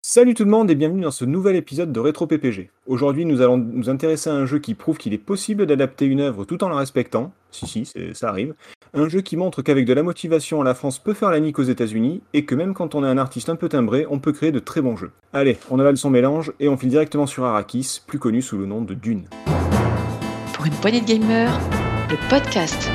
Salut tout le monde et bienvenue dans ce nouvel épisode de Rétro PPG. Aujourd'hui, nous allons nous intéresser à un jeu qui prouve qu'il est possible d'adapter une œuvre tout en la respectant. Si, si, ça arrive. Un jeu qui montre qu'avec de la motivation, la France peut faire la nique aux États-Unis et que même quand on est un artiste un peu timbré, on peut créer de très bons jeux. Allez, on avale son mélange et on file directement sur Arrakis, plus connu sous le nom de Dune. Pour une poignée de gamers, le podcast.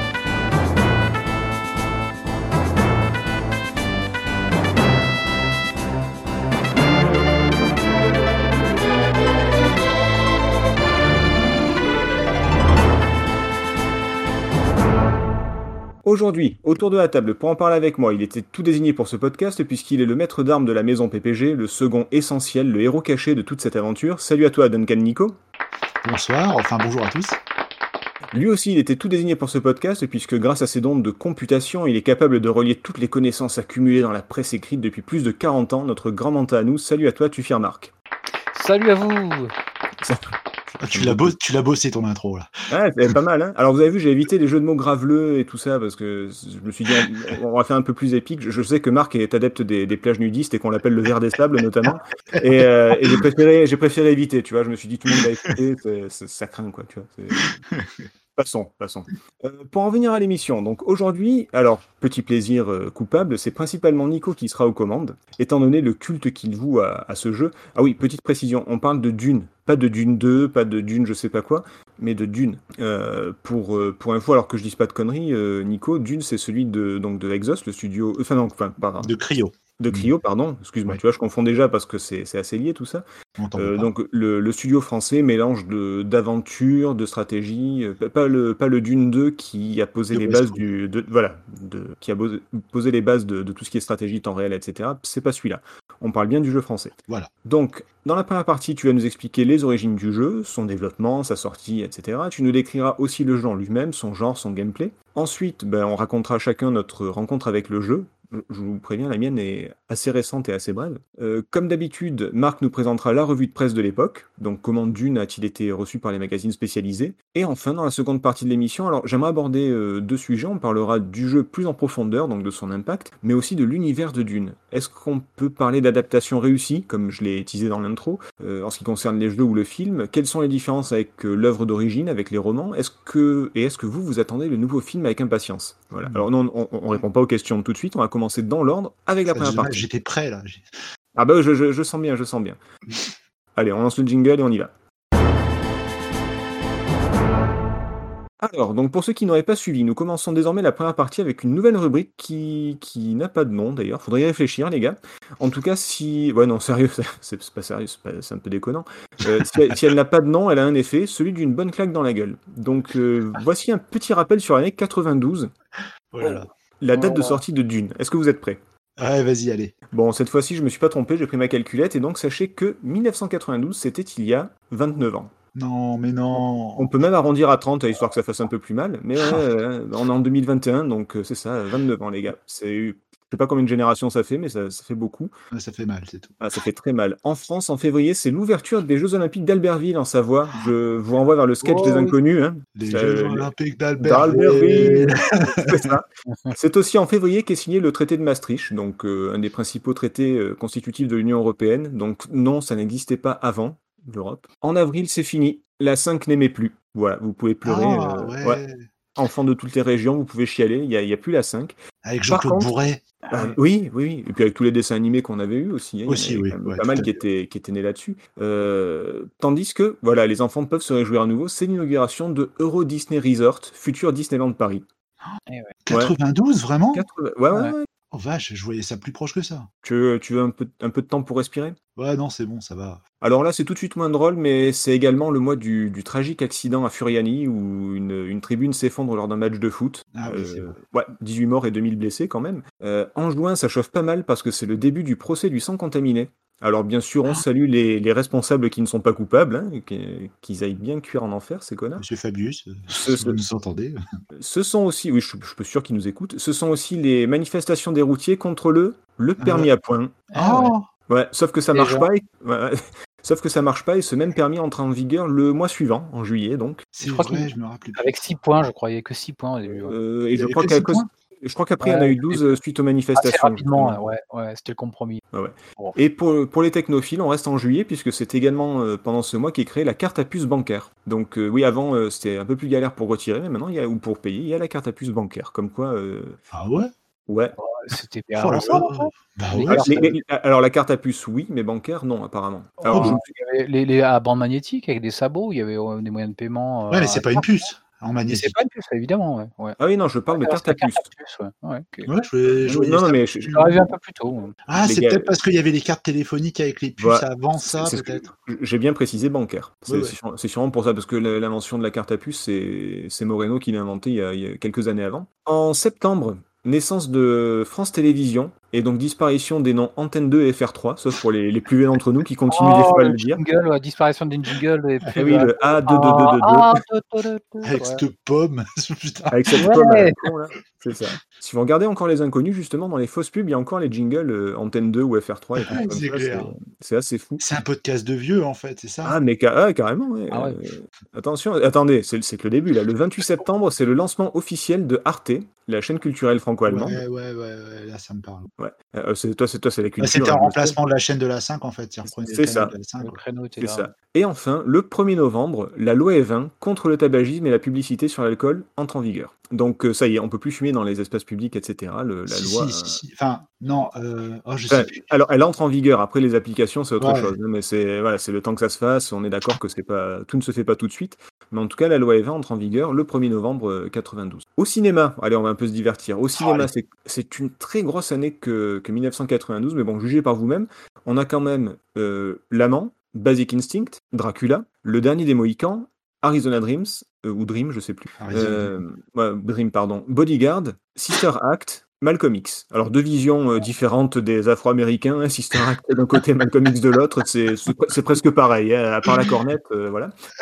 Aujourd'hui, autour de la table pour en parler avec moi, il était tout désigné pour ce podcast puisqu'il est le maître d'armes de la maison PPG, le second essentiel, le héros caché de toute cette aventure. Salut à toi Duncan Nico. Bonsoir, enfin bonjour à tous. Lui aussi, il était tout désigné pour ce podcast, puisque grâce à ses dons de computation, il est capable de relier toutes les connaissances accumulées dans la presse écrite depuis plus de 40 ans, notre grand mentat à nous. Salut à toi, tu Marc. Salut à vous tu l'as bossé, tu l'as bossé ton intro là. Ouais, c'est pas mal, hein Alors vous avez vu, j'ai évité les jeux de mots graveleux et tout ça, parce que je me suis dit, on, va faire un peu plus épique. Je, sais que Marc est adepte des, des plages nudistes et qu'on l'appelle le verre des sables, notamment. Et, euh, et j'ai préféré, j'ai préféré éviter, tu vois. Je me suis dit, tout le monde va écouter, ça craint, quoi, tu vois. Passons, passons. Euh, pour en venir à l'émission, donc aujourd'hui, alors petit plaisir euh, coupable, c'est principalement Nico qui sera aux commandes, étant donné le culte qu'il voue à, ce jeu. Ah oui, petite précision, on parle de Dune, pas de Dune 2, pas de Dune je sais pas quoi, mais de Dune. Euh, pour, info, alors que je dise pas de conneries, Nico, Dune c'est celui de, donc de Exos, le studio, enfin non, pardon, De cryo. De Cryo, pardon, excuse-moi, Ouais. tu vois, je confonds déjà parce que c'est assez lié tout ça. Euh, donc le, le studio français mélange de d'aventure, de stratégie, euh, pas le pas le Dune 2 qui a posé De les bases du de, voilà, de, qui a posé, posé les bases de, de tout ce qui est stratégie temps réel, etc. C'est pas celui-là. On parle bien du jeu français. Voilà. Donc dans la première partie, tu vas nous expliquer les origines du jeu, son développement, sa sortie, etc. Tu nous décriras aussi le jeu en lui-même, son genre, son gameplay. Ensuite, ben, on racontera chacun notre rencontre avec le jeu. Je- Je vous préviens, la mienne est assez récente et assez brève. Euh, comme d'habitude, Marc nous présentera la revue de presse de l'époque, donc comment Dune a-t-il été reçu par les magazines spécialisés. Et enfin, dans la seconde partie de l'émission, alors j'aimerais aborder euh, deux sujets. On parlera du jeu plus en profondeur, donc de son impact, mais aussi de l'univers de Dune. Est-ce qu'on peut parler d'adaptation réussie, comme je l'ai teasé dans l'intro, euh, en ce qui concerne les jeux ou le film? Quelles sont les différences avec euh, l'œuvre d'origine, avec les romans? Est-ce que et est-ce que vous vous attendez le nouveau film avec impatience? Voilà. Alors non, on, on répond pas aux questions tout de suite. On va commencer dans l'ordre avec la Ça, première partie. J'étais prêt là. Ah bah je, je, je sens bien, je sens bien. Allez, on lance le jingle et on y va. Alors, donc pour ceux qui n'auraient pas suivi, nous commençons désormais la première partie avec une nouvelle rubrique qui, qui n'a pas de nom d'ailleurs. Faudrait y réfléchir, les gars. En tout cas, si. Ouais, non, sérieux, c'est pas sérieux, c'est un peu déconnant. Euh, si elle, si elle n'a pas de nom, elle a un effet, celui d'une bonne claque dans la gueule. Donc, euh, voici un petit rappel sur l'année 92, Oh là là. La date de sortie de Dune. Est-ce que vous êtes prêts? Ouais, vas-y, allez. Bon, cette fois-ci, je me suis pas trompé, j'ai pris ma calculette, et donc sachez que 1992, c'était il y a 29 ans. Non, mais non. On peut même arrondir à 30, histoire que ça fasse un peu plus mal, mais ouais, on est en 2021, donc euh, c'est ça, 29 ans, les gars. C'est, sais pas combien de générations ça fait, mais ça, ça fait beaucoup. Ça fait mal, c'est tout. Ah, ça fait très mal. En France, en février, c'est l'ouverture des Jeux Olympiques d'Albertville, en Savoie. Je vous renvoie vers le sketch Oh des oui. inconnus. Hein. Les Jeux Olympiques d'Albertville. C'est aussi en février qu'est signé le traité de Maastricht, donc euh, un des principaux traités euh, constitutifs de l'Union européenne. Donc non, ça n'existait pas avant l'Europe. En avril, c'est fini. La 5 n'aimait plus. Voilà, vous pouvez pleurer. Ah, euh, ouais. ouais. Enfants de toutes les régions, vous pouvez chialer. Il n'y a plus la 5. Avec Jean-Claude Bourret. Ah, oui, oui, oui. Et puis avec tous les dessins animés qu'on avait eu aussi. hein, il y en Aussi, avait oui, ouais, pas mal qui étaient, qui étaient nés là-dessus. Euh, tandis que, voilà, les enfants peuvent se réjouir à nouveau. C'est l'inauguration de Euro Disney Resort, futur Disneyland Paris. 92, vraiment? 80 Ouais, ouais, Ouais. ouais. Oh vache, je voyais ça plus proche que ça. Tu veux, tu veux un, peu, un peu de temps pour respirer? Ouais, non, c'est bon, ça va. Alors là, c'est tout de suite moins drôle, mais c'est également le mois du, du tragique accident à Furiani où une, une tribune s'effondre lors d'un match de foot. Ah oui, Euh, ouais, 18 morts et 2000 blessés quand même. Euh, en juin, ça chauffe pas mal parce que c'est le début du procès du sang contaminé. Alors bien sûr, Ah. on salue les, les responsables qui ne sont pas coupables, hein, qui- qu'ils aillent bien cuire en enfer, ces connards. Monsieur Fabius, euh, Ce- si vous nous entendez. Ce sont aussi, oui, je, je suis sûr qu'ils nous écoutent, ce sont aussi les manifestations des routiers contre le, le Ah permis à point. Ah, Ouais, sauf que ça marche pas. et- ouais, ouais. Sauf que ça marche pas et ce même permis entre en vigueur le mois suivant, en juillet donc. c'est Je crois vrai, qu'il- je me rappelle plus. Avec 6 points, je croyais que 6 points au début. ouais. Euh, et je crois qu'à six cause, points? Je crois qu'après, il y en a eu 12 euh, suite aux manifestations. Assez rapidement, justement. ouais, ouais, c'était le compromis. Et pour, pour les technophiles, on reste en juillet, puisque c'est également euh, pendant ce mois qu'est créée la carte à puce bancaire. Donc euh, oui, avant, euh, c'était un peu plus galère pour retirer, mais maintenant, il y a, ou pour payer, il y a la carte à puce bancaire. Comme quoi, euh, Ah ouais? Ouais. C'était bien Oh après. Bah. Alors, cartes- les- les- alors, la carte à puce, oui, mais bancaire, non, apparemment. Alors, Oh, je- il y avait les, les à bande magnétique avec des sabots, il y avait euh, des moyens de paiement. Ouais, mais c'est pas une puce en magnétique. C'est pas une puce, évidemment. Ouais. ouais. Ah oui, non, je parle de carte à puce. je suis arrivé un peu plus tôt. Ah, Les c'est gars, peut-être parce qu'il y avait les cartes téléphoniques avec les puces Voilà. avant ça, C'est ce que- peut-être. J'ai bien précisé bancaire. C'est Ouais, sûrement pour ça, parce que l'invention de la carte à puce, c'est c'est Moreno qui l'a inventé il y, a, il y a quelques années avant. En septembre, naissance de France Télévisions, et donc disparition des noms Antenne 2 et FR3, sauf pour les, les plus vieux d'entre nous qui continuent des Oh, fois à le dire. jingle, disparition d'une jingle. Et Ah puis, oui, le ah, A222222, ah, Avec cette pomme. Avec cette pomme. C'est ça. Si vous regardez encore les inconnus, justement, dans les fausses pubs, il y a encore les jingles euh, Antenne 2 ou FR3 et tout Ouais, comme c'est clair. assez fou. C'est un podcast de vieux, en fait, c'est ça? Ah, mais ca- ah, carrément, ouais. Ah ouais. Euh, attention, attendez, c'est c'est que le début, là. Le 28 septembre, c'est le lancement officiel de Arte, la chaîne culturelle franco-allemande. ouais, ouais, ouais, ouais, là, ça me parle. Ouais. Euh, c'est- toi, c'est toi, c'est la culture. C'était sais. remplacement de la chaîne de la 5, en fait. C'est ça. de la 5, Le ouais. créneau était C'est là. ça. Et enfin, le 1er novembre, la loi E20 contre le tabagisme et la publicité sur l'alcool entre en vigueur. Donc euh, ça y est, on peut plus fumer dans les espaces publics, etc. Le- la Si, loi. si, euh, si, si. Enfin, non, euh... oh, je Enfin, sais plus. alors, elle entre en vigueur. Après, les applications, c'est autre Ouais. chose. hein, Mais c'est voilà, c'est le temps que ça se fasse. On est d'accord que c'est pas tout ne se fait pas tout de suite. Mais en tout cas, la loi E20 entre en vigueur le 1er novembre euh, 92. Au cinéma, allez, on va un peu se divertir. Au cinéma, Allez. c'est c'est une très grosse année que, que 1992. Mais bon, jugez par vous-même. On a quand même euh, L'Amant, Basic Instinct, Dracula, Le Dernier des Mohicans, Arizona Dreams, euh, ou Dream, je sais plus. Euh, ouais, Dream, pardon. Bodyguard, Sister Act, Malcolm X. Alors, deux visions euh, différentes des Afro-Américains. hein, Sister Act d'un côté, Malcolm X de l'autre. C'est c'est pre- c'est presque pareil, hein, à part la cornette, voilà.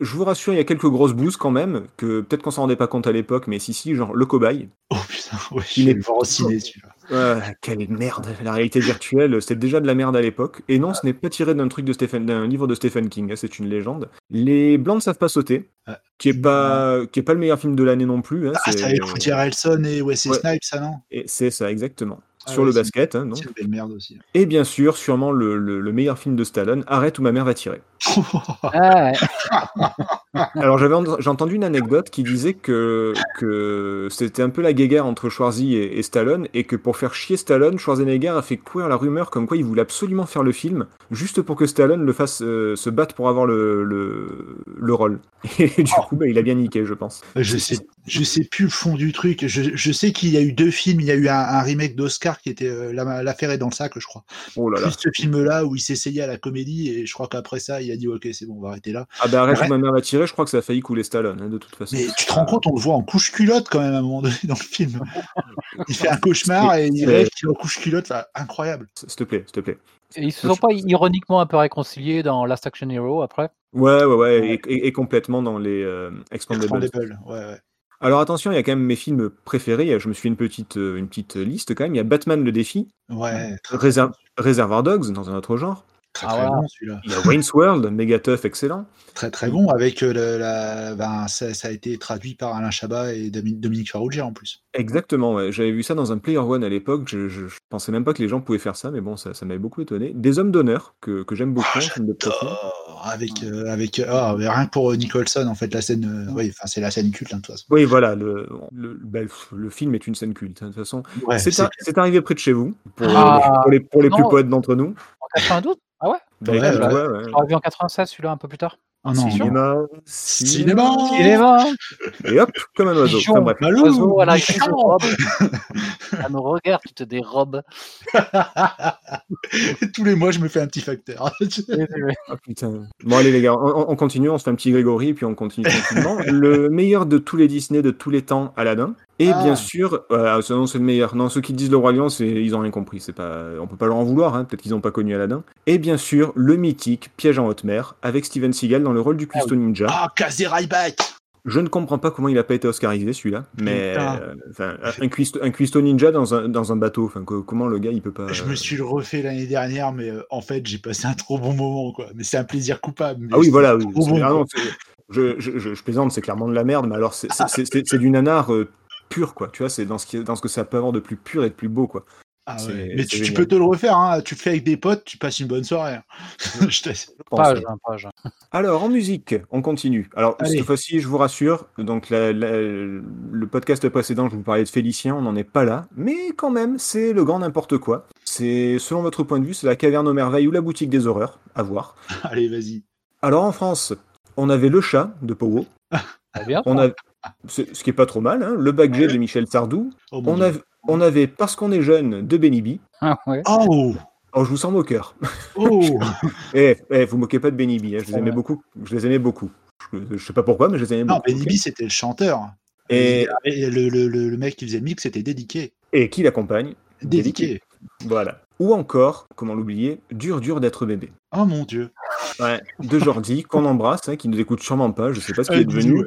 Je vous rassure, il y a quelques grosses bouses quand même, que peut-être qu'on s'en rendait pas compte à l'époque, mais si, si, genre Le Cobaye. Oh putain, ouais, Il je est- voir au ciné, celui-là. Ah, quelle merde La réalité virtuelle, c'était déjà de la merde à l'époque. Et non, ce n'est pas tiré d'un truc de Stephen, d'un livre de Stephen King, hein, c'est une légende. Les Blancs ne savent pas sauter, Ah, qui est pas, qui est pas le meilleur film de l'année non plus. hein, Ah, c'est avec Woody Harrelson et Wesley Ouais. Snipes, ça, non? Et c'est ça, exactement. Ah Sur ouais, le basket, hein, donc. C'est une belle merde aussi. Et bien sûr, sûrement le, le- le meilleur film de Stallone, Arrête ou ma mère va tirer. Ah, ouais. Alors j'ai entendu une anecdote qui disait que, que c'était un peu la guéguerre entre Schwarzy et, et Stallone et que pour faire chier Stallone, Schwarzenegger a fait courir la rumeur comme quoi il voulait absolument faire le film juste pour que Stallone le fasse euh, se battre pour avoir le, le, le rôle. Et du coup, bah, il a bien niqué, je pense. Je sais, je sais plus le fond du truc. Je, je sais qu'il y a eu deux films. Il y a eu un, un remake d'Oscar qui était euh, La- L'affaire est dans le sac, je crois. Oh là là. Ce film-là où il s'essayait à la comédie et je crois qu'après ça, il a dit ok, c'est bon, on va arrêter là. Ah bah arrête ma mère va tirer, je crois que ça a failli couler Stallone, hein, de toute façon. Mais tu te rends compte, on le voit en couche culotte quand même à un moment donné dans le film. Il fait un cauchemar et il rêve qu'il est en couche culotte, là. incroyable. S'il te plaît, s'il te plaît. Et ils se sont pas ironiquement un peu réconciliés dans Last Action Hero après? Ouais, ouais, ouais, et, et- et complètement dans les euh, Expandables. Expandables, ouais, ouais. Alors attention, il y a quand même mes films préférés. Je me suis fait une petite, euh, une petite liste quand même. Il y a Batman le défi, Ouais, Réservoir Dogs dans un autre genre. Très, Ah, très voilà. bon celui-là. Il y a Wayne's World, méga tough, excellent. Très très bon avec euh, le- la, ben, ça, ça a été traduit par Alain Chabat et Domi- Dominique Farrugia en plus. Exactement, ouais. j'avais vu ça dans un Player One à l'époque. Je, je, je pensais même pas que les gens pouvaient faire ça, mais bon, ça, ça m'avait beaucoup étonné. Des hommes d'honneur que, que j'aime beaucoup. Ah. Oh, avec euh, avec euh, ah, mais rien que pour Nicholson en fait la scène euh, oui enfin c'est la scène culte hein, de toute façon. Oui, voilà, le, le, ben, le film est une scène culte. hein, de toute façon, Ouais, c'est c'est ar- c'est arrivé près de chez vous pour, Ah, pour les, pour les plus poètes d'entre nous. En 92 Ah ouais? Ben, Ouais, écoute, ouais. ouais, ouais. Je l'aurais vu en 96 celui-là un peu plus tard. Oh non, Cinéma, Cinéma. Cinéma Et hop, comme un oiseau. Enfin, bref. Malou, Oiseau à la Michon. grise robe. À nos regards, tu te dérobes. Tous les mois je me fais un petit facteur. Ah, putain. Bon, allez, les gars, on, on continue, on se fait un petit Grégory, et puis on continue tranquillement. le meilleur de tous les Disney de tous les temps, Aladdin. Et Ah. bien sûr, euh, non, c'est le meilleur. Non, ceux qui disent le Roi Lion, c'est, ils ont rien compris. C'est pas, on peut pas leur en vouloir, hein. peut-être qu'ils n'ont pas connu Aladdin. Et bien sûr, le mythique Piège en haute mer, avec Steven Seagal dans le rôle du cuistot ninja. Ah Kazé Ryback Je ne comprends pas comment il a pas été oscarisé celui-là, mais Putain. euh, enfin, un, cuistot, un cuistot ninja dans un, dans un bateau. Enfin, co- comment le gars il peut pas. Je me suis le refait l'année dernière mais euh, en fait j'ai passé un trop bon moment quoi. Mais c'est un plaisir coupable. mais Ah oui, c'est voilà. oui, trop c'est- bon, ah quoi. non, c'est- je, je, je- je plaisante, c'est clairement de la merde, mais alors c'est- c'est c'est- c'est- c'est du nanar euh, pur, quoi. Tu vois, c'est dans ce, qui, dans ce que ça peut avoir de plus pur et de plus beau, quoi. Ah ouais. Mais tu, peux te le refaire, hein. tu le fais avec des potes, tu passes une bonne soirée. hein. Je Page, hein, page. Alors, en musique, on continue. Alors, Allez. cette fois-ci, je vous rassure, donc la- la- le podcast précédent, je vous parlais de Félicien, on n'en est pas là, mais quand même, c'est le grand n'importe quoi. C'est, selon votre point de vue, c'est la caverne aux merveilles ou la boutique des horreurs, à voir. Allez, vas-y. Alors, en France, on avait Le Chat de Très bien. on a, ce ce qui est pas trop mal, hein, Le Bac G de Michel Sardou, Oh, on, avait Parce qu'on est jeune de Benny B. Ah, ouais. Oh, Oh, je vous sens moqueur. oh. Eh, eh, vous moquez pas de Benny B, hein, je les aimais beaucoup. Je les aimais beaucoup. Je, je sais pas pourquoi, mais je les aimais non, beaucoup. Benny ok B, c'était le chanteur. Et, Et le, le- le- le mec qui faisait le mix, c'était dédiqué. et qui l'accompagne? Dédiqué. Voilà. Ou encore, comment l'oublier, Dur dur d'être bébé. Oh mon dieu. Ouais, de Jordi, qu'on embrasse, hein, qui nous écoute sûrement pas, je sais pas ce qu'il Euh, est devenu, bisous.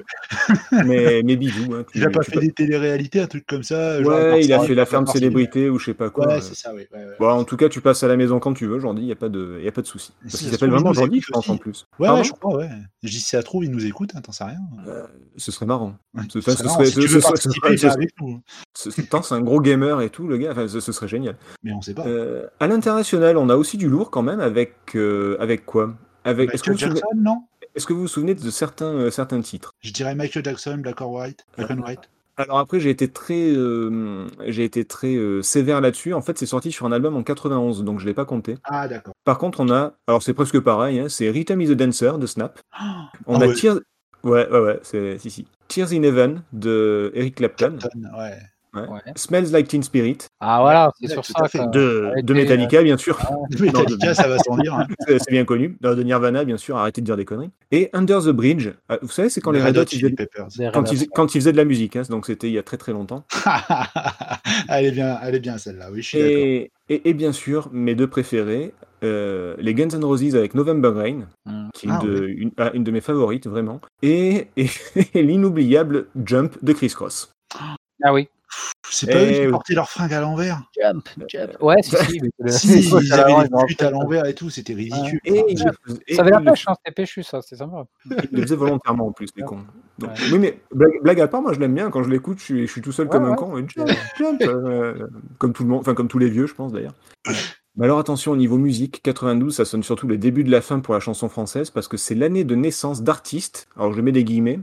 mais, mais bisous. hein, Il a pas fait des téléréalités, un truc comme ça. genre, Ouais, il a fait la ferme célébrité ou je sais pas quoi. Ouais, euh. c'est ça, oui. ouais, ouais. Bon, en tout cas, tu passes à la maison quand tu veux, Jordi, il n'y a pas de, y a pas de souci. Parce si qu'il s'appelle vraiment Jordi, je pense, aussi. en plus. Ouais, Pardon je crois, ouais. Si ça trouve, il nous écoute, hein, t'en sais rien. Euh, ce serait marrant. Ce- serait c'est un gros gamer et tout, le gars, ce serait génial. Mais on sait pas. Euh, à l'international, on a aussi du lourd quand même avec, euh, avec quoi? Avec, est-ce, que Michael vous vous souvenez, Jackson, non? est-ce que vous vous souvenez de certains, euh, certains titres? Je dirais Michael Jackson, Black or White. Black and White. Alors après, j'ai été très, euh, j'ai été très euh, sévère là-dessus. En fait, c'est sorti sur un album en 91, donc je l'ai pas compté. Ah, d'accord. Par contre, on a, alors c'est presque pareil, hein, c'est Rhythm is a Dancer de Snap. On Ah a ouais. Tears, ouais, ouais, ouais, c'est si si. Tears in Heaven de Eric Clapton. Clapton, ouais. Ouais. Smells Like Teen Spirit Ah, voilà, c'est sur ça. que- de, de Metallica, bien sûr. Metallica, ça va sans dire. hein. C'est bien connu. De Nirvana, bien sûr. Arrêtez de dire des conneries. Et Under the Bridge. Ah, Vous savez, c'est quand les Red Hot, ils Chili faisaient- Peppers. Des quand Red ils, Hot. quand ils faisaient de la musique. hein, donc c'était il y a très très longtemps. elle est bien, elle est bien celle-là. Oui, je suis d'accord. Et, et, et bien sûr, mes deux préférés, euh, les Guns N' Roses avec November Rain, Mm. qui est une, Ah, de, une, ah, une de mes favorites, vraiment. Et, et, l'inoubliable Jump de Chris Cross. Ah oui. C'est pas eux Eh qui portaient leurs fringues à l'envers. Jump, jump. Ouais, si, si. mais Si, ils avaient les rappelle. putes à l'envers et tout, c'était ridicule. Et, Ça avait la pêche, hein, c'était péchu, ça, c'était sympa. il le faisait volontairement en plus, les cons. Donc, Ouais. Oui, mais blague, blague à part, moi je l'aime bien. Quand je l'écoute, je suis, je suis tout seul Ouais, comme un con. et Jump, jump, euh, comme tout le monde, enfin comme tous les vieux, je pense d'ailleurs. Mais alors attention, au niveau musique, 92, ça sonne surtout le début de la fin pour la chanson française parce que c'est l'année de naissance d'artistes. Alors je mets des guillemets,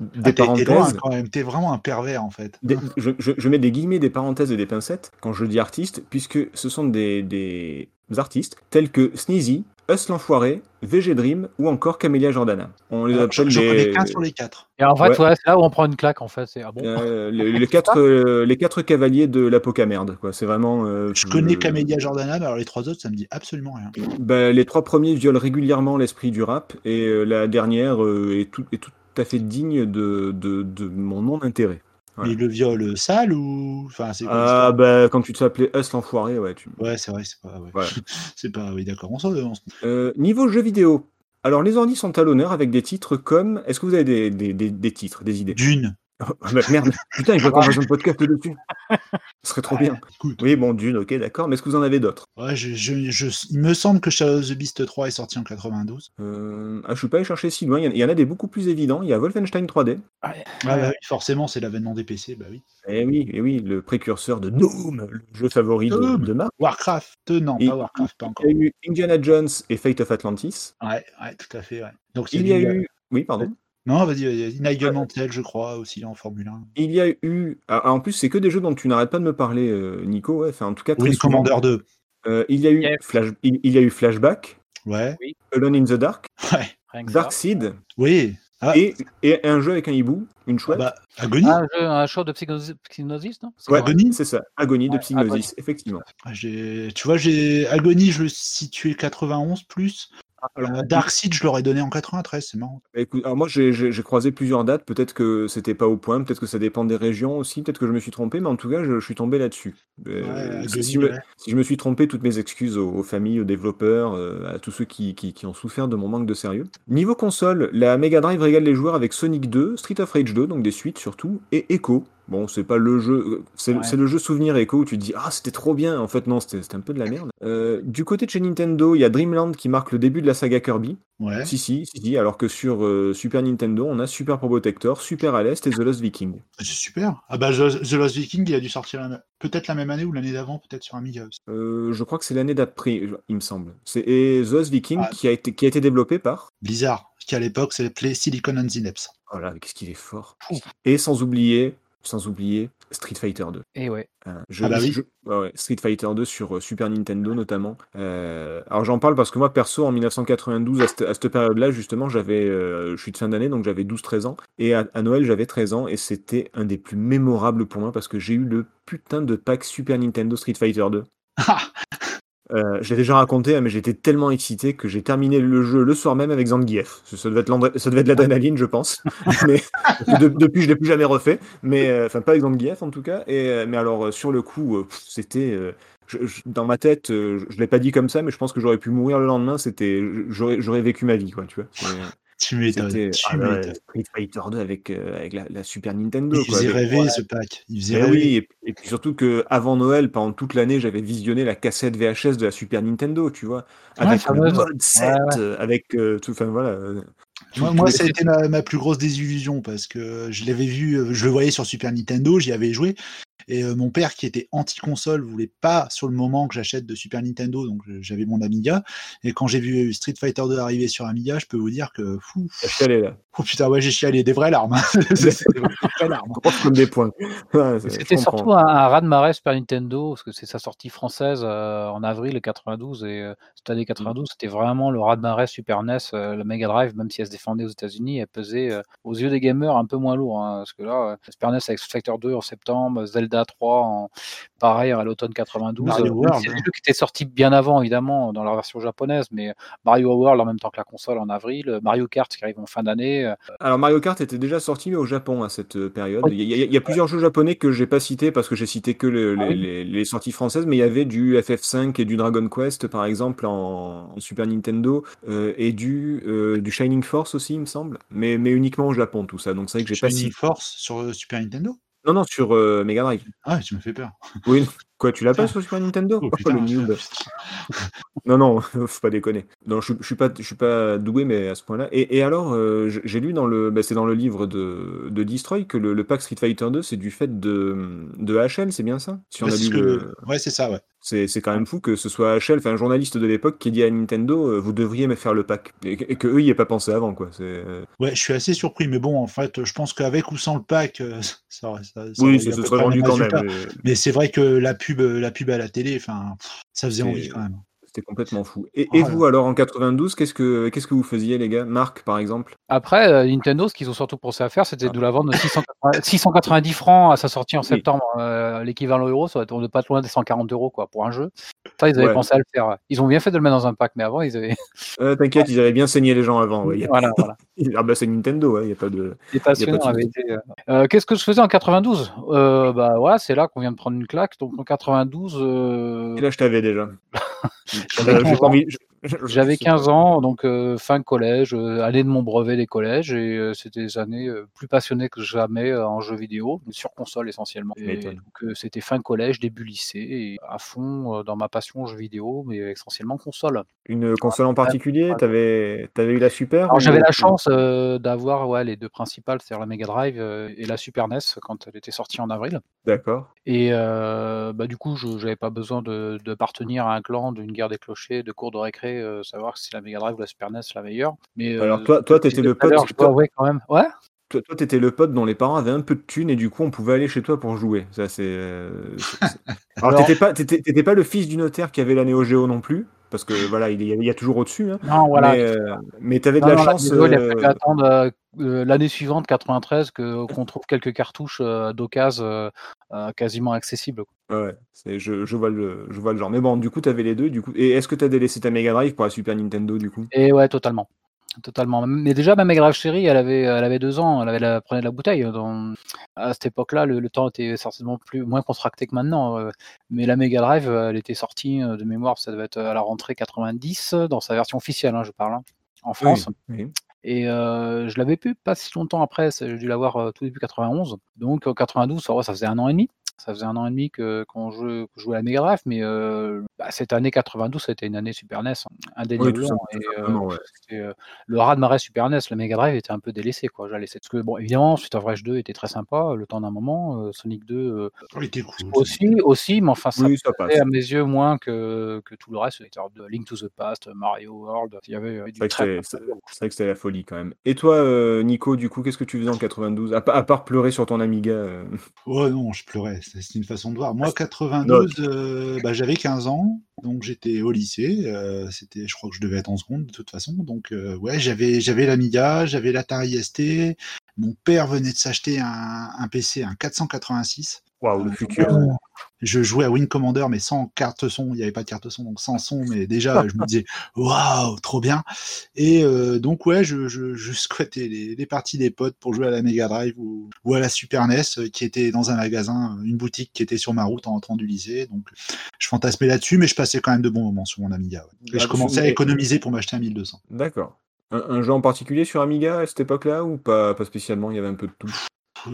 des Ah, loin parenthèses. quand même. T'es vraiment un pervers en fait. des- je, je- je mets des guillemets, des parenthèses et des pincettes quand je dis artistes, puisque ce sont des, des artistes tels que Sneezy, Us l'Enfoiré, VG Dream ou encore Camélia Jordana. On les Alors, appelle je, je connais les, qu'un sur les quatre. Et en fait, Ouais. ouais, c'est là où on prend une claque, en fait. C'est ah bon. euh, les, les quatre, euh, les quatre cavaliers de l'apocamerde. quoi. C'est vraiment. euh, Je connais euh, Camélia Jordana, mais alors les trois autres, ça me dit absolument rien. bah, les trois premiers violent régulièrement l'esprit du rap et euh, la dernière euh, est, tout, est tout à fait digne de, de, de mon non-intérêt. Voilà. Mais le viol sale ou. Enfin, c'est quoi Ah bah quand tu t'appelais Us l'enfoiré, ouais. Tu... Ouais, c'est vrai, c'est pas. Ouais. Voilà. c'est pas. Oui, d'accord. On s'en on s'en- Euh, niveau jeux vidéo, alors les ordi sont à l'honneur avec des titres comme. Est-ce que vous avez des, des, des, des titres, des idées? Dune. Oh, bah, Merde, putain, il faut qu'on fasse un podcast dessus. Ce serait trop bien. Écoute. Oui, bon, Dune, ok, d'accord, mais est-ce que vous en avez d'autres? Ouais, je, je, je- il me semble que Shadow of the Beast 3 est sorti en 92. euh, ah, Je suis pas allé chercher si loin, il y en- il y en a des beaucoup plus évidents. Il y a Wolfenstein 3D. Ah, bah oui, forcément, c'est l'avènement des PC, bah oui. Eh oui, eh oui, le précurseur de Doom, le jeu favori de, Doom. de Marc. Warcraft, euh, non, Et- pas Warcraft, pas encore. Il y a eu Indiana Jones et Fate of Atlantis. Ouais, ouais, tout à fait, ouais. Donc, Il y a eu. Oui, pardon. Non, vas-y, vas-y. Nigel Mansell, je crois, aussi en Formule 1. Il y a eu. ah, en plus, c'est que des jeux dont tu n'arrêtes pas de me parler, euh, Nico. Ouais, enfin, en tout cas, très Oui, souvent. Commander 2. Euh, il y a eu Flash, il, y a eu Flashback, Ouais, Alone in the Dark, ouais. Dark Seed Oui. Ah, et, et un jeu avec un hibou, une chouette. bah, Agony Ah, un, jeu, un show de psychnosis, psychnosis, non? C'est ouais, Agony c'est ça. Agonie de Ouais, Psygnosis, Agony. effectivement. Ah, j'ai- Tu vois, j'ai Agony, je le situais 91 plus. Alors, Dark Seed, je l'aurais donné en 93, c'est marrant. Bah, écoute, alors moi j'ai croisé plusieurs dates, peut-être que c'était pas au point, peut-être que ça dépend des régions aussi, peut-être que je me suis trompé, mais en tout cas je, je suis tombé là-dessus. Euh, Ouais, si, je me, ouais. si je me suis trompé, toutes mes excuses aux, aux familles, aux développeurs, euh, à tous ceux qui, qui- qui ont souffert de mon manque de sérieux. Niveau console, la Mega Drive régale les joueurs avec Sonic 2, Street of Rage 2, donc des suites surtout, et Echo, Bon, c'est pas le jeu. C'est Ouais. le jeu souvenir Echo où tu te dis Ah, c'était trop bien. En fait, non, c'était un peu de la merde. Euh, du côté de chez Nintendo, il y a Dreamland qui marque le début de la saga Kirby. Ouais. Si, si, si, si. Alors que sur euh, Super Nintendo, on a Super Probotector, Super Aleste et The Lost Viking. C'est super. Ah bah The The Lost Viking, il a dû sortir peut-être la même année ou l'année d'avant, peut-être sur Amiga aussi. Euh, je crois que c'est l'année d'après, il me semble. Et The Lost Viking Ah. qui, a été, qui a été développé par. Blizzard, qui à l'époque s'appelait Silicon and Synapse. Oh là, qu'est-ce qu'il est fort. Et sans oublier, sans oublier Street Fighter 2. Et ouais. Je- Ah bah oui. je- ouais, ouais, Street Fighter 2 sur euh, Super Nintendo notamment. Euh, alors j'en parle parce que moi perso en 1992 à cette, à cette période-là justement j'avais, euh, je suis de fin d'année donc j'avais 12-13 ans et à, à Noël j'avais 13 ans et c'était un des plus mémorables pour moi parce que j'ai eu le putain de pack Super Nintendo Street Fighter 2. Euh, je l'ai déjà raconté, hein, mais j'étais tellement excité que j'ai terminé le jeu le soir même avec Zangief. Ça, ça devait être ça devait être l'adrénaline, je pense. mais de- depuis, je l'ai plus jamais refait. Mais euh, enfin, pas avec Zangief en tout cas. Et euh, mais alors euh, sur le coup, c'était dans ma tête, je, je l'ai pas dit comme ça, mais je pense que j'aurais pu mourir le lendemain. C'était, j'aurais, j'aurais vécu ma vie, quoi. Tu vois. Tu m'étonnes. C'était Tu ah ouais, m'étonnes. Street Fighter 2 avec euh, avec la, la Super Nintendo. Il quoi, faisait avec- rêver ce pack. Il faisait mais rêver. oui, et, puis- et puis surtout que avant Noël, pendant toute l'année, j'avais visionné la cassette VHS de la Super Nintendo, tu vois, avec le fameuse. mode 7, Ouais, ouais. euh, avec euh, tout, enfin voilà. euh, tout- Moi, ça a été ma, ma plus grosse désillusion parce que je l'avais vu, je le voyais sur Super Nintendo, j'y avais joué. Et euh, mon père, qui était anti-console, voulait pas sur le moment que j'achète de Super Nintendo, donc euh, j'avais mon Amiga. Et quand j'ai vu Street Fighter 2 arriver sur Amiga, je peux vous dire que fou, T'as chialé, là. oh putain, ouais, j'ai chialé des vraies larmes. hein. Des vraies larmes. Comme des points. Ouais, C'était surtout un, un raz-de-marée Super Nintendo, parce que c'est sa sortie française euh, en avril 92, et euh, cette année 92, c'était vraiment le raz-de-marée Super NES, euh, la Mega Drive, même si elle se défendait aux États-Unis, elle pesait euh, aux yeux des gamers un peu moins lourd, hein, parce que là, euh, Super NES avec Street Fighter 2 en septembre, Zelda 3 en pareil à l'automne 92, Mario euh, World, si hein. jeux qui étaient sortis bien avant, évidemment, dans leur version japonaise, mais Mario World en même temps que la console en avril, euh, Mario Kart qui arrive en fin d'année, euh, Alors Mario Kart était déjà sorti au Japon à cette période. Il y, a- il y a plusieurs jeux japonais que j'ai pas cités parce que j'ai cité que le- Ah les, oui. les- les sorties françaises, mais il y avait du FF5 et du Dragon Quest par exemple en, en Super Nintendo euh, et du, euh, du Shining Force aussi, il me semble, mais, mais uniquement au Japon tout ça. Donc c'est vrai que j'ai pas Shining cité. Force sur Super Nintendo? Non, non, sur euh, Mega Drive. Ah, tu me fais peur. Oui, quoi, tu l'as pas Ah. sur Super Nintendo? Oh, Oh, putain. le noob. Non, non, faut pas déconner. Non, je, je suis pas, je suis pas doué, mais à ce point-là. Et, et alors, euh, j'ai lu dans le, bah, c'est dans le livre de, de Destroy que le, le pack Street Fighter 2, c'est du fait de, de HL, c'est bien ça? Si on Ouais, a c'est lu ce que- le- ouais, c'est ça, ouais. c'est, quand même fou que ce soit HL, enfin un journaliste de l'époque qui dit à Nintendo, euh, vous devriez me faire le pack, et, que- et que eux y aient pas pensé avant, quoi. Euh, Ouais, je suis assez surpris, mais bon, en fait, je pense qu'avec ou sans le pack, euh, ça, aurait- ça, ça oui, ça se serait vendu quand même. mais- Mais c'est vrai que la pub, la pub à la télé, enfin, ça faisait envie quand même. C'était complètement fou. Et, vous, alors, en 92, qu'est-ce que, qu'est-ce que vous faisiez, les gars? Marc, par exemple? Après, euh, Nintendo, ce qu'ils ont surtout pensé à faire, c'était Ah. de la vendre 680 690 francs à sa sortie en Oui. septembre. Euh, L'équivalent euro, ça va être on est pas loin des 140 euros quoi, pour un jeu. Ça, ils avaient Ouais. pensé à le faire. ouais. Ils ont bien fait de le mettre dans un pack, mais avant, ils avaient. Euh, T'inquiète, ils avaient bien saigné les gens avant. ouais. Voilà, voilà. Ah bah c'est Nintendo, il n'y a pas de... Qu'est-ce que je faisais en 92 euh, Bah voilà, c'est là qu'on vient de prendre une claque. Donc en 92, euh, Et là, je t'avais déjà. J'avais Euh, j'ai 15 pas envie- je- je- J'avais je- 15 ans, donc euh, fin collège, euh, année de mon brevet des collèges, et euh, c'était des années euh, plus passionnées que jamais euh, en jeux vidéo, sur console essentiellement. Tu Et donc euh, c'était fin collège, début lycée, et à fond euh, dans ma passion jeux vidéo, mais essentiellement console. Une console en particulier T'avais avais eu la Super ou- j'avais la chance euh, d'avoir ouais, les deux principales, c'est-à-dire la Mega Drive euh, et la Super NES quand elle était sortie en avril. D'accord. Et euh, bah, du coup, je n'avais pas besoin de, de appartenir à un clan, d'une guerre des clochers, de cours de récré, euh, savoir si la Mega Drive ou la Super NES la meilleure. Mais, Alors, euh, toi- toi, je t'étais disais le pote- Je avouer quand même. Ouais. Toi, toi, t'étais le pote dont les parents avaient un peu de thunes et du coup, on pouvait aller chez toi pour jouer. Ça, c'est. euh, c'est- Alors, Alors- t'étais pas, t'étais- t'étais pas le fils du notaire qui avait la Neo Geo non plus, parce que voilà, il y a, il y a toujours au-dessus. Hein, Non, voilà. mais euh, mais t'avais de Non, la non, chance. vidéo, il a euh, fallu attendre euh, euh, l'année suivante, 93, que- qu'on trouve quelques cartouches euh, d'occasion euh, euh, quasiment accessibles. Ouais, je, je, vois le, je vois le genre. Mais bon, du coup, t'avais les deux. Du coup, et est-ce que t'as délaissé ta Mega Drive pour la Super Nintendo du coup? Et ouais, totalement. Totalement. Mais déjà, ma Mega Drive chérie, elle avait, elle avait deux ans, elle avait la, prenait de la bouteille. dans- à cette époque-là, le, le temps était certainement plus, moins contracté que maintenant. euh, mais la Mega Drive, euh, elle était sortie euh, de mémoire, ça devait être à la rentrée 90, dans sa version officielle, hein, je parle, hein, en France. Oui, oui. Et euh, je l'avais pu pas si longtemps après, j'ai dû l'avoir tout début 91. Donc en 92, ça, ça faisait un an et demi. Ça faisait un an et demi que qu'on jouait, à la Mega Drive, mais euh, bah, cette année 92, c'était une année Super NES, hein, indéniablement. et, euh, euh, le raz de marée Super NES, la Mega Drive était un peu délaissé, quoi. J'ai laissé. Parce que bon, évidemment, Street of Rage 2 était très sympa, le temps d'un moment. Sonic 2 était cool, aussi, aussi, mais enfin, ça, oui, ça à mes yeux moins que, que tout le reste. De Link to the Past, Mario World, il y avait, du C'est vrai que c'était la folie quand même. Et toi, Nico, du coup, qu'est-ce que tu faisais en 92 à, à, part pleurer sur ton Amiga Ouais, non, je pleurais c'est une façon de voir. Moi, 92, euh, bah, j'avais 15 ans, donc j'étais au lycée. Euh, c'était, je crois que je devais être en seconde de toute façon. Donc, euh, ouais, j'avais, j'avais l'Amiga, j'avais l'Atari ST. Mon père venait de s'acheter un, un PC, un 486. Waouh, le futur. Je jouais à Wing Commander, mais sans carte son. Il n'y avait pas de carte son, donc sans son. Mais déjà, je me disais, waouh, trop bien. Et euh, donc, ouais, je, je, je squattais les, les, parties des potes pour jouer à la Mega Drive ou, ou, à la Super NES, euh, qui était dans un magasin, une boutique qui était sur ma route en entrant du lycée. Donc, je fantasmais là-dessus, mais je passais quand même de bons moments sur mon Amiga. Et je commençais à économiser pour m'acheter un 1200. D'accord. Un, un, jeu en particulier sur Amiga à cette époque-là ou pas, pas spécialement Il y avait un peu de tout?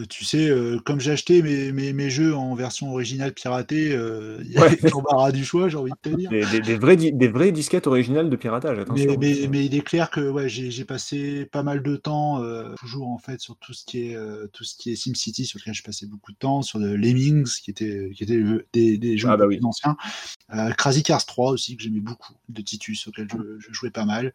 Tu sais, euh, comme j'ai acheté mes, mes, mes, jeux en version originale piratée, euh, il y avait l'embarras du choix, j'ai envie de te dire. Des, des, des, vrais, des vraies disquettes originales de piratage, attention. Mais, mais, il est clair que ouais, j'ai passé pas mal de temps, euh, toujours en fait, sur tout ce qui est, euh, tout ce qui est SimCity, sur lequel je passais beaucoup de temps, sur le Lemmings, qui était, qui était des, des jeux ah bah oui. anciens. Euh, Crazy Cars 3 aussi, que j'aimais beaucoup, de Titus, auquel je, je jouais pas mal.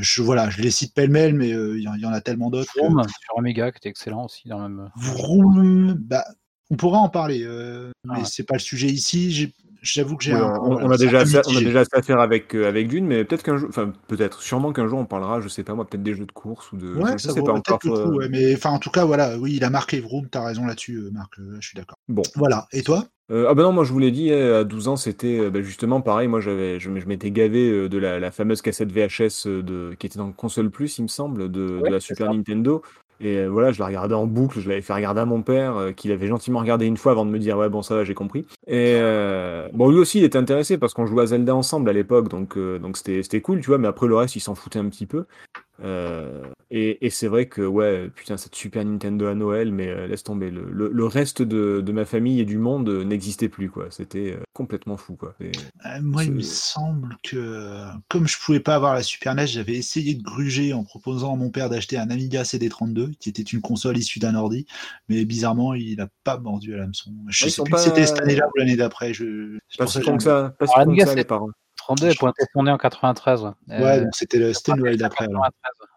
je, voilà, je les cite pêle-mêle, mais il y, y, en a tellement d'autres. Que... Sur Amiga, qui était excellent aussi dans même. Vroom, bah, on pourra en parler, euh, ah mais c'est pas le sujet ici. J'avoue que j'ai ouais, on, on, a déjà assez, on a déjà assez à faire avec euh, avec Dune, mais peut-être qu'un jour, enfin peut-être, sûrement qu'un jour on parlera, je sais pas moi, peut-être des jeux de course ou de. Ouais, je ça sais pas encore. Coup, ouais, mais enfin en tout cas voilà, oui, il a marqué Vroom, t'as raison là-dessus, euh, Marc, je suis d'accord. Bon. Voilà. Et toi? Euh, ah ben non, moi je vous l'ai dit, à 12 ans, c'était bah, justement pareil. Moi, j'avais, je, je m'étais gavé de la, la, fameuse cassette VHS de, qui était dans Console Plus, il me semble, de, ouais, de la Super ça. Nintendo. Et voilà, je la regardais en boucle, je l'avais fait regarder à mon père, euh, qu'il avait gentiment regardé une fois avant de me dire ouais bon ça va j'ai compris. Et euh, bon lui aussi il était intéressé parce qu'on jouait à Zelda ensemble à l'époque, donc euh, donc c'était c'était cool tu vois, mais après le reste il s'en foutait un petit peu. Euh, et, et c'est vrai que ouais, putain, cette Super Nintendo à Noël, mais euh, laisse tomber. Le, le, le reste de, de, ma famille et du monde euh, n'existait plus, quoi. C'était euh, complètement fou, quoi. Et, moi, il me semble que comme je pouvais pas avoir la Super NES, j'avais essayé de gruger en proposant à mon père d'acheter un Amiga CD32, qui était une console issue d'un ordi, mais bizarrement, il a pas mordu à l'hameçon. Je ouais, sais plus pas... si c'était cette année-là ou l'année d'après. Je... Pas si que ça, pas si que ça, les parents. 32 pour être né en 93. Ouais, ouais donc c'était le, Noël d'après.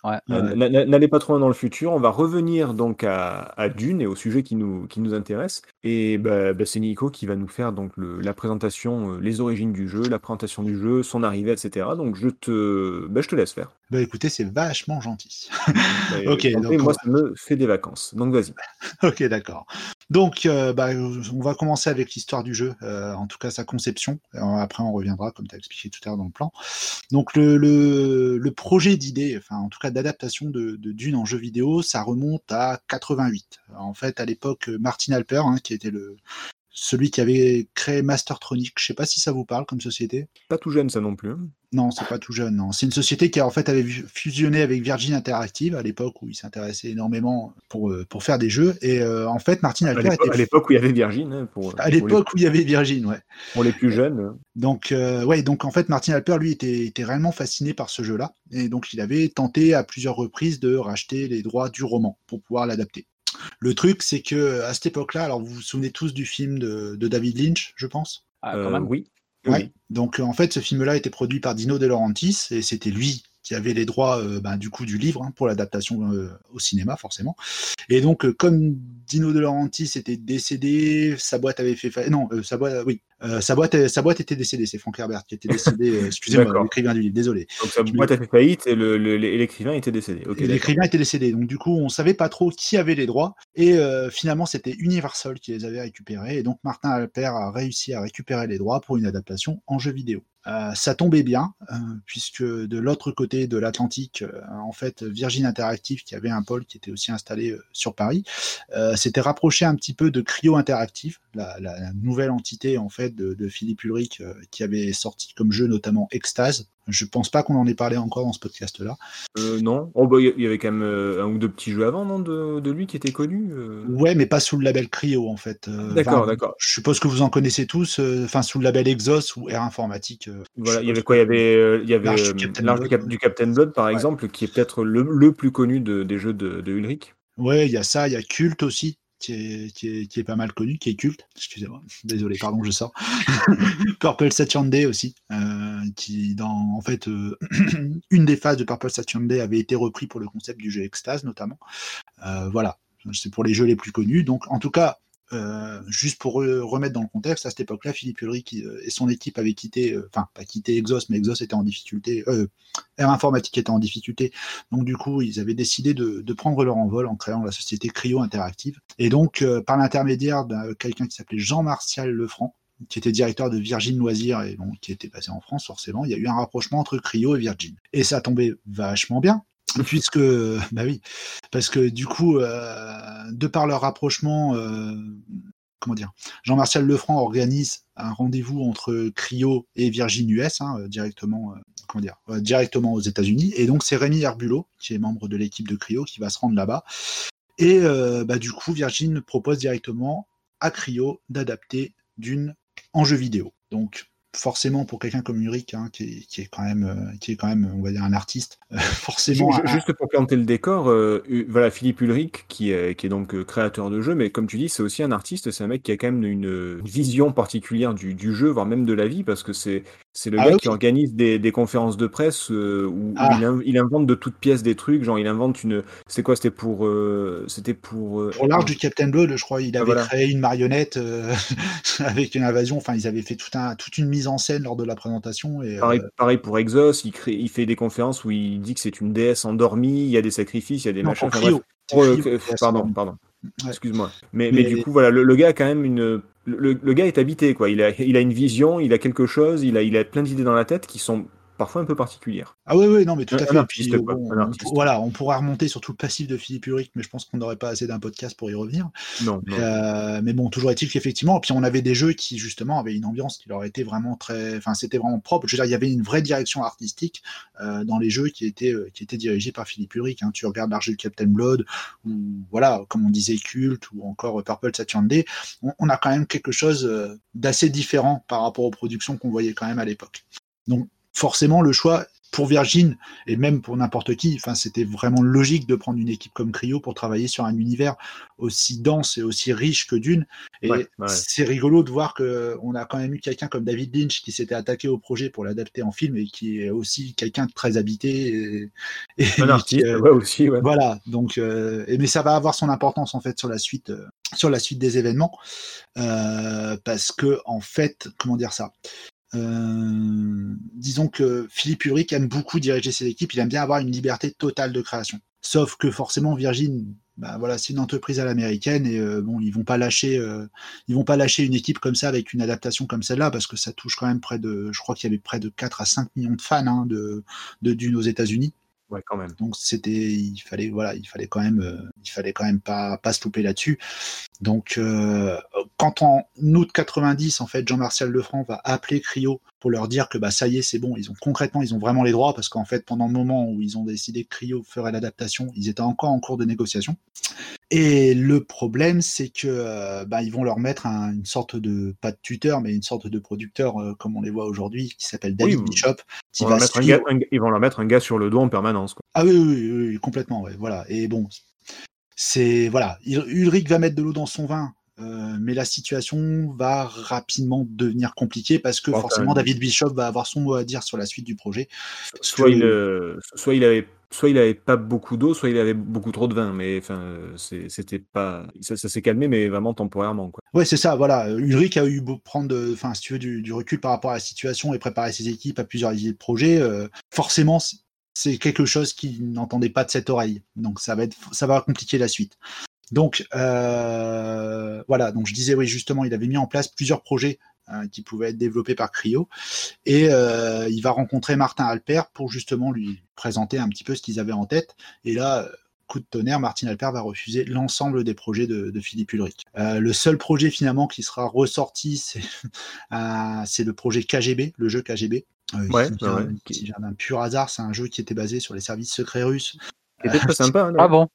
Ouais. Euh, N'allez pas trop loin dans le futur. On va revenir donc à, à, Dune et au sujet qui nous, qui nous intéresse. Et bah, bah, c'est Nico qui va nous faire donc le, la présentation, euh, les origines du jeu, la présentation du jeu, son arrivée, etc. Donc je te, bah, je te laisse faire. Bah écoutez, c'est vachement gentil. ok. Donc, moi, ça me fait des vacances. Donc vas-y. ok, d'accord. Donc, euh, bah, on va commencer avec l'histoire du jeu, euh, en tout cas sa conception. Alors, après, on reviendra, comme tu as expliqué tout à l'heure dans le plan. Donc, le, le, le projet d'idée, enfin, en tout cas d'adaptation de, de, Dune en jeu vidéo, ça remonte à 88. En fait, à l'époque, Martin Alper, hein, qui était le, celui qui avait créé Mastertronic. Je sais pas si ça vous parle comme société. Pas tout jeune ça non plus. Hein. Non, c'est pas tout jeune. Non, c'est une société qui en fait avait fusionné avec Virgin Interactive à l'époque où il s'intéressait énormément pour euh, pour faire des jeux. Et euh, en fait, Martin Alper était... à l'époque où il y avait Virgin. Hein, pour, à l'époque les... où il y avait Virgin, ouais. Pour les plus jeunes. Hein. Donc euh, ouais, donc en fait, Martin Alper lui était était réellement fasciné par ce jeu-là et donc il avait tenté à plusieurs reprises de racheter les droits du roman pour pouvoir l'adapter. Le truc, c'est que à cette époque-là, alors vous vous souvenez tous du film de, de David Lynch, je pense? Ah, quand même. Euh, oui. Ouais. Donc en fait, ce film-là était produit par Dino De Laurentiis et c'était lui qui avait les droits euh, ben, du coup du livre hein, pour l'adaptation euh, au cinéma forcément. Et donc euh, comme Dino De Laurentiis était décédé, sa boîte avait fait fa... non sa boîte oui sa boîte sa boîte était décédée. C'est Frank Herbert qui était décédé. Excusez-moi, l'écrivain du livre. Désolé. Donc sa boîte a fait faillite et l'écrivain était décédé. Okay, l'écrivain était décédé. Donc du coup on savait pas trop qui avait les droits et finalement c'était Universal qui les avait récupérés et donc Martin Alper a réussi à récupérer les droits pour une adaptation en jeu vidéo. Euh, ça tombait bien, euh, puisque de l'autre côté de l'Atlantique, euh, en fait, Virgin Interactive, qui avait un pôle qui était aussi installé sur Paris, s'était rapproché un petit peu de Cryo Interactive, la, nouvelle entité en fait de Philippe Ulrich, qui avait sorti comme jeu notamment Extase, Je pense pas qu'on en ait parlé encore dans ce podcast-là. Euh, non. Oh, bah, il y avait quand même euh, un ou deux petits jeux avant, non, de, de lui qui étaient connus. euh Ouais, mais pas sous le label Cryo en fait. Euh, D'accord, d'accord. Je suppose que vous en connaissez tous. Enfin, sous le label Exos ou Air Informatique. Voilà, il y avait quoi Il y avait, il y avait L'Arche du Captain Blood, Cap- du Captain Blood, par Ouais. exemple, qui est peut-être le, le plus connu de- des jeux de, de Ulrich. Ouais, il y a ça, il y a Culte aussi, qui est, qui est, qui est pas mal connu, qui est culte. Excusez-moi, désolé, pardon, je sors. Purple Saturn Day aussi, euh, qui dans en fait euh, une des phases de Purple Saturn Day avait été repris pour le concept du jeu Extase notamment. Euh, voilà, c'est pour les jeux les plus connus. Donc en tout cas. Euh, juste pour re- remettre dans le contexte, à cette époque-là, Philippe Ulrich euh, et son équipe avaient quitté, euh, enfin pas quitté Exos, mais Exos était en difficulté, euh, Air Informatique était en difficulté, donc du coup, ils avaient décidé de, de prendre leur envol en créant la société Cryo Interactive. Et donc, par l'intermédiaire de quelqu'un qui s'appelait Jean-Martial Lefranc, qui était directeur de Virgin Loisirs et donc qui était basé en France, forcément, il y a eu un rapprochement entre Cryo et Virgin. Et ça tombait vachement bien. Puisque, bah oui, parce que du coup, euh, de par leur rapprochement, euh, comment dire, Jean-Martial Lefranc organise un rendez-vous entre Cryo et Virgin US, hein, euh, directement, comment dire, directement aux États-Unis. Et donc c'est Rémi Herbulot, qui est membre de l'équipe de Cryo, qui va se rendre là-bas. Et bah, du coup, Virgin propose directement à Cryo d'adapter Dune en jeu vidéo. Donc forcément pour quelqu'un comme Ulrich, hein, qui, est, qui est quand même, euh, qui est quand même, on va dire un artiste, euh, forcément. Un- Juste pour planter le décor, euh, voilà Philippe Ulrich qui est, qui est donc créateur de jeux, mais comme tu dis, c'est aussi un artiste, c'est un mec qui a quand même une, une vision particulière du, du jeu, voire même de la vie, parce que c'est c'est le Ah gars oui. qui organise des, des conférences de presse euh, où, Ah. il, in- il invente de toutes pièces des trucs, genre il invente une, c'était quoi, c'était pour, euh, c'était pour, euh, Pour l'arche du Captain Blood, je crois, il avait voilà. créé une marionnette avec une invasion. Enfin, ils avaient fait tout un, toute une mise en scène lors de la présentation. Et, Pareil, pareil pour Exos, il, crée, il fait des conférences où il dit que c'est une déesse endormie, il y a des sacrifices, il y a des non, machins. enfin, bref. Pour, pardon, pardon. Ouais. Excuse-moi. Mais, mais, Mais- du coup, voilà, le, le gars a quand même une. Le, le gars est habité, quoi. Il a, il a une vision, il a quelque chose, il a, il a plein d'idées dans la tête qui sont parfois un peu particulières. Ah oui, oui, non, mais tout Un- à fait. artiste, Puis, quoi, bon, un on- voilà, on pourra remonter sur tout le passif de Philippe Ulrich, mais je pense qu'on n'aurait pas assez d'un podcast pour y revenir. Non, non. Euh, mais bon, toujours est-il qu'effectivement, puis on avait des jeux qui justement avaient une ambiance qui leur était vraiment très, enfin c'était vraiment propre. Je veux dire, il y avait une vraie direction artistique euh, dans les jeux qui étaient euh, qui étaient dirigés par Philippe Ulrich. Hein. Tu regardes l'argile Captain Blood ou voilà, comme on disait Cult ou encore Purple Saturn Day, on, on a quand même quelque chose euh, d'assez différent par rapport aux productions qu'on voyait quand même à l'époque. Donc forcément, le choix pour Virgin et même pour n'importe qui, enfin c'était vraiment logique de prendre une équipe comme Cryo pour travailler sur un univers aussi dense et aussi riche que Dune. Et Ouais, ouais. c'est rigolo de voir que on a quand même eu quelqu'un comme David Lynch qui s'était attaqué au projet pour l'adapter en film et qui est aussi quelqu'un de très habité. Et, Un artiste, euh, ouais, aussi, ouais. voilà, donc euh, et- mais ça va avoir son importance en fait sur la suite, euh, sur la suite des événements, parce que en fait, comment dire ça? Euh, Disons que Philippe Ulrich aime beaucoup diriger ses équipes, il aime bien avoir une liberté totale de création. Sauf que forcément Virgin, bah voilà, c'est une entreprise à l'américaine et euh, bon, ils vont pas lâcher, euh, ils vont pas lâcher une équipe comme ça avec une adaptation comme celle-là parce que ça touche quand même près de, je crois qu'il y avait près de 4 à 5 millions de fans hein, de, de Dune aux États-Unis. Ouais, quand même. Donc c'était, il fallait, voilà, il fallait quand même, euh, il fallait quand même pas, pas se louper là-dessus. Donc euh, quand en août 90, en fait, Jean-Martial Lefranc va appeler Cryo pour leur dire que bah ça y est, c'est bon, ils ont concrètement, ils ont vraiment les droits parce qu'en fait, pendant le moment où ils ont décidé que Cryo ferait l'adaptation, ils étaient encore en cours de négociation. Et le problème, c'est que euh, bah, ils vont leur mettre un- une sorte de pas de tuteur, mais une sorte de producteur euh, comme on les voit aujourd'hui, qui s'appelle David Oui, Bishop, qui Ils vont, va leur mettre un suivre- gars- un- ils vont leur mettre un gars sur le dos en permanence. Quoi. ah oui, oui, oui, oui, complètement, ouais, voilà. Et bon, c'est voilà, Ul- Ulrich va mettre de l'eau dans son vin, euh, mais la situation va rapidement devenir compliquée parce que Enfin, forcément David Bishop va avoir son mot à dire sur la suite du projet. Soit, que- il, euh, soit il avait soit il avait pas beaucoup d'eau, soit il avait beaucoup trop de vin, mais enfin c'était pas ça, ça s'est calmé, mais vraiment temporairement quoi. Ouais, c'est ça, voilà. Ulrich a eu beau prendre, enfin, si tu veux, du, du recul par rapport à la situation et préparer ses équipes à plusieurs idées de projet. euh, forcément, c'est quelque chose qu'il n'entendait pas de cette oreille. Donc, ça va être, ça va compliquer la suite. Donc, euh, voilà. Donc, je disais, oui, justement, il avait mis en place plusieurs projets hein, qui pouvaient être développés par Cryo. Et euh, il va rencontrer Martin Alper pour justement lui présenter un petit peu ce qu'ils avaient en tête. Et là, coup de tonnerre, Martin Alper va refuser l'ensemble des projets de, Philippe Ulrich. Euh, le seul projet finalement qui sera ressorti, c'est euh, le projet KGB, le jeu KGB. ouais, qui vient, d'un pur hasard, c'est un jeu qui était basé sur les services secrets russes. C'était très sympa. Hein, ah bon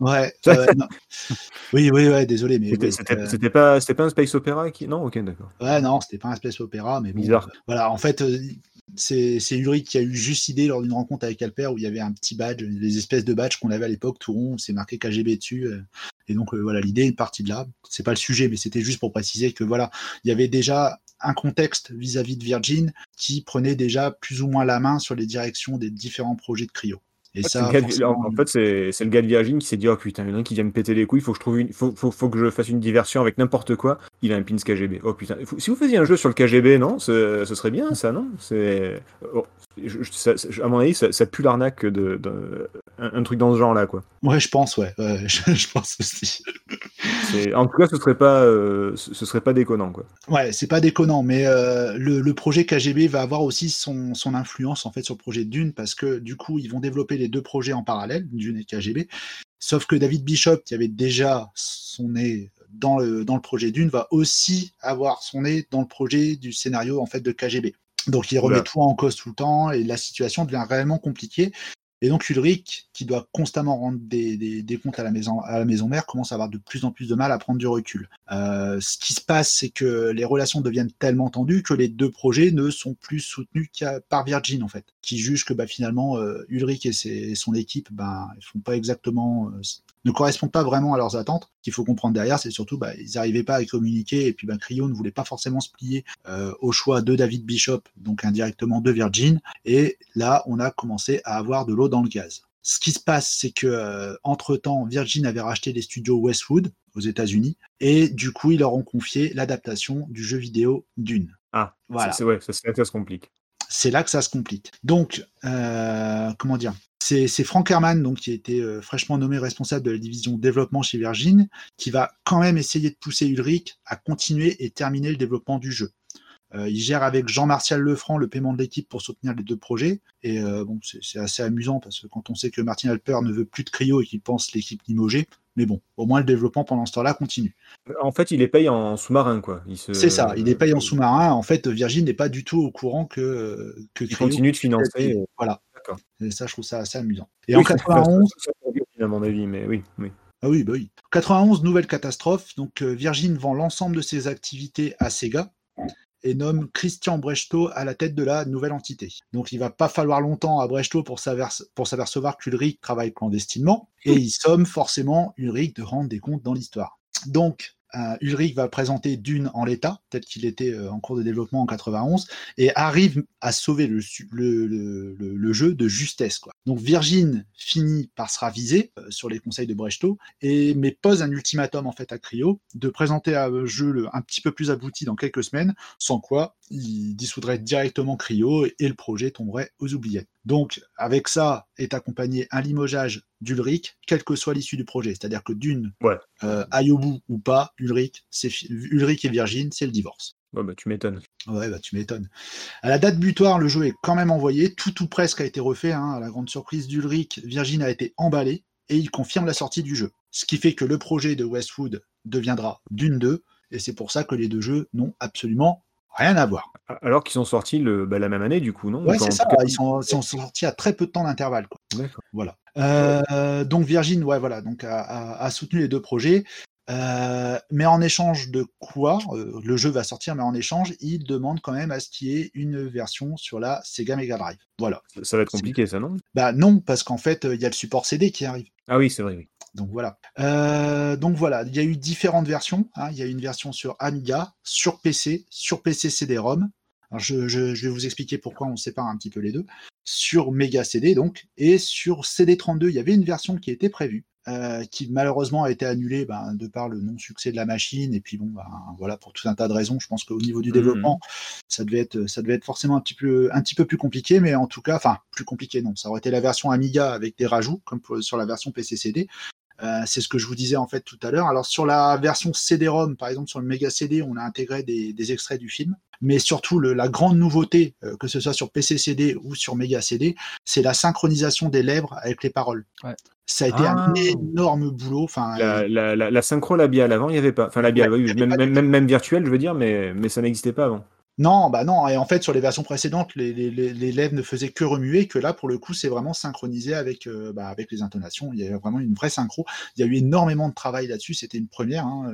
Ouais. oui, oui, ouais, désolé, mais c'était pas, c'était pas un space opéra qui, non, ok, d'accord. Ouais, non, c'était pas un space opéra, mais bizarre. voilà, en fait, c'est Ulrich qui a eu juste idée lors d'une rencontre avec Alper où il y avait un petit badge, les espèces de badges qu'on avait à l'époque, tout rond, c'est marqué KGB dessus. Euh, et donc euh, voilà, l'idée est partie de là. C'est pas le sujet, mais c'était juste pour préciser que voilà, il y avait déjà un contexte vis-à-vis -vis de Virgin qui prenait déjà plus ou moins la main sur les directions des différents projets de Cryo. Et ça, en, fait, c'est le gars de Virgin qui s'est dit Oh putain, il y en a un qui vient me péter les couilles, faut que je trouve une, faut, faut, faut que je fasse une diversion avec n'importe quoi. Il a un pins KGB. Oh putain, si vous faisiez un jeu sur le KGB, non Ce serait bien ça, non? C'est. Oh, à mon avis, ça, pue l'arnaque de, un, truc dans ce genre-là, quoi. Ouais, je pense, ouais. je, pense aussi. en tout cas, ce serait pas, euh, ce serait pas déconnant, quoi. Ouais, c'est pas déconnant, mais euh, le, projet KGB va avoir aussi son, son, influence en fait sur le projet Dune parce que du coup, ils vont développer les deux projets en parallèle, Dune et KGB. Sauf que David Bishop, qui avait déjà son nez dans le, dans le projet Dune, va aussi avoir son nez dans le projet du scénario en fait de KGB. Donc il remet tout en cause tout le temps et la situation devient réellement compliquée. Et donc Ulrich, qui doit constamment rendre des, comptes à la, maison, à la maison mère, commence à avoir de plus en plus de mal à prendre du recul. Euh, ce qui se passe, c'est que les relations deviennent tellement tendues que les deux projets ne sont plus soutenus par Virgin, en fait, qui juge que bah, finalement euh, Ulrich et, son équipe ben, ils font pas exactement euh, ne correspondent pas vraiment à leurs attentes. Ce qu'il faut comprendre derrière, c'est surtout bah, ils n'arrivaient pas à communiquer et puis bah, Cryo ne voulait pas forcément se plier euh, au choix de David Bishop, donc indirectement de Virgin. Et là, on a commencé à avoir de l'eau dans le gaz. Ce qui se passe, c'est que euh, entre temps, Virgin avait racheté les studios Westwood aux États-Unis et du coup, ils leur ont confié l'adaptation du jeu vidéo Dune. Ah, voilà. C'est ouais, ça, ça se complique c'est là que ça se complique. Donc, euh, comment dire? C'est Frank Herman, donc, qui a été euh, fraîchement nommé responsable de la division développement chez Virgin, qui va quand même essayer de pousser Ulrich à continuer et terminer le développement du jeu. Euh, il gère avec Jean-Martial Lefranc le paiement de l'équipe pour soutenir les deux projets. Et bon, c'est assez amusant parce que quand on sait que Martin Alper ne veut plus de Cryo et qu'il pense l'équipe limogée, mais bon, au moins le développement pendant ce temps-là continue. En fait, il est payé en sous-marin, quoi. C'est ça, il est payé en sous-marin. En fait, Virgin n'est pas du tout au courant que, que il continue de financer. Voilà. Et ça, je trouve ça assez amusant. Et en 91. À mon avis, mais oui, oui. Ah oui, bah oui. 91, nouvelle catastrophe. Donc, euh, Virgin vend l'ensemble de ses activités à Sega et nomme Christian Brechto à la tête de la nouvelle entité. Donc il va pas falloir longtemps à Brechto pour s'apercevoir qu'Ulrich travaille clandestinement, et il somme forcément Ulrich de rendre des comptes dans l'histoire. Donc euh, Ulrich va présenter Dune en l'état, tel qu'il était euh, en cours de développement en 91, et arrive à sauver le, jeu de justesse. Donc Virgin finit par se raviser euh, sur les conseils de Brechto, et, mais pose un ultimatum en fait à Cryo de présenter un jeu un petit peu plus abouti dans quelques semaines, sans quoi il dissoudrait directement Cryo et, le projet tomberait aux oubliettes. Donc avec ça est accompagné un limogeage d'Ulrich, quelle que soit l'issue du projet. C'est-à-dire que d'une, ouais. euh, aille au bout ou pas, Ulrich, c'est Ulrich et Virgin, c'est le divorce. Ouais, bah, tu m'étonnes. Ouais, bah, tu m'étonnes. À la date butoir, le jeu est quand même envoyé. Tout ou presque a été refait. Hein. À la grande surprise d'Ulrich, Virgin a été emballé et il confirme la sortie du jeu. Ce qui fait que le projet de Westwood deviendra d'une 2 et c'est pour ça que les deux jeux n'ont absolument rien à voir. Alors qu'ils sont sortis le, bah, la même année, du coup, non? Ouais, c'est ça. Ils, sont, sortis à très peu de temps d'intervalle. Voilà. Euh, donc Virgin, ouais, voilà, donc a, soutenu les deux projets. Euh, mais en échange de quoi euh, Le jeu va sortir, mais en échange, il demande quand même à ce qu'il y ait une version sur la Sega Mega Drive. Voilà. Ça va être compliqué, ça, non? Bah non, parce qu'en fait, il y a le support CD qui arrive. Ah oui, c'est vrai, oui. Donc voilà. donc voilà, il y a eu différentes versions. Hein. Il y a une version sur Amiga, sur PC, sur PC CD-ROM, je, vais vous expliquer pourquoi on sépare un petit peu les deux. Sur Mega CD, donc, et sur CD32, il y avait une version qui était prévue, euh, qui malheureusement a été annulée ben, de par le non-succès de la machine, et puis bon, ben, voilà, pour tout un tas de raisons. Je pense qu'au niveau du mmh développement, ça, devait être, ça devait être forcément un petit, peu, un petit peu plus compliqué, mais en tout cas, enfin, plus compliqué, non. Ça aurait été la version Amiga avec des rajouts, comme sur la version PC-CD. Euh, c'est ce que je vous disais en fait tout à l'heure. Alors sur la version CD-ROM, par exemple sur le Mega CD, on a intégré des, extraits du film. Mais surtout, la grande nouveauté, euh, que ce soit sur PC CD ou sur Mega CD, c'est la synchronisation des lèvres avec les paroles. Ça a été Ah. un énorme boulot. Enfin, La, la, la, la synchro labiale avant, il n'y avait pas. Enfin, labiale, Ouais, oui, il y avait même, même, même, même virtuelle, je veux dire, mais, mais ça n'existait pas avant. Non, bah non. Et en fait, sur les versions précédentes, les, les, les, les lèvres ne faisaient que remuer. Que là, pour le coup, c'est vraiment synchronisé avec, euh, bah, avec les intonations. Il y a vraiment une vraie synchro. Il y a eu énormément de travail là-dessus. C'était une première. Hein,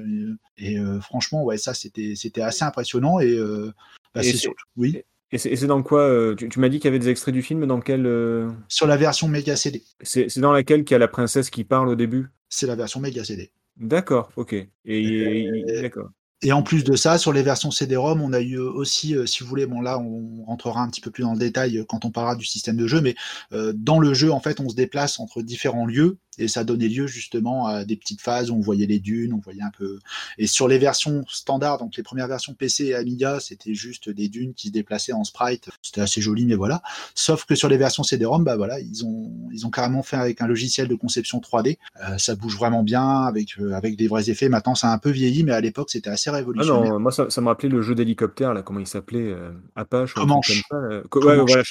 et et, euh, franchement, ouais, ça, c'était assez impressionnant. Et, euh, bah, Et c'est c'est- surtout, oui, Et c'est dans quoi euh, Tu, tu m'as dit qu'il y avait des extraits du film, dans quel. euh, sur la version méga CD. C'est dans laquelle qu'il y a la princesse qui parle au début? C'est la version méga CD. D'accord, ok. Et, et- d'accord. Et en plus de ça, sur les versions CD-ROM, on a eu aussi, euh, si vous voulez, bon là, on rentrera un petit peu plus dans le détail euh, quand on parlera du système de jeu, mais euh, dans le jeu, en fait, on se déplace entre différents lieux et ça donnait lieu justement à des petites phases où on voyait les dunes, on voyait un peu. Et sur les versions standards, donc les premières versions PC et Amiga, c'était juste des dunes qui se déplaçaient en sprite. C'était assez joli, mais voilà. Sauf que sur les versions CD-ROM, bah voilà, ils ont ils ont carrément fait avec un logiciel de conception 3D. Euh, ça bouge vraiment bien avec euh, avec des vrais effets. Maintenant, ça a un peu vieilli, mais à l'époque, c'était assez Ah révolutionnaire. non, moi ça, ça me rappelait le jeu d'hélicoptère, là, comment il s'appelait euh, Apache Comanche. comme Ouais, voilà,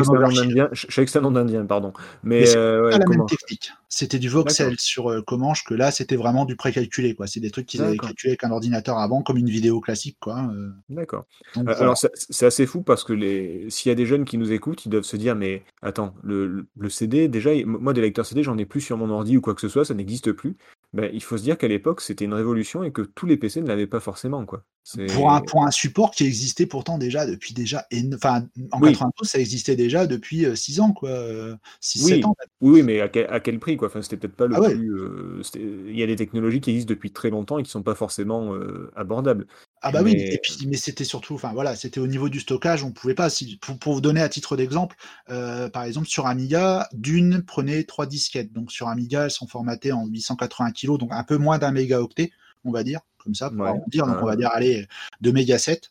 nom Maximum d'Indien, pardon. Mais, Mais euh, ouais, la même technique. C'était du voxel sur euh, Comanche que là, c'était vraiment du précalculé. quoi. C'est des trucs qu'ils avaient calculés avec un ordinateur avant, comme une vidéo classique. quoi. euh. D'accord. Euh, voilà. Alors c'est assez fou parce que les... s'il y a des jeunes qui nous écoutent, ils doivent se dire mais attends, le, le- CD, déjà, moi des lecteurs CD, j'en ai plus sur mon ordi ou quoi que ce soit, ça n'existe plus. Ben, il faut se dire qu'à l'époque, c'était une révolution et que tous les PC ne l'avaient pas forcément. quoi. Pour, un, pour un support qui existait pourtant déjà depuis déjà. Enfin, en Oui. 92, ça existait déjà depuis 6 ans, quoi. 6-7 Oui, ans. oui, oui, mais à quel, à quel prix quoi? Enfin, C'était peut-être pas le Ah ouais. plus. euh, Il y a des technologies qui existent depuis très longtemps et qui sont pas forcément euh, abordables. Ah bah oui, Mais- et puis mais c'était surtout, enfin voilà, c'était au niveau du stockage, on pouvait pas. Si, pour, pour vous donner à titre d'exemple, euh, par exemple sur Amiga, Dune prenait trois disquettes. Donc sur Amiga, elles sont formatées en 880 kg, donc un peu moins d'un mégaoctet, on va dire, comme ça, pour Ouais. Donc on va dire, allez, 2 méga 7,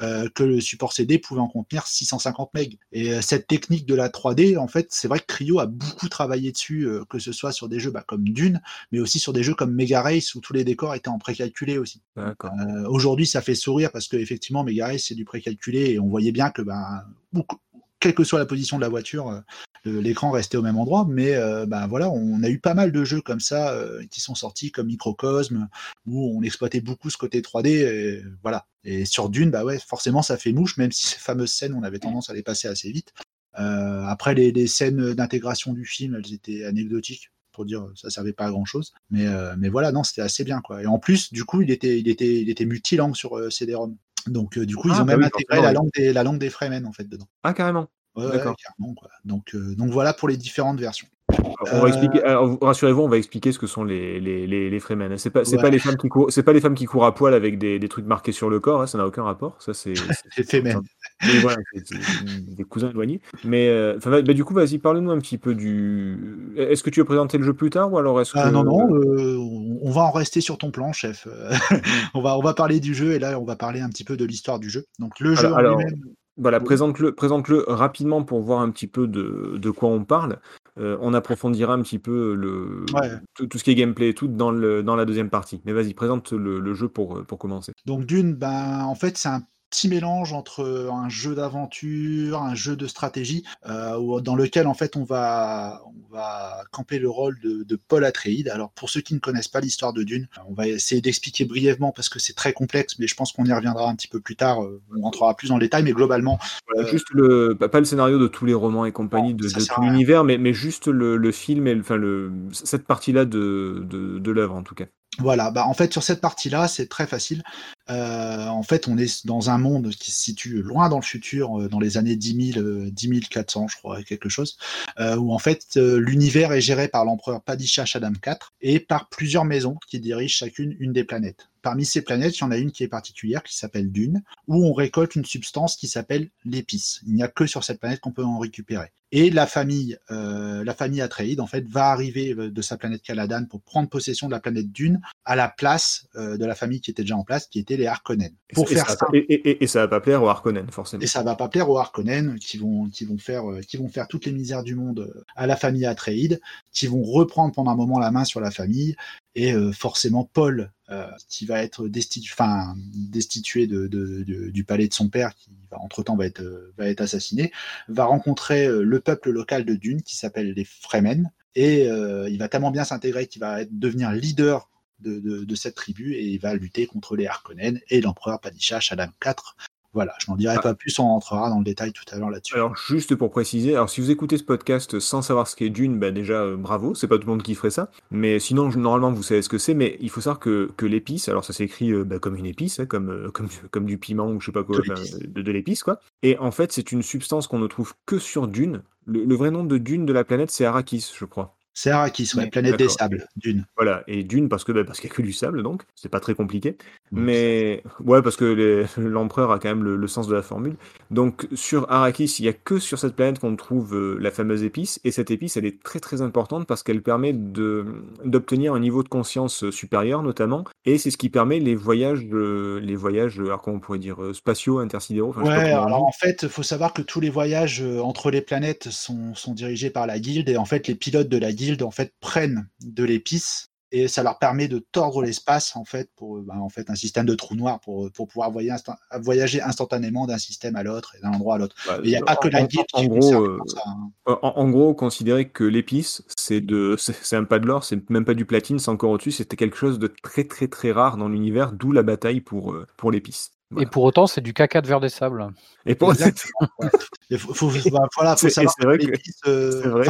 euh, que le support CD pouvait en contenir 650 MB. Et euh, cette technique de la 3D, en fait, c'est vrai que Cryo a beaucoup travaillé dessus, euh, que ce soit sur des jeux bah, comme Dune, mais aussi sur des jeux comme Mega Race où tous les décors étaient en précalculé aussi. Euh, Aujourd'hui, ça fait sourire parce que effectivement, Mega Race c'est du précalculé et on voyait bien que, ben, beaucoup- quelle que soit la position de la voiture, euh, l'écran restait au même endroit. Mais euh, ben voilà, on a eu pas mal de jeux comme ça euh, qui sont sortis, comme Microcosme, où on exploitait beaucoup ce côté 3D. Et, voilà. Et sur Dune, bah ouais, forcément, ça fait mouche, même si ces fameuses scènes, on avait tendance à les passer assez vite. Après, les, scènes d'intégration du film, elles étaient anecdotiques pour dire ça servait pas à grand chose mais mais voilà non c'était assez bien quoi et en plus du coup il était il était il était multilangue sur euh, CD-ROM donc euh, du coup ils Ah, ont bah même oui, intégré la langue des la langue des Fremen en fait dedans Ah, carrément. ouais, ouais, D'accord. quoi donc euh, donc voilà pour les différentes versions On va Euh, expliquer, rassurez-vous, on va expliquer ce que sont les, les, les, les Fremen. C'est pas, Ouais. pas les femmes qui courent, c'est pas les femmes qui courent à poil avec des, des trucs marqués sur le corps, hein, ça n'a aucun rapport. Ça, c'est, les Fremen voilà, des cousins éloignés. Mais, euh, enfin, bah, du coup, vas-y, parle-nous un petit peu du. Est-ce que tu veux présenter le jeu plus tard ou alors est-ce que. Ah non non euh, on on va en rester sur ton plan chef Euh, on va on va parler du jeu et là on va parler un petit peu de l'histoire du jeu donc le jeu Alors- en alors, lui-même Voilà, Oui. présente-le, présente-le rapidement pour voir un petit peu de, de quoi on parle. Euh, on approfondira un petit peu le, Ouais. tout, tout ce qui est gameplay et tout dans, le, dans la deuxième partie. Mais vas-y, présente le, le jeu pour, pour commencer. Donc Dune, ben en fait c'est un petit mélange entre un jeu d'aventure, un jeu de stratégie, euh, dans lequel en fait on va on va camper le rôle de, de Paul Atreides. Alors pour ceux qui ne connaissent pas l'histoire de Dune, on va essayer d'expliquer brièvement parce que c'est très complexe, mais je pense qu'on y reviendra un petit peu plus tard. euh, On rentrera plus dans le détail, mais globalement Voilà, Euh, juste le, pas, le scénario de tous les romans et compagnie, Non, de, tout l'univers, mais, mais juste le, le film et le, enfin le, cette partie-là de, de, de l'œuvre en tout cas. Voilà, bah en fait sur cette partie-là, c'est très facile. Euh, en fait, on est dans un monde qui se situe loin dans le futur, euh, dans les années 10 000, euh, 10 400, je crois, quelque chose, où en fait l'univers est géré par l'empereur Padishah Shaddam IV et par plusieurs maisons qui dirigent chacune une des planètes. Parmi ces planètes, il y en a une qui est particulière, qui s'appelle Dune, où on récolte une substance qui s'appelle l'épice. Il n'y a que sur cette planète qu'on peut en récupérer. Et la famille, euh, la famille Atreides, en fait, va arriver de sa planète Caladan pour prendre possession de la planète Dune à la place de la famille qui était déjà en place, qui était les Harkonnen. Pour et faire ça, et, et- et ça va pas plaire aux Harkonnen, forcément. et ça va pas plaire aux Harkonnen qui vont qui vont faire euh, qui vont faire toutes les misères du monde euh, à la famille Atreides, qui vont reprendre pendant un moment la main sur la famille et euh, forcément Paul euh, qui va être destitué de, de- de- du palais de son père qui va entre temps va être va être assassiné va rencontrer le peuple local de Dune qui s'appelle les Fremen Et il va tellement bien s'intégrer qu'il va devenir leader de, de, cette tribu et il va lutter contre les Harkonnen et l'empereur Padishah Shaddam IV voilà, je n'en dirai ah. pas plus, on rentrera dans le détail tout à l'heure là-dessus. Alors, juste pour préciser, alors si vous écoutez ce podcast sans savoir ce qu'est Dune, bah déjà, euh, bravo, c'est pas tout le monde qui ferait ça. Mais sinon, normalement, vous savez ce que c'est, mais il faut savoir que, que l'épice, alors ça s'écrit euh, bah, comme une épice, hein, comme, euh, comme, comme du piment ou je sais pas quoi, de, l'épice, quoi. Et en fait, c'est une substance qu'on ne trouve que sur Dune. le vrai nom de Dune de la planète, c'est Arrakis, je crois. C'est Arrakis, ouais, planète des sables, Dune. Voilà, et Dune parce que bah, parce qu'il n'y a que du sable, donc c'est pas très compliqué. Mais ouais, parce que l'empereur a quand même le, sens de la formule. Donc sur Arrakis, il n'y a que sur cette planète qu'on trouve euh, la fameuse épice, et cette épice, elle est très très importante parce qu'elle permet d'obtenir un niveau de conscience euh, supérieur notamment, et c'est ce qui permet les voyages, euh, les voyages, alors comment on pourrait dire, spatiaux, intersidéraux. ouais, alors en fait, il faut savoir que tous les voyages entre les planètes sont, sont dirigés par la guilde, et en fait, les pilotes de la guilde en fait prennent de l'épice et ça leur permet de tordre l'espace en fait pour ben, en fait un système de trou noir pour, pour pouvoir voyager, instantanément d'un système à l'autre et d'un endroit à l'autre. il n'y a pas que la guide en, gros, euh, hein. en, gros, considérer que l'épice c'est de c'est un pas de l'or, c'est même pas du platine, c'est encore au-dessus, c'était quelque chose de très très très rare dans l'univers, d'où la bataille pour euh, pour l'épice. Et pour autant, c'est du caca de verre des sables. Et pour il faut, faut, voilà, faut savoir que, l'épice, euh,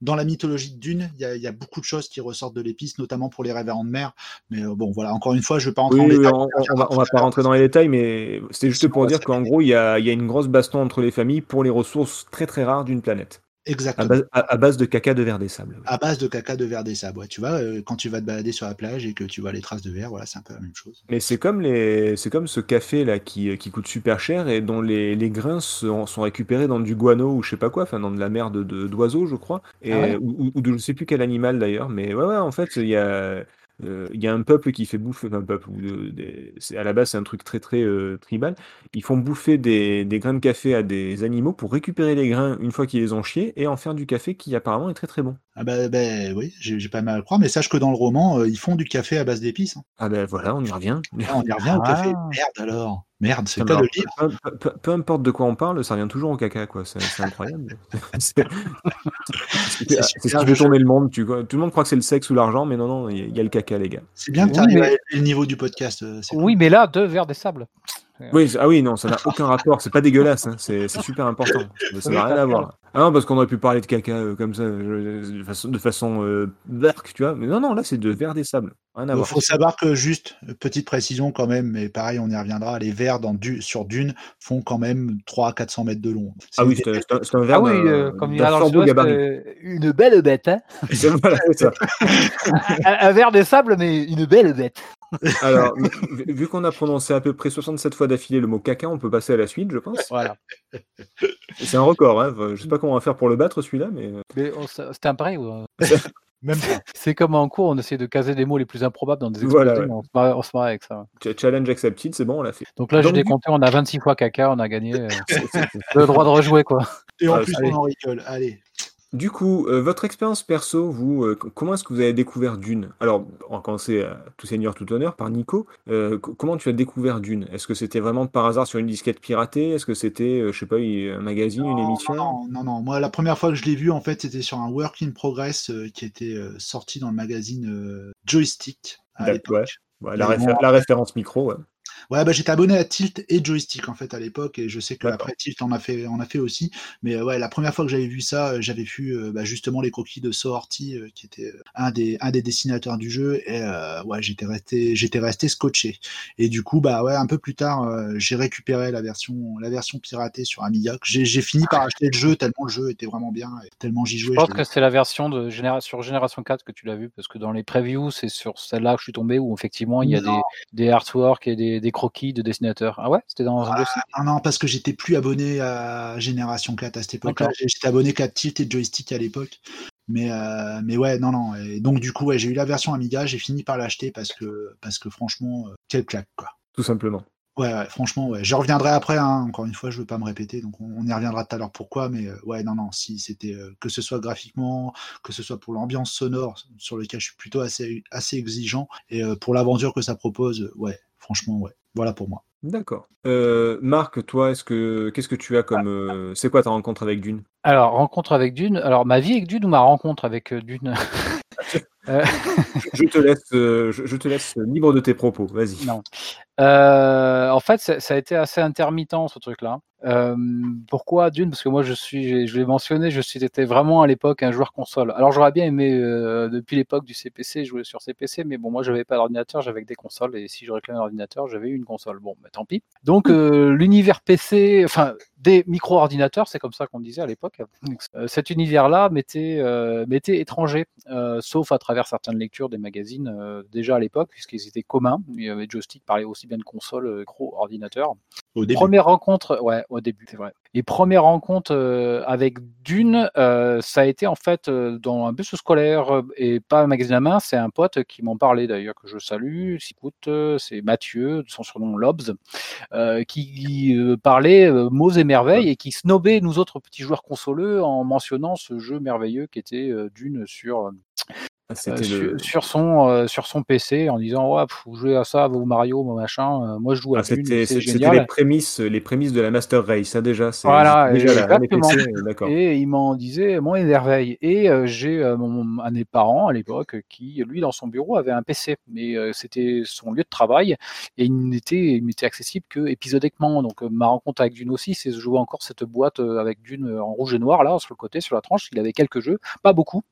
dans la mythologie de Dune, il y, a beaucoup de choses qui ressortent de l'épice, notamment pour les révérends de mer. Mais euh, bon, voilà, encore une fois, je ne vais pas rentrer dans les détails. On, va, va pas rentrer dans les détails, mais c'était juste pour dire qu'en gros, il y a, une grosse baston entre les familles pour les ressources très très rares d'une planète. Exactement. À base, de caca de verre des sables. À base de caca de verre des sables. Ouais. Tu vois, euh, quand tu vas te balader sur la plage et que tu vois les traces de verre, voilà, c'est un peu la même chose. Mais c'est comme les, c'est comme ce café là qui, qui coûte super cher et dont les, les grains sont, sont, récupérés dans du guano ou je sais pas quoi, enfin dans de la merde de, d'oiseaux, je crois, et ah ou, ou, de je sais plus quel animal d'ailleurs. Mais ouais, ouais, en fait, il y a euh, il y a un peuple qui fait bouffer, un peuple, à la base c'est un truc très très euh, tribal, ils font bouffer des, des, grains de café à des animaux pour récupérer les grains une fois qu'ils les ont chiés et en faire du café qui apparemment est très très bon. Ah bah, bah oui, j'ai pas mal à le croire, mais sache que dans le roman, euh, ils font du café à base d'épices. Hein. Ah ben voilà, on y revient. Ah, on y revient au café. Ah. Merde alors. Merde, c'est pas le livre. Peu, importe de quoi on parle, ça revient toujours au caca, quoi. C'est incroyable. c'est ce qui fait tourner le monde. Tu. Tout le monde croit que c'est le sexe ou l'argent, mais non, non, il y, a le caca, les gars. C'est bien que tu arrives à le niveau du podcast. Euh, oui, mais là, deux verres des sables. Oui, ah oui, non, ça n'a aucun rapport. C'est pas dégueulasse. Hein. C'est super important. Ça n'a rien à voir. Ah non, parce qu'on aurait pu parler de caca euh, comme ça, de façon, de façon euh, tu vois. Mais non, non, là, c'est de verre des sables. Rien à Il faut savoir que, juste, petite précision quand même, mais pareil, on y reviendra, les verres dans du, sur Dune font quand même 300-400 mètres de long. Ah oui, c'est un, verre. Ah oui, euh, comme il y a dans le une belle bête. Hein voilà, ça. un, un verre de sable, mais une belle bête. Alors, vu qu'on a prononcé à peu près 67 fois d'affilée le mot caca, on peut passer à la suite, je pense. Voilà. C'est un record, hein. Je sais pas comment on va faire pour le battre celui-là, mais. Euh. Mais c'était un pareil. Même C'est comme en cours, on essaie de caser les mots les plus improbables dans des expressions, on, se marre, avec ça. Challenge accepted, c'est bon, on l'a fait. Donc là, j'ai décompté, on a 26 fois caca, on a gagné. Euh, le droit de rejouer, quoi. Et en plus, on en rigole. Allez. Du coup, euh, votre expérience perso, vous, euh, comment est-ce que vous avez découvert Dune? Alors, on va commencer à tout seigneur, tout honneur par Nico. Euh, comment tu as découvert Dune? Est-ce que c'était vraiment par hasard sur une disquette piratée? Est-ce que c'était, je sais pas, un magazine, une émission? non, non, non, Moi, la première fois que je l'ai vu, en fait, c'était sur un work in progress qui était sorti dans le magazine Joystick à l'époque. la, la, référence micro, ouais. Ouais, bah, j'étais abonné à Tilt et Joystick en fait à l'époque, et je sais qu'après Tilt en a fait, en a fait aussi. Mais euh, ouais, la première fois que j'avais vu ça, euh, j'avais vu euh, bah, justement les croquis de Sohorty, qui était un des, un des dessinateurs du jeu, et ouais, j'étais resté, j'étais resté scotché. Et du coup, bah ouais, un peu plus tard, j'ai récupéré la version, la version piratée sur Amiga. J'ai fini par acheter le jeu tellement le jeu était vraiment bien, et tellement j'y jouais. Je pense que c'est la version de génération, sur Génération 4 que tu l'as vu, parce que dans les previews, c'est sur celle-là que je suis tombé où effectivement il y a des, des artworks et des, des croquis de dessinateurs. Ah ouais C'était dans un ah, Non, parce que j'étais plus abonné à Génération 4 à cette époque-là. J'étais abonné qu'à Tilt et Joystick à l'époque. Mais, euh, mais ouais, non, non. Et donc, du coup, ouais, j'ai eu la version Amiga, j'ai fini par l'acheter parce que, parce que franchement, euh, quel claque, quoi. Tout simplement. Ouais, franchement, ouais. Je reviendrai après, hein. encore une fois, je veux pas me répéter, donc on, y reviendra tout à l'heure pourquoi, mais euh, ouais, non, non, si c'était que ce soit graphiquement, que ce soit pour l'ambiance sonore, sur lequel je suis plutôt assez, assez exigeant, et pour l'aventure que ça propose, ouais, franchement, ouais. Voilà pour moi. D'accord. Euh, Marc, toi, est-ce que qu'est-ce que tu as comme euh, c'est quoi ta rencontre avec Dune? Alors, rencontre avec Dune. Alors, ma vie avec Dune ou ma rencontre avec euh, Dune? Je, te laisse, euh, je, je te laisse libre de tes propos. Vas-y. Non. Euh, en fait, ça, a été assez intermittent ce truc-là. Euh, pourquoi? Dune Parce que moi, je suis, je l'ai mentionné, je suis était vraiment à l'époque un joueur console. Alors, j'aurais bien aimé euh, depuis l'époque du CPC jouer sur CPC, mais bon, moi, j'avais pas d'ordinateur, j'avais que des consoles, et si je réclamais un ordinateur, j'avais eu une console. Bon, mais tant pis. Donc, euh, l'univers PC, enfin, des micro-ordinateurs, c'est comme ça qu'on disait à l'époque. Cet univers-là m'était m'était étranger, sauf à travers certaines lectures des magazines déjà à l'époque, puisqu'ils étaient communs. Il y avait Joystick parlait aussi bien de console, euh, micro-ordinateur. Au début. Première rencontre, ouais, au début, c'est vrai. Et première rencontre euh, avec Dune, euh, ça a été en fait euh, dans un bus scolaire et pas un magazine à main. C'est un pote qui m'en parlait d'ailleurs, que je salue. S'il écoute, euh, c'est Mathieu, son surnom Lobs, qui parlait mots et merveilles et qui snobait nous autres petits joueurs consoleux en mentionnant ce jeu merveilleux qui était Dune sur Ah, euh, sur, le. sur son euh, sur son PC en disant ouais vous jouez à ça vous Mario moi, machin euh, moi je joue à Ah, c'était les prémices, les prémices de la Master Race. Ça déjà, c'est voilà déjà là, PC, et il m'en disait moi et merveille et euh, j'ai euh, mon un des parents à l'époque qui lui dans son bureau avait un PC mais euh, c'était son lieu de travail et il n'était accessible que épisodiquement. Donc ma rencontre avec Dune aussi c'est je jouais encore cette boîte avec Dune en rouge et noir là sur le côté sur la tranche. Il avait quelques jeux pas beaucoup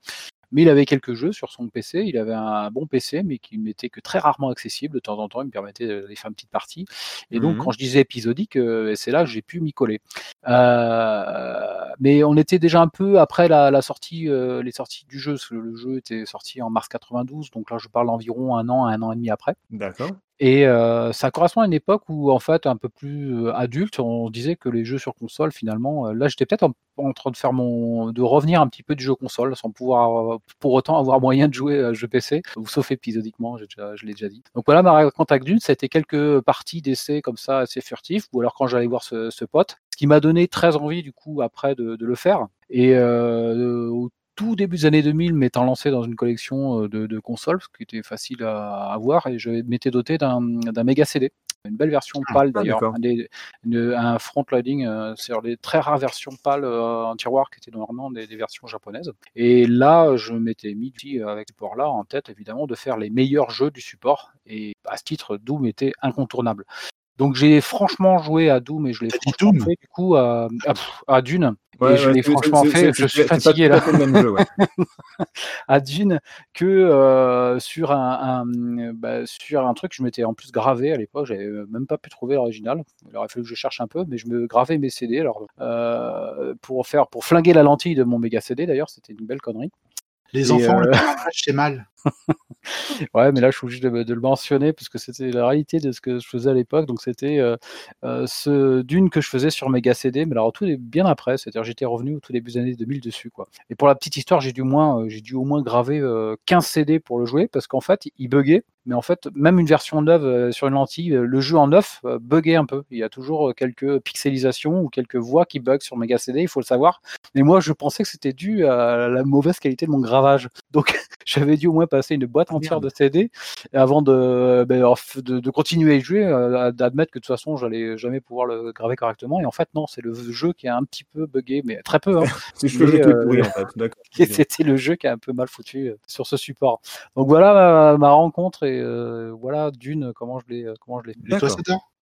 mais il avait quelques jeux sur son PC. Il avait un bon PC, mais qui m'était que très rarement accessible. De temps en temps, il me permettait d'aller faire une petite partie. Et donc, Mhm. quand je disais épisodique, euh, c'est là que j'ai pu m'y coller. Euh, mais on était déjà un peu après la, la sortie, euh, les sorties du jeu. parce que Le jeu était sorti en mars 92, donc là, je parle environ un an, un an et demi après. D'accord. Et ça correspond à une époque où, en fait, un peu plus adulte, on disait que les jeux sur console, finalement, là, j'étais peut-être en, train de faire mon, de revenir un petit peu du jeu console, sans pouvoir pour autant avoir moyen de jouer à jeu PC, sauf épisodiquement, déjà, je l'ai déjà dit. Donc voilà, ma avec Dune, ça a été quelques parties d'essais comme ça, assez furtifs, ou alors quand j'allais voir ce, ce pote, ce qui m'a donné très envie, du coup, après de, le faire. Et euh, tout début des années 2000, m'étant lancé dans une collection euh, de, de consoles, ce qui était facile à avoir, et je m'étais doté d'un méga CD. Une belle version Ah, PAL ah, d'ailleurs, un, une- un front-loading euh, sur les très rares versions PAL euh, en tiroir qui étaient normalement des, des versions japonaises. Et là, je m'étais mis avec ce support-là en tête évidemment de faire les meilleurs jeux du support. Et à ce titre, Doom était incontournable. Donc j'ai franchement joué à Doom et je l'ai franchement Doom fait du coup à, à, Dune. Ouais, et je ouais, l'ai franchement fait, je suis fatigué là à fait le même jeu, ouais. à Dune que euh, sur un, un- bah, sur un truc que je m'étais en plus gravé à l'époque, j'avais même pas pu trouver l'original. Il aurait fallu que je cherche un peu, mais je me gravais mes CD alors euh, pour faire pour flinguer la lentille de mon méga CD d'ailleurs, c'était une belle connerie. Les Et, enfants, euh, le partage, c'est mal. Ouais, mais là, je suis obligé de, de le mentionner parce que c'était la réalité de ce que je faisais à l'époque. Donc, c'était euh, euh, ce Dune que je faisais sur Mega CD, mais alors tout est bien après. C'est-à-dire, j'étais revenu au tout début des années 2000 dessus, quoi. Et pour la petite histoire, j'ai dû moins, euh, j'ai dû au moins graver euh, 15 CD pour le jouer parce qu'en fait, il buguait. Mais en fait, même une version neuve euh, sur une lentille, euh, le jeu en neuf euh, buguait un peu. Il y a toujours quelques pixelisations ou quelques voix qui bug sur Mega CD, il faut le savoir. Et moi, je pensais que c'était dû à la mauvaise qualité de mon gravage. Donc, j'avais dû au moins passer une boîte entière de CD avant de, ben, de, de continuer à y jouer, d'admettre que de toute façon, j'allais jamais pouvoir le graver correctement. Et en fait, non, c'est le jeu qui a un petit peu bugué, mais très peu. Hein. C'est juste le Mais, jeu qui est euh, pourri, en fait. C'était le jeu qui a un peu mal foutu sur ce support. Donc voilà ma, ma rencontre et euh, voilà d'une comment je l'ai euh, comment je l'ai.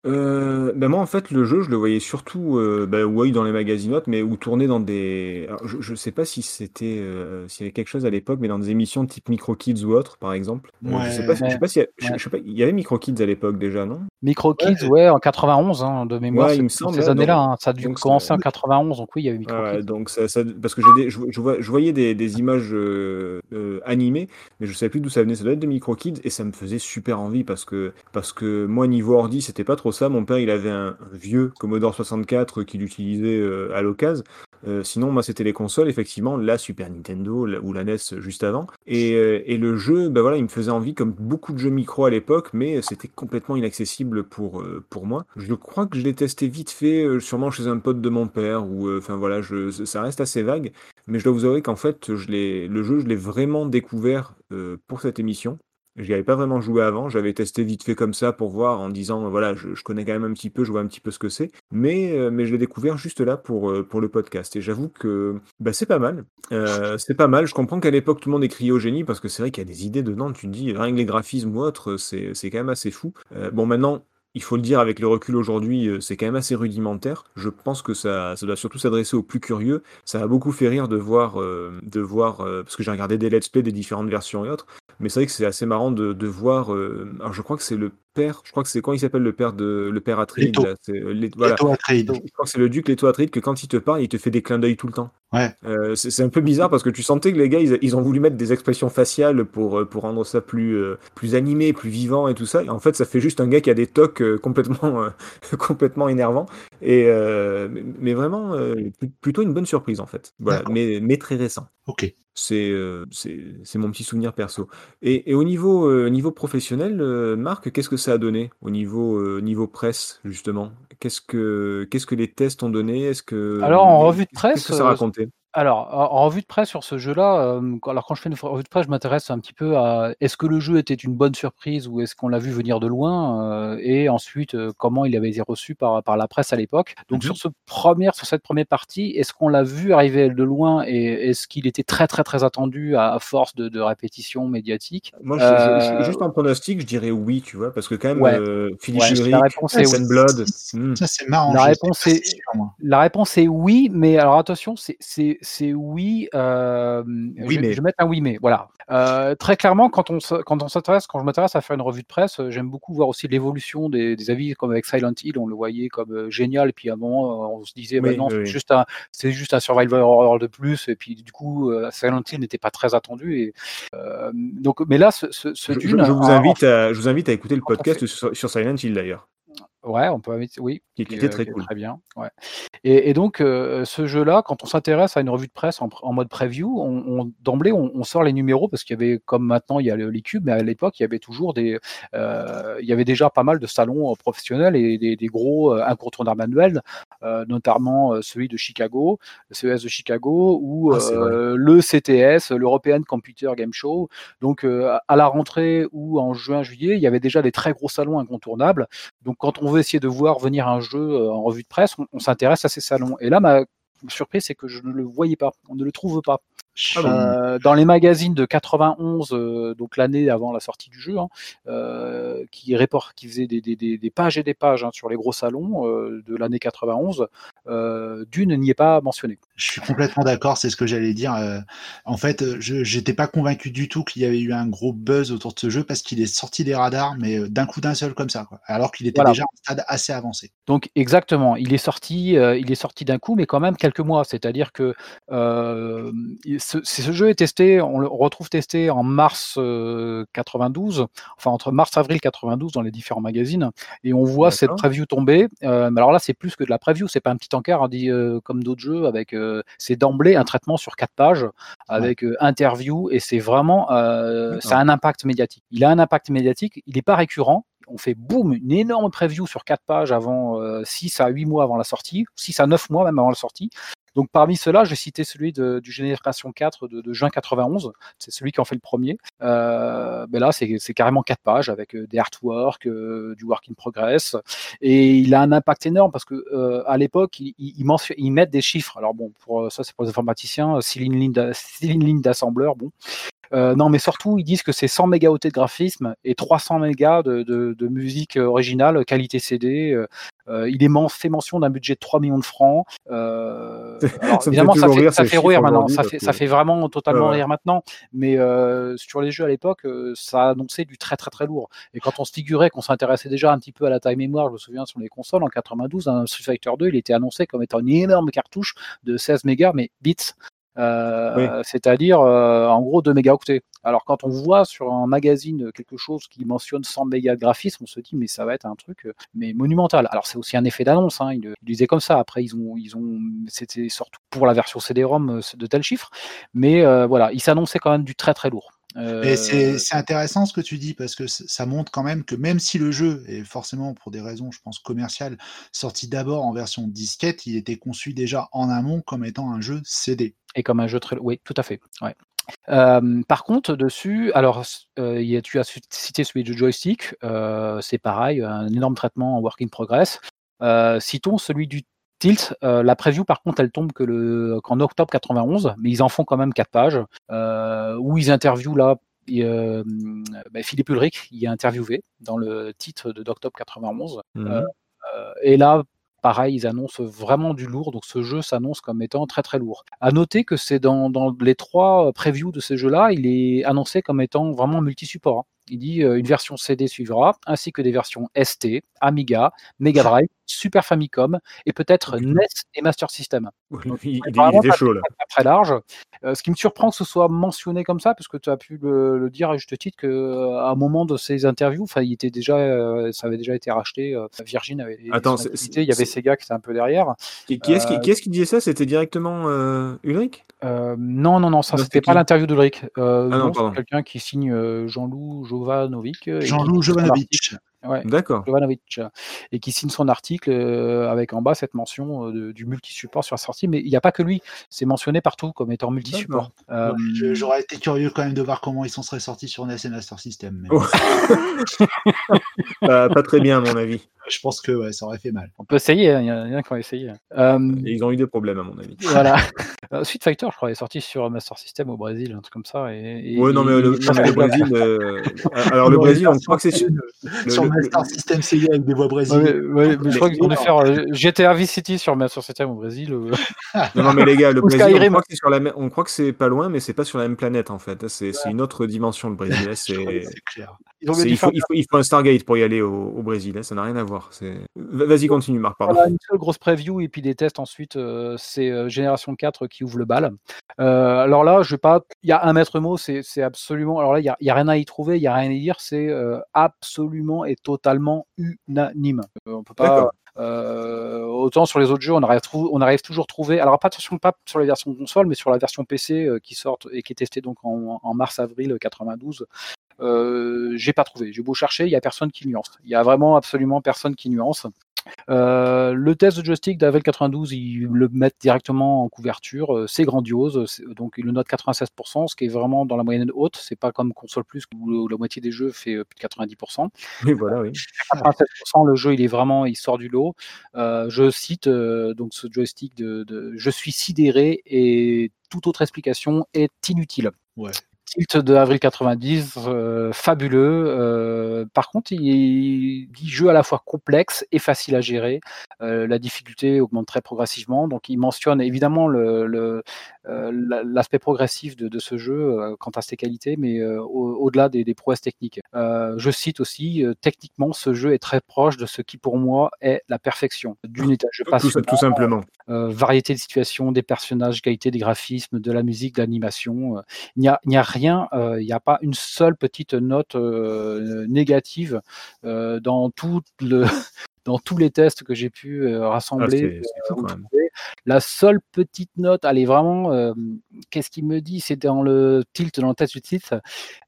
Euh, ben moi en fait le jeu je le voyais surtout euh, ben, ouais, dans les magazinotes mais ou tourner dans des alors, je, je sais pas si c'était euh, s'il y avait quelque chose à l'époque mais dans des émissions type Micro Kids ou autre par exemple Euh, je sais pas si- je sais pas je- je sais pas il y avait Micro Kids à l'époque déjà non? Micro Kids, ouais, en 91 hein, de mémoire, Ouais, il c'est me dans semble, ces ouais, années-là. donc- hein. Ça a dû donc ça- commencer en 91, donc oui, il y avait Micro Ouais, Kids. donc ça, ça- parce que j'ai des- je, je vois- je voyais des, des images euh, euh, animées, mais je savais plus d'où ça venait. Ça doit être de Micro Kids et ça me faisait super envie parce que parce que moi niveau ordi c'était pas trop ça. Mon père il avait un, vieux Commodore 64 qu'il utilisait euh, à l'occasion. Euh, sinon moi c'était les consoles effectivement la Super Nintendo ou la NES juste avant et, euh, et le jeu ben voilà il me faisait envie comme beaucoup de jeux micro à l'époque mais c'était complètement inaccessible pour pour moi. Je crois que je l'ai testé vite fait sûrement chez un pote de mon père ou enfin voilà je ça reste assez vague mais je dois vous avouer qu'en fait je le jeu je l'ai vraiment découvert pour cette émission J'y avais pas vraiment joué avant. J'avais testé vite fait comme ça pour voir en disant voilà, je, connais quand même un petit peu, je vois un petit peu ce que c'est. Mais, euh, mais je l'ai découvert juste là pour, euh, pour le podcast. Et j'avoue que bah, c'est pas mal. Euh, c'est pas mal. Je comprends qu'à l'époque, tout le monde est crié au génie parce que c'est vrai qu'il y a des idées dedans. Tu te dis, rien que les graphismes ou autres, c'est c'est quand même assez fou. Euh, bon, maintenant, il faut le dire avec le recul aujourd'hui, euh, c'est quand même assez rudimentaire. Je pense que ça, ça doit surtout s'adresser aux plus curieux. Ça m'a beaucoup fait rire de voir, euh, de voir euh, parce que j'ai regardé des let's play des différentes versions et autres. Mais c'est vrai que c'est assez marrant de, de voir. euh, alors je crois que c'est le père. Je crois que c'est quand il s'appelle le père de le père Atreides. Leto. là, c'est, les- voilà. Leto Atreides. Je crois que c'est le duc Leto Atreides que quand il te parle, il te fait des clins d'œil tout le temps. Ouais. Euh, c'est un peu bizarre parce que tu sentais que les gars, ils, ils ont voulu mettre des expressions faciales pour, euh, pour rendre ça plus, euh, plus animé, plus vivant et tout ça. Et en fait, ça fait juste un gars qui a des tocs euh, complètement, complètement énervants. Et, mais, mais vraiment, pl- plutôt une bonne surprise en fait. Voilà, mais, mais très récent. Ok. C'est euh, c'est c'est mon petit souvenir perso. Et, et au niveau, euh, niveau professionnel, euh, Marc, qu'est-ce que ça a donné au niveau, niveau presse, justement? Qu'est-ce que, qu'est-ce que les tests ont donné? Est-ce que, Alors, en revue de qu'est-ce presse, que ça euh, racontait? Alors, en revue de presse sur ce jeu-là, quand alors quand je fais une revue de presse, je m'intéresse un petit peu à est-ce que le jeu était une bonne surprise ou est-ce qu'on l'a vu venir de loin? Heu, et ensuite, heu, comment il avait été reçu par par la presse à l'époque. Donc Mmh sur ce première sur cette première partie, est-ce qu'on l'a vu arriver de loin et est-ce qu'il était très, très, très attendu à à force de de répétitions médiatiques? Moi, je, je- je- Heu, juste en pronostic, je dirais oui, tu vois, parce que quand même, ouais, euh, Philippe ouais, la réponse est oui. Blood, Ça, hmm. ça, c'est marrant. La réponse est sûr, la réponse est oui, mais alors attention, c'est c'est oui, je Oui, vais mais je vais mettre un oui, mais voilà. Heu, très clairement, quand on quand on s'intéresse quand je m'intéresse à faire une revue de presse, heu, j'aime beaucoup voir aussi l'évolution des des avis comme avec Silent Hill, on le voyait comme, heu, génial et puis à un moment, on se disait: «Bah oui, non, oui, c'est juste un c'est juste un survival horror de plus» et puis du coup, Silent Hill n'était pas très attendu et donc mais là, ce ce ce Je, je- Dune, je vous invite à, je vous invite à écouter le podcast sur, sur Silent Hill d'ailleurs, Ouais, on peut oui, qui, était très qui cool. très bien, ouais et et donc heu, ce jeu-là, quand on s'intéresse à une revue de presse en mode preview, on on d'emblée, on on sort les numéros parce qu'il y avait comme maintenant il y a le les cubes, mais à l'époque, il y avait toujours des, heu, il y avait déjà pas mal de salons, heu, professionnels et des des gros, incontournables annuels, heu, notamment, celui de Chicago, le CES de Chicago ou Ah, le CTS, l'European Computer Game Show. Donc à à la rentrée ou en juin-juillet, il y avait déjà des très gros salons incontournables. Donc quand on veut essayer de voir venir un jeu, heu, en revue de presse, on on s'intéresse à ces salons et là, ma surprise, c'est que je ne le voyais pas, on ne le trouve pas. Ah Heu, dans les magazines de 91, heu, donc l'année avant la sortie du jeu, hein, qui réport qui faisaient des des des des pages et des pages, hein, sur les gros salons, de l'année 91, heu, Dune n'y est pas mentionné. Je suis complètement d'accord, c'est ce que j'allais dire. euh, en fait, euh, je j'étais pas convaincu du tout qu'il y avait eu un gros buzz autour de ce jeu parce qu'il est sorti des radars, mais euh, d'un coup d'un seul comme ça, quoi. Alors qu'il était Voilà. déjà à un stade assez avancé. Donc exactement, il est sorti, il est sorti d'un coup, mais quand même quelques mois. C'est-à-dire que, ce ce jeu est testé, on le retrouve testé en mars, heu, 92, enfin entre mars-avril 92 dans les différents magazines et on voit cette preview tomber. Alors là, c'est plus que de la preview, c'est pas un petit encart, hein, dit, comme d'autres jeux avec, heu, c'est d'emblée un traitement sur 4 pages avec, heu, interview et c'est vraiment, heu, ça a un impact médiatique. Il a un impact médiatique, il est pas récurrent, on fait boum, une énorme preview sur 4 pages avant, heu, 6 à 8 mois avant la sortie, 6 à 9 mois même avant la sortie. Donc parmi ceux-là, j'ai cité celui de du Génération 4 de de juin 91, c'est celui qui en fait le 1er. Heu, beh, là, c'est carrément 4 pages avec, heu, des artworks, heu, du work in progress et il a un impact énorme parce que, heu, à l'époque, ils mentio ils mettent des chiffres. Alors bon, pour, heu, ça, c'est pour les informaticiens, 6 lignes lignes d'a 6 lignes d'assembleur, bon. Heu, non, mais surtout, ils disent que c'est 100 mégaoctets de graphisme et 300 mégas de de de musique, heu, originale, qualité CD, heu heu, il est fait mention d'un budget de 3 000 000 francs. Alors Ça fait évidemment, ça fait rire ça fait rire maintenant, ça fait que ça fait vraiment totalement rire maintenant, mais heu, sur les jeux à l'époque, ça annonçait du très, très, très lourd. Et quand on se figurait qu'on s'intéressait déjà un petit peu à la taille mémoire, je me souviens sur les consoles en 92, un Street Fighter 2, il était annoncé comme étant une énorme cartouche de 16 mégas, mais bits, Oui. heu, c'est-à-dire, heu, en gros 2 mégaoctets. Alors quand on voit sur un magazine, quelque chose qui mentionne 100 mégas de graphisme, on se dit: «Mais ça va être un truc, heu, mais monumental». Alors c'est aussi un effet d'annonce, hein, ils ils disaient comme ça. Après ils ont ils ont c'était surtout pour la version CD-ROM, de tels chiffres, mais voilà, il s'annonçait quand même du très, très lourd. Et c'est Heu c'est intéressant ce que tu dis parce que ça montre quand même que même si le jeu est forcément pour des raisons, je pense, commerciales, sorti d'abord en version disquette, il était conçu déjà en amont comme étant un jeu CD. Et comme un jeu très oui, tout à fait, ouais. Euh, par contre, dessus, alors euh, y a- tu as cité celui de joystick, euh, c'est pareil, un énorme traitement en work in progress. Euh, citons celui du Tilt. euh, la preview, par contre, elle tombe que le qu'en octobre 91, mais ils en font quand même quatre pages euh, où ils interviewent là. et, euh, bah, Philippe Ulrich y est interviewé dans le titre de d'octobre 91. Mhm. Et là, pareil, ils annoncent vraiment du lourd, donc ce jeu s'annonce comme étant très très lourd. À noter que c'est dans, dans les trois previews de ce jeu-là, il est annoncé comme étant vraiment multi-support. hein. Il dit euh, une version CD suivra, ainsi que des versions ST, Amiga, Mega Drive, Super Famicom et peut-être Ok. NES et Master System. Il, il- il pas chaud là. très, très large. Euh, ce qui me surprend que ce soit mentionné comme ça, parce que tu as pu le, le dire à juste titre qu'à un moment de ces interviews, enfin, il était déjà, euh, ça avait déjà été racheté. euh, Virgin avait Attends, il y avait Sega qui était un peu derrière. Qui, qui est-ce qui, Euh, qui est-ce qui disait ça? C'était directement euh, Ulrich? Euh, non, non, non, ça Non, c'était pas qui? l'interview d'Ulrich. Euh, Ah non, non, c'est quelqu'un qui signe euh, Jean-Loup Jovanovic. et Jean-Loup Jovanovic. Ouais, D'accord. Jovanovic, et qui signe son article euh, avec en bas cette mention euh, de- du multi-support sur la sortie. Mais il n'y a pas que lui, c'est mentionné partout comme étant multi-support. Euh, J'aurais été curieux quand même de voir comment ils s'en seraient sortis sur NES et Master System. mais Oh. Pas- pas très bien à mon avis. Je pense que ouais, ça aurait fait mal. on peut essayer, hein, il y en a il y en a qui ont essayé. Euh, ils ont eu des problèmes à mon avis. voilà. Euh, Street Fighter, je crois, est sorti sur Master System au Brésil, un truc comme ça. Et, et- Ouais, non, mais le, et- non, mais le Brésil. euh, Alors, le Brésil, on croit que c'est. sur- sur, le- sur le- Master System Sega avec des voix Ouais, brésiliennes. ouais, mais je crois non. faire euh, GTA Vice City sur Master System au Brésil. euh. Non, non, mais les gars, le Ou Brésil, on Skyrim. croit que c'est sur la même- on croit que c'est pas loin, mais c'est pas sur la même planète en fait. C'est c'est une autre dimension le Brésil. Que C'est. Clair. Il faut, il, faut, il faut un Stargate pour y aller au, au Brésil, hein, ça n'a rien à voir. Vas-y, continue, Marc, pardon. Voilà, une seule grosse preview et puis des tests ensuite, euh, c'est euh, Génération 4 qui ouvre le bal. Euh, alors là, je vais pas. Il y a un maître mot, c'est c'est absolument. Alors là, il y a, rien à y trouver, il y a rien à y dire, c'est euh, absolument et totalement unanime. Euh, on peut pas. Euh, autant sur les autres jeux, on arrive, on arrive toujours à trouver. Alors pas attention pas sur les versions console, mais sur la version PC euh, qui sort et qui est testée donc en, en mars-avril 92. Euh, j'ai pas trouvé. J'ai beau chercher, il y a personne qui nuance. Il y a vraiment absolument personne qui nuance. Euh, le test de joystick d'Avel 92, ils le mettent directement en couverture. euh, C'est grandiose. Donc, ils le notent 96%, ce qui est vraiment dans la moyenne haute. C'est pas comme console plus où la moitié des jeux fait euh, plus de 90%. Oui, voilà, oui. 87%, le jeu, il est vraiment, il sort du lot. Euh, je cite euh, donc ce joystick de, de Je suis sidéré et toute autre explication est inutile. Ouais. Tilt de avril 90, euh, fabuleux. Euh, par contre, il dit jeu à la fois complexe et facile à gérer. Euh, la difficulté augmente très progressivement. Donc, il mentionne évidemment le- le, euh, la- l'aspect progressif de, de ce jeu quant à ses qualités, mais au- au-delà des, des prouesses techniques. Je cite aussi, techniquement, ce jeu est très proche de ce qui pour moi est la perfection d'une étage Tout, passionnant, tout simplement. variété de situations, des personnages, qualité des graphismes, de la musique, de l'animation. Il n'y a, il a rien, euh, il n'y a pas une seule petite note euh, négative euh, dans tout le dans tous les tests que j'ai pu euh, Ah, rassembler. fou euh. La seule petite note, elle est vraiment, euh, qu'est-ce qu'il me dit? C'est dans le tilt, dans le test du tilt.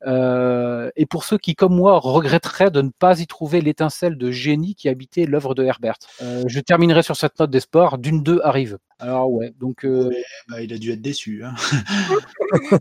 Euh, et pour ceux qui, comme moi, regretteraient de ne pas y trouver l'étincelle de génie qui habitait l'œuvre de Herbert. Euh, je terminerai sur cette note d'espoir. D'une deux arrive. Alors ouais, donc euh, Ouais, bah, il a dû être déçu. hein.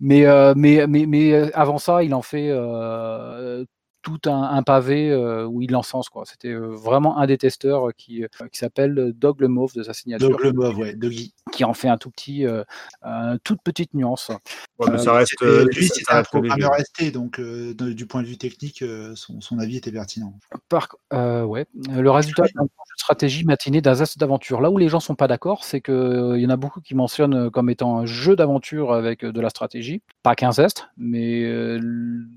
Mais, euh, mais, mais, mais euh, avant ça, il en fait euh, tout un, un pavé euh, où il l'encense. quoi. C'était vraiment un des testeurs qui, euh, qui s'appelle Dog le Mauve de sa signature, Donc le mauve, ouais, Doggy. qui en fait un tout petit, euh, une toute petite nuance. Ouais, mais ça reste. Euh, lui, ça- c'était un programmeur ST, donc euh, du point de vue technique, euh, son, son avis était pertinent. Par, euh, ouais. Le résultat stratégie matiné d'un zeste d'aventure. Là où les gens sont pas d'accord, c'est qu'il y en a beaucoup qui mentionnent comme étant un jeu d'aventure avec euh, de la stratégie. Pas qu'un zeste, mais euh,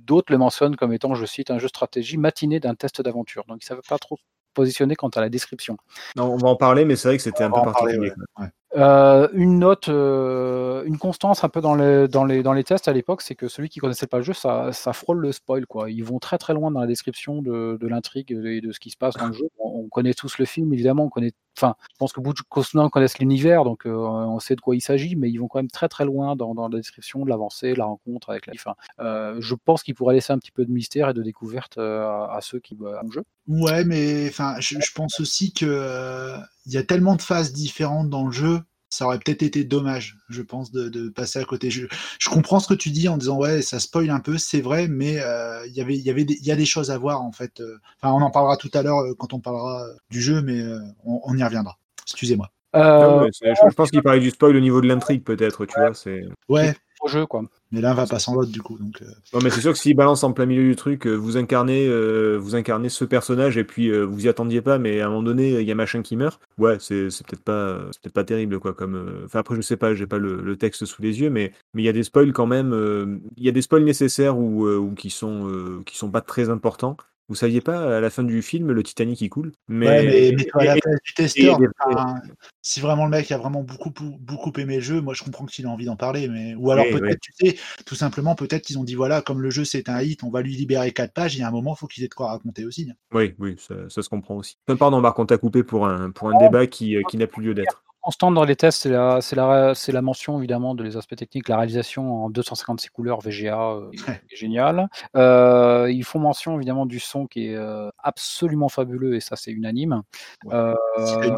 d'autres le mentionnent comme étant, je cite, un jeu stratégie matiné d'un test d'aventure. Donc ils ne savent pas trop positionner quant à la description. Non, on va en parler, mais c'est vrai que c'était un peu parler, particulier. ouais. quoi. Ouais. Euh, une note, euh, une constance un peu dans les, dans les, dans les tests à l'époque, c'est que celui qui connaissait pas le jeu, ça, ça frôle le spoil. Quoi. Ils vont très très loin dans la description de, de l'intrigue et de ce qui se passe dans le jeu. On, on connaît tous le film, évidemment. On connaît, enfin, je pense que beaucoup de Cosnan connaissent l'univers, donc euh, on sait de quoi il s'agit, mais ils vont quand même très très loin dans, la description de l'avancée, la rencontre avec la. Euh, je pense qu'ils pourraient laisser un petit peu de mystère et de découverte euh, à, à ceux qui bah, le jeu. Ouais, mais enfin, je, je pense aussi que il y a tellement de phases différentes dans le jeu ça aurait peut-être été dommage, je pense, de, de passer à côté. Je, je, comprends ce que tu dis en disant ouais, ça spoil un peu, c'est vrai, mais euh, y avait, il y avait, il y a des choses à voir en fait. Enfin, on en parlera tout à l'heure quand on parlera du jeu, mais on, on y reviendra. Excusez-moi. Euh, ouais, je, je, pense qu'il parlait du spoil au niveau de l'intrigue, peut-être, tu vois. C'est... Ouais. Au jeu, quoi. Mais là, va pas sans l'autre, du coup. Euh... Non, mais c'est sûr que s'il balance en plein milieu du truc, euh, vous incarnez, euh, vous incarnez ce personnage et puis vous y attendiez pas, mais à un moment donné, il y a machin qui meurt. Ouais, c'est, peut-être pas, peut-être pas terrible, quoi. Comme, enfin après, je sais pas, j'ai pas le, le, texte sous les yeux, mais mais il y a des spoils quand même. Il y a des spoils nécessaires ou, ou qui sont, qui sont pas très importants. Vous saviez pas à la fin du film le Titanic qui coule Mais, ouais, mais, mais toi, à la place du testeur, enfin, si vraiment le mec a vraiment beaucoup beaucoup aimé le jeu, moi je comprends qu'il a envie d'en parler. Mais ou alors peut-être, tu sais, tout simplement peut-être qu'ils ont dit voilà, comme le jeu c'est un hit, on va lui libérer quatre pages. Il y a un moment, il faut qu'il ait de quoi raconter aussi. Oui, oui, ça, ça se comprend aussi. Pardon, Marc, on t'a coupé pour un pour un débat qui, qui n'a plus lieu d'être constante dans les tests, c'est la, mention évidemment de les aspects techniques, la réalisation en 256 couleurs VGA, euh, est génial. Euh, ils font mention évidemment du son qui est euh, absolument fabuleux et ça c'est unanime. Ouais. Avec,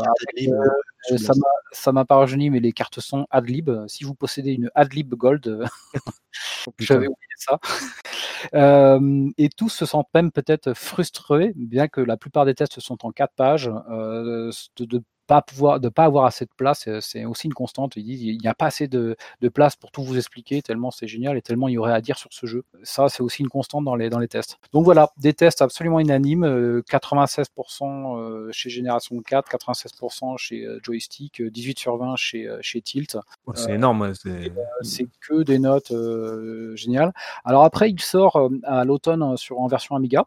ça, m'a, ça m'a pas rajeuni, mais les cartes son Adlib. Si vous possédez une Adlib Gold, j'avais oublié ça. et tous se sentent même peut-être frustrés, bien que la plupart des tests sont en 4 pages, de, de pas pouvoir, de pas avoir assez de place, c'est aussi une constante. Ils disent il n'y a pas assez de, de, place pour tout vous expliquer, tellement c'est génial et tellement il y aurait à dire sur ce jeu. Ça, c'est aussi une constante dans les, dans les tests. Donc voilà, des tests absolument unanimes, euh, 96% chez Génération 4, 96% chez Joystick, 18 sur 20 chez, chez Tilt. Oh, c'est euh, énorme, c'est que des notes euh, géniales. Alors après, il sort à l'automne sur en version Amiga.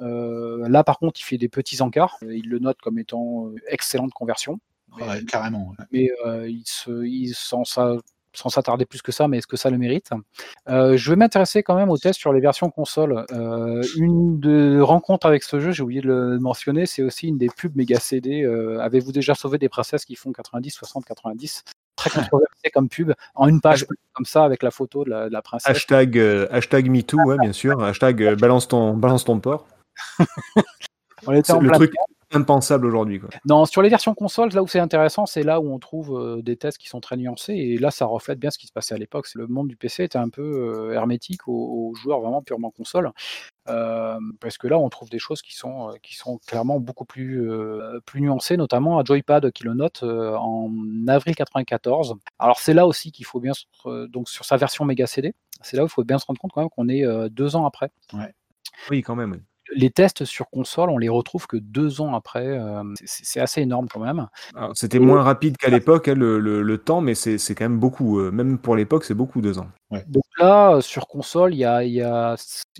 Euh, là, par contre, il fait des petits encarts. Il le note comme étant euh, excellente conversion. Mais, ouais, carrément. Ouais. Mais euh, il, se, il sans ça sans s'attarder plus que ça, mais est-ce que ça le mérite? Euh, Je vais m'intéresser quand même aux tests sur les versions console. Euh, une de rencontre avec ce jeu, j'ai oublié de le mentionner, c'est aussi une des pubs méga CD. Euh, avez-vous déjà sauvé des princesses qui font 90, 60, 90 Très controversé comme pub, en une page comme ça avec la photo de la, de la princesse. Hashtag, euh, hashtag MeToo, ouais, bien sûr. Hashtag euh, balance ton, balance ton port. On était en le truc impensable aujourd'hui. Non, sur les versions consoles, là où c'est intéressant, c'est là où on trouve euh, des tests qui sont très nuancés. Et là, ça reflète bien ce qui se passait à l'époque. Le monde du PC était un peu euh, hermétique aux, aux, joueurs vraiment purement console. Euh, parce que là, on trouve des choses qui sont, qui sont clairement beaucoup plus, plus nuancées, notamment à Joypad qui le note en avril 94. Alors, c'est là aussi qu'il faut bien, se, donc sur sa version méga CD, c'est là où il faut bien se rendre compte quand même qu'on est deux ans après. Ouais. Oui, quand même. Les tests sur console, on les retrouve que deux ans après. Euh, c'est assez énorme quand même. C'était moins rapide qu'à l'époque, hein, le, le, le, temps, mais c'est quand même beaucoup. Euh, même pour l'époque, c'est beaucoup deux ans. Ouais. Donc là, sur console, il y a, y a,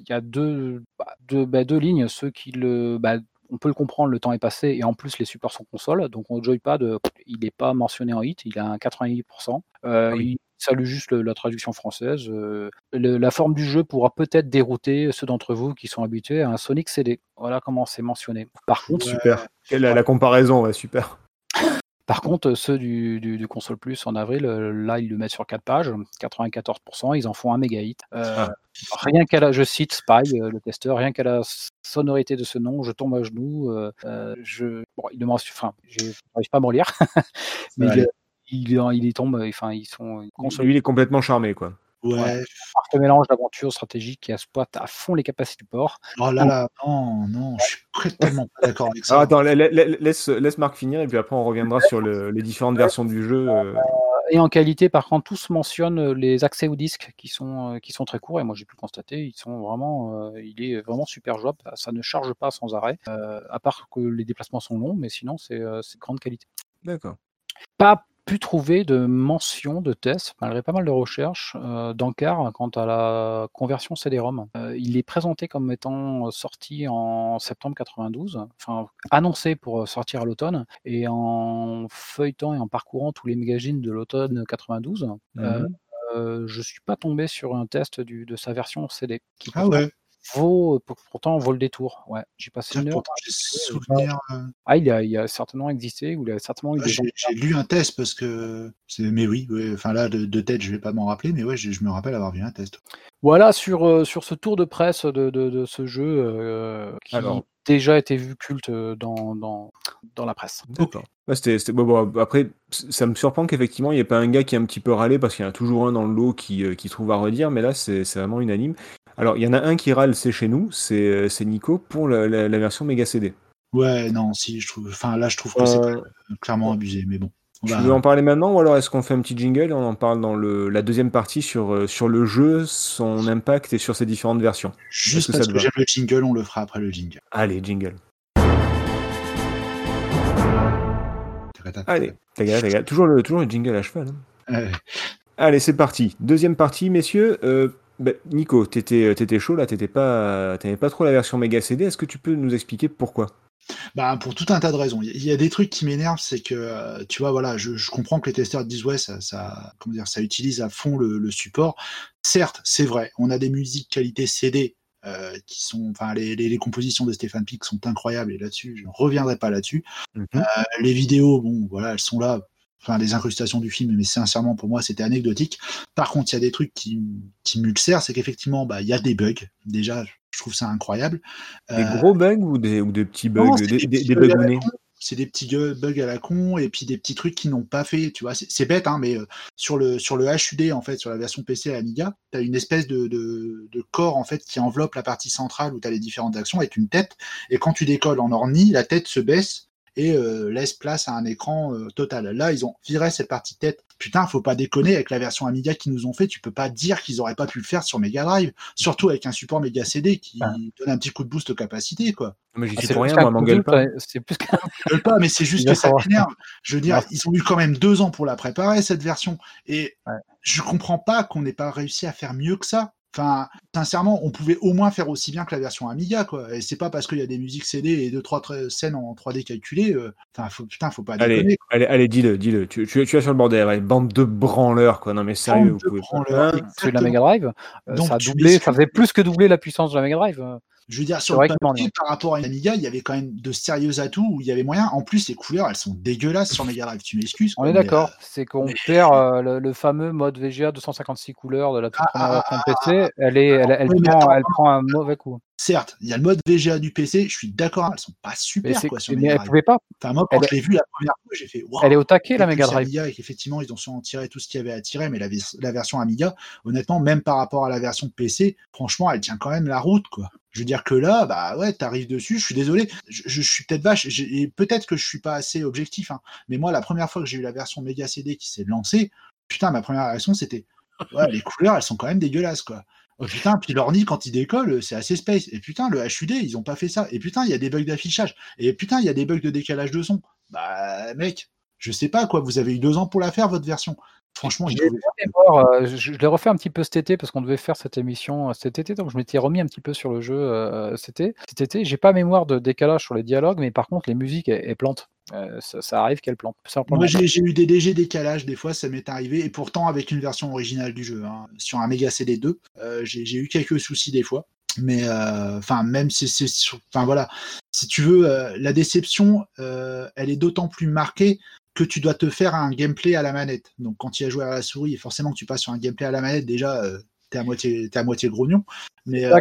y a deux, deux, bah, deux lignes. Ceux qui le. Bah, on peut le comprendre, le temps est passé, et en plus les supports sont console. Donc au joypad, il n'est pas mentionné en hit, il a un 88%. Euh, ah oui. Salue juste le, la traduction française. Euh, le, la forme du jeu pourra peut-être dérouter ceux d'entre vous qui sont habitués à un Sonic CD. Voilà comment c'est mentionné. Par contre, ouais, super. La, la, comparaison, ouais, super. Par contre, ceux du, du, du, console plus en avril, là ils le mettent sur 4 pages, 94%, ils en font un méga hit. Euh, ah. Rien qu'à la, je cite Spy, le testeur, rien qu'à la sonorité de ce nom, je tombe à genoux. Euh, je, bon, il demande, enfin, je n'arrive pas à me relire, mais il, il, il tombe, enfin, ils sont. Console... Lui, il est complètement charmé, quoi. Ouais. ouais. Un mélange d'aventure stratégique qui exploite à fond les capacités du port. Oh là là, non, non, je suis tellement pas d'accord avec ça. Attends, laisse, laisse Marc finir et puis après on reviendra sur le, les différentes versions du jeu. Euh... Et en qualité, par contre, tous mentionnent les accès au disque qui sont, euh, qui sont très courts et moi j'ai pu le constater, ils sont vraiment, euh, il est vraiment super jouable, ça ne charge pas sans arrêt, euh, à part que les déplacements sont longs, mais sinon c'est de grande qualité. D'accord. Pas pu trouver de mention de test, malgré pas mal de recherches, euh, quant à la conversion CD-ROM. Euh, il est présenté comme étant sorti en septembre 92, enfin annoncé pour sortir à l'automne, et en feuilletant et en parcourant tous les magazines de l'automne 92, mmh. euh, je suis pas tombé sur un test du, de sa version CD. Qui ah ouais vaut pourtant vaut le détour. Ouais, j'ai passé une heure. Souvenir. Euh... Ah, il a, il a certainement existé ou il a certainement eu des J'ai lu un test parce que mais oui, ouais, enfin là de, de, tête je vais pas m'en rappeler, mais ouais, je, je, me rappelle avoir vu un test. Voilà sur euh, sur ce tour de presse de, de, de ce jeu euh, qui Alors, déjà été vu culte euh, dans, dans, dans la presse. D'accord. Ouais, c'était- c'était- bon, bon, après, ça me surprend qu'effectivement, il n'y ait pas un gars qui est un petit peu râlé parce qu'il y en a toujours un dans le lot qui, euh, qui trouve à redire, mais là, c'est c'est vraiment unanime. Alors, il y en a un qui râle, c'est chez nous, c'est euh, Nico pour la, la- la version Mega CD. Ouais, non, si, je trouve. Enfin, là, je trouve que c'est Euh, euh, clairement abusé, mais bon. On Tu veux en parler maintenant ou alors est-ce qu'on fait un petit jingle et on en parle dans le, la deuxième partie sur, sur le jeu, son impact et sur ses différentes versions? Juste parce que j'aime le jingle, on le fera après le jingle. Allez, jingle. Allez. Toujours le, toujours le jingle à cheval. hein. Allez, c'est parti. Deuxième partie, messieurs. Euh, bah, Nico, t'étais t'étais chaud là, t'étais pas, t'aimais pas trop la version Mega CD. Est-ce que tu peux nous expliquer pourquoi? Bah, pour tout un tas de raisons. Il y- a des trucs qui m'énervent, c'est que, euh, tu vois, voilà, je, je comprends que les testeurs disent, ouais, ça, ça, comment dire, ça utilise à fond le, le support. Certes, c'est vrai, on a des musiques qualité CD euh, qui sont, enfin, les, les, les compositions de Stéphane Pic sont incroyables et là-dessus, je ne reviendrai pas là-dessus. Mhm. Euh, les vidéos, bon, voilà, elles sont là. Enfin, les incrustations du film, mais sincèrement, pour moi, c'était anecdotique. Par contre, il y a des trucs qui, qui m'ulcèrent, c'est qu'effectivement, bah, il y a des bugs. Déjà, je trouve ça incroyable. Des Euh, gros bugs ou des, ou des petits bugs non, Des, des des, bugs c'est des petits bugs à la con et puis des petits trucs qu'ils n'ont pas fait tu vois c'est bête hein mais euh, sur le sur le HUD en fait sur la version PC à Amiga tu as une espèce de, de, de corps en fait qui enveloppe la partie centrale où tu as les différentes actions avec une tête et quand tu décolles en orni la tête se baisse et euh, laisse place à un écran euh, total. Là, ils ont viré cette partie tête. Putain, faut pas déconner avec la version Amiga qu'ils nous ont fait. Tu peux pas dire qu'ils auraient pas pu le faire sur Mega Drive, surtout avec un support Mega CD qui Ah. donne un petit coup de boost de capacité, quoi. Mais j'y Ah, pour rien, moi, m'engueule pas. C'est plus qu'un Je gueule pas, mais c'est juste que ça m'énerve. Je veux dire, Ouais. ils ont eu quand même deux ans pour la préparer, cette version. Et Ouais. je comprends pas qu'on n'ait pas réussi à faire mieux que ça. Enfin, sincèrement, on pouvait au moins faire aussi bien que la version Amiga, quoi. Et c'est pas parce qu'il y a des musiques CD et deux, trois scènes en 3D calculées. euh, Enfin, faut, putain, faut pas déconner. Allez, quoi. allez, allez, dis-le, dis-le. Tu, tu, tu es sur le bordel, ouais. bande de branleurs, quoi. Non, mais sérieux, Bande vous pouvez pas. Hein celui de la Mega Drive. euh, Donc, ça a doublé, ça faisait plus que doubler la puissance de la Mega Drive. Euh. Je veux dire, sur le papier, est. par rapport à une Amiga, il y avait quand même de sérieux atouts où il y avait moyen. En plus, les couleurs, elles sont dégueulasses sur Mega Drive. Tu m'excuses. On est d'accord. C'est qu'on perd euh, le, le fameux mode VGA 256 couleurs de la toute Ah, première ah, version ah, PC. Elle, est, elle, elle Oui, mais prend, attends, elle prend un mauvais coup. Certes, il y a le mode VGA du PC, je suis d'accord, elles sont pas super quoi sur mais elle pouvait pas. Enfin, moi, quand elle je l'ai vu la première fois, j'ai fait. Elle est au taquet, Et la Mega Drive. Amiga et qu'effectivement ils ont su en tirer tout ce qu'il y avait à tirer, mais la version Amiga, honnêtement, même par rapport à la version PC, franchement, elle tient quand même la route, quoi. Je veux dire que là, bah ouais, t'arrives dessus, je suis désolé, je, suis peut-être vache, et peut-être que je suis pas assez objectif, hein, mais moi, la première fois que j'ai eu la version Mega CD qui s'est lancée, putain, ma première réaction c'était, ouais, les couleurs, elles sont quand même dégueulasses, quoi. Oh putain, puis l'orni, quand il décolle, c'est assez space. Et putain, le HUD, ils ont pas fait ça. Et putain, il y a des bugs d'affichage. Et putain, il y a des bugs de décalage de son. Bah, mec, je sais pas quoi, vous avez eu deux ans pour la faire, votre version. Franchement, Je mémoire, euh, je, je l'ai refait un petit peu cet été parce qu'on devait faire cette émission euh, cet été, donc je m'étais remis un petit peu sur le jeu euh, cet été. Cet été, j'ai pas mémoire de décalage sur les dialogues, mais par contre les musiques elles, elles plantent. Euh, ça, ça arrive qu'elles plantent. tout simplement. Moi, j'ai eu des légers décalages, des fois, ça m'est arrivé, et pourtant avec une version originale du jeu. hein. Sur un Mega CD 2, euh, j'ai j'ai eu quelques soucis des fois. Mais, euh, enfin, même si c'est. Enfin, voilà. Si tu veux, euh, la déception, euh, elle est d'autant plus marquée que tu dois te faire un gameplay à la manette. Donc, quand tu as joué à la souris, et forcément que tu passes sur un gameplay à la manette, déjà, euh, t'es à moitié, t'es à moitié grognon. Mais euh,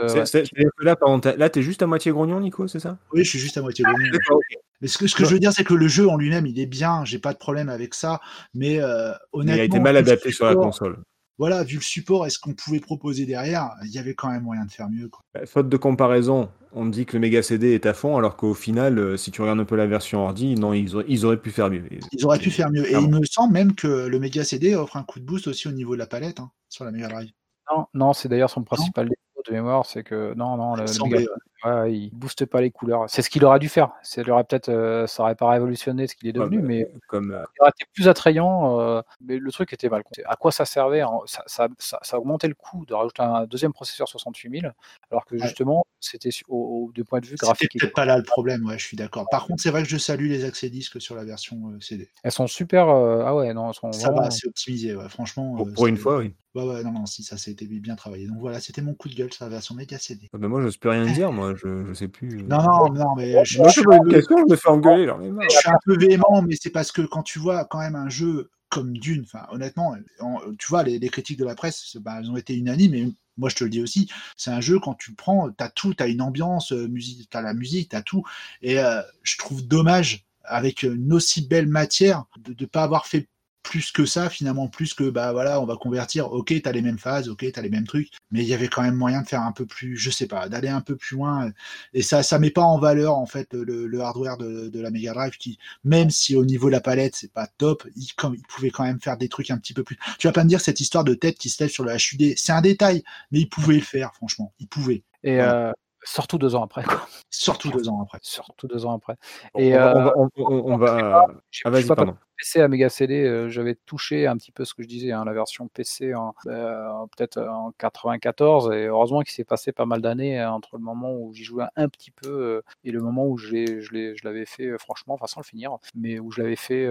Euh, ouais. que là, pardon, là, t'es juste à moitié grognon, Nico, c'est ça? Oui, je suis juste à moitié grognon. Ok. Mais ce que, ce que je veux dire, c'est que le jeu en lui-même, il est bien, j'ai pas de problème avec ça, mais euh, Mais honnêtement. il a été mal adapté sur la console. Voilà, vu le support et ce qu'on pouvait proposer derrière, il y avait quand même moyen de faire mieux. Quoi. Bah, Faute de comparaison, on dit que le Mega CD est à fond, alors qu'au final, euh, si tu regardes un peu la version ordi, non, ils auraient, ils auraient pu faire mieux. Ils auraient pu faire mieux. Et il me semble même que le Mega CD offre un coup de boost aussi au niveau de la palette hein, sur la Mega Drive. Non, non, c'est d'ailleurs son principal défaut de mémoire, c'est que non, non, le, Il ouais, il booste pas les couleurs. C'est ce qu'il aurait dû faire. Il aurait peut-être, euh, ça aurait pas révolutionné ce qu'il est devenu, bah, mais Comme, euh, il aurait été plus attrayant. euh, mais le truc était mal. compté. À quoi ça servait hein, ça, ça, ça, ça augmentait le coût de rajouter un deuxième processeur 68 000, alors que Ouais. justement, c'était au, au- du point de vue C'était graphique. peut-être pas là le problème, ouais, je suis d'accord. Par contre, c'est vrai que je salue les accès disques sur la version euh, CD. Elles sont super. euh, ah ouais, non, elles sont Ça vraiment. va, c'est optimisé, ouais, franchement. pour, pour une fois, oui. Ouais, ouais, non, non, si, ça s'était bien travaillé. Donc voilà, c'était mon coup de gueule sur la version Mega CD. Ah bah, moi, je peux rien dire, moi, je, je sais plus. Non, non, non, mais je, Moi, je je suis pose un une peu- question, je me fais engueuler, je suis un peu véhément, mais c'est parce que quand tu vois quand même un jeu comme Dune, enfin honnêtement, en- tu vois les, les critiques de la presse, bah, elles ont été unanimes et moi je te le dis aussi, c'est un jeu quand tu le prends, t'as tout, t'as une ambiance, euh, musique, t'as la musique, t'as tout, et euh, je trouve dommage avec une aussi belle matière de ne pas avoir fait plus que ça, finalement, plus que bah voilà, on va convertir, ok, t'as les mêmes phases, ok, t'as les mêmes trucs, mais il y avait quand même moyen de faire un peu plus, je sais pas, d'aller un peu plus loin, et ça, ça met pas en valeur en fait le, hardware de, de, la Mega Drive qui, même si au niveau de la palette c'est pas top, il, comme, il pouvait quand même faire des trucs un petit peu plus. Tu vas pas me dire cette histoire de tête qui se lève sur le HUD, c'est un détail, mais il pouvait le faire, franchement, il pouvait. Et euh, Surtout deux ans après. Quoi. Surtout deux ans après. Surtout deux ans après. Et on, va. Ah, vas-y, pardon. PC à Mega CD, euh, j'avais touché un petit peu ce que je disais, hein, la version PC en, euh, peut-être en 94, et heureusement qu'il s'est passé pas mal d'années hein, entre le moment où j'y jouais un petit peu euh, et le moment où je l'avais fait, franchement, enfin sans le finir, mais où je l'avais fait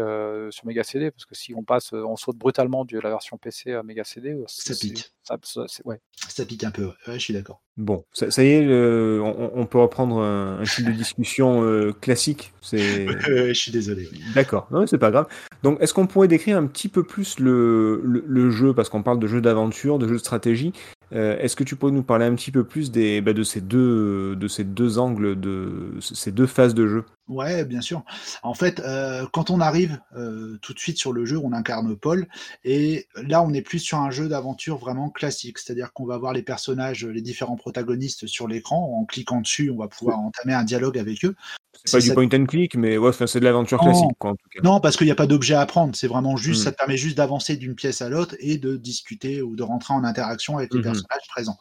sur Mega CD, parce que si on passe, on saute brutalement de la version PC à Mega CD, ça pique. Ça, ouais. ça pique un peu, ouais, je suis d'accord. Bon, ça, y est, on, peut reprendre un, un de discussion classique. je suis désolé. D'accord, non, c'est pas grave. Donc, est-ce qu'on pourrait décrire un petit peu plus le, le, jeu, parce qu'on parle de jeu d'aventure, de jeu de stratégie euh, Est-ce que tu pourrais nous parler un petit peu plus des, bah, de, ces deux, de ces deux angles, de ces deux phases de jeu? Ouais, bien sûr. En fait, euh, quand on arrive euh, tout de suite sur le jeu, on incarne Paul, et là, on est plus sur un jeu d'aventure vraiment classique, c'est-à-dire qu'on va voir les personnages, les différents protagonistes sur l'écran. En cliquant dessus, on va pouvoir entamer un dialogue avec eux. C'est pas du point and click, mais ouais, c'est de l'aventure classique, quoi, en tout cas. Non, parce qu'il n'y a pas d'objet à prendre. C'est vraiment juste, hmm. ça te permet juste d'avancer d'une pièce à l'autre et de discuter ou de rentrer en interaction avec les hmm. Présents.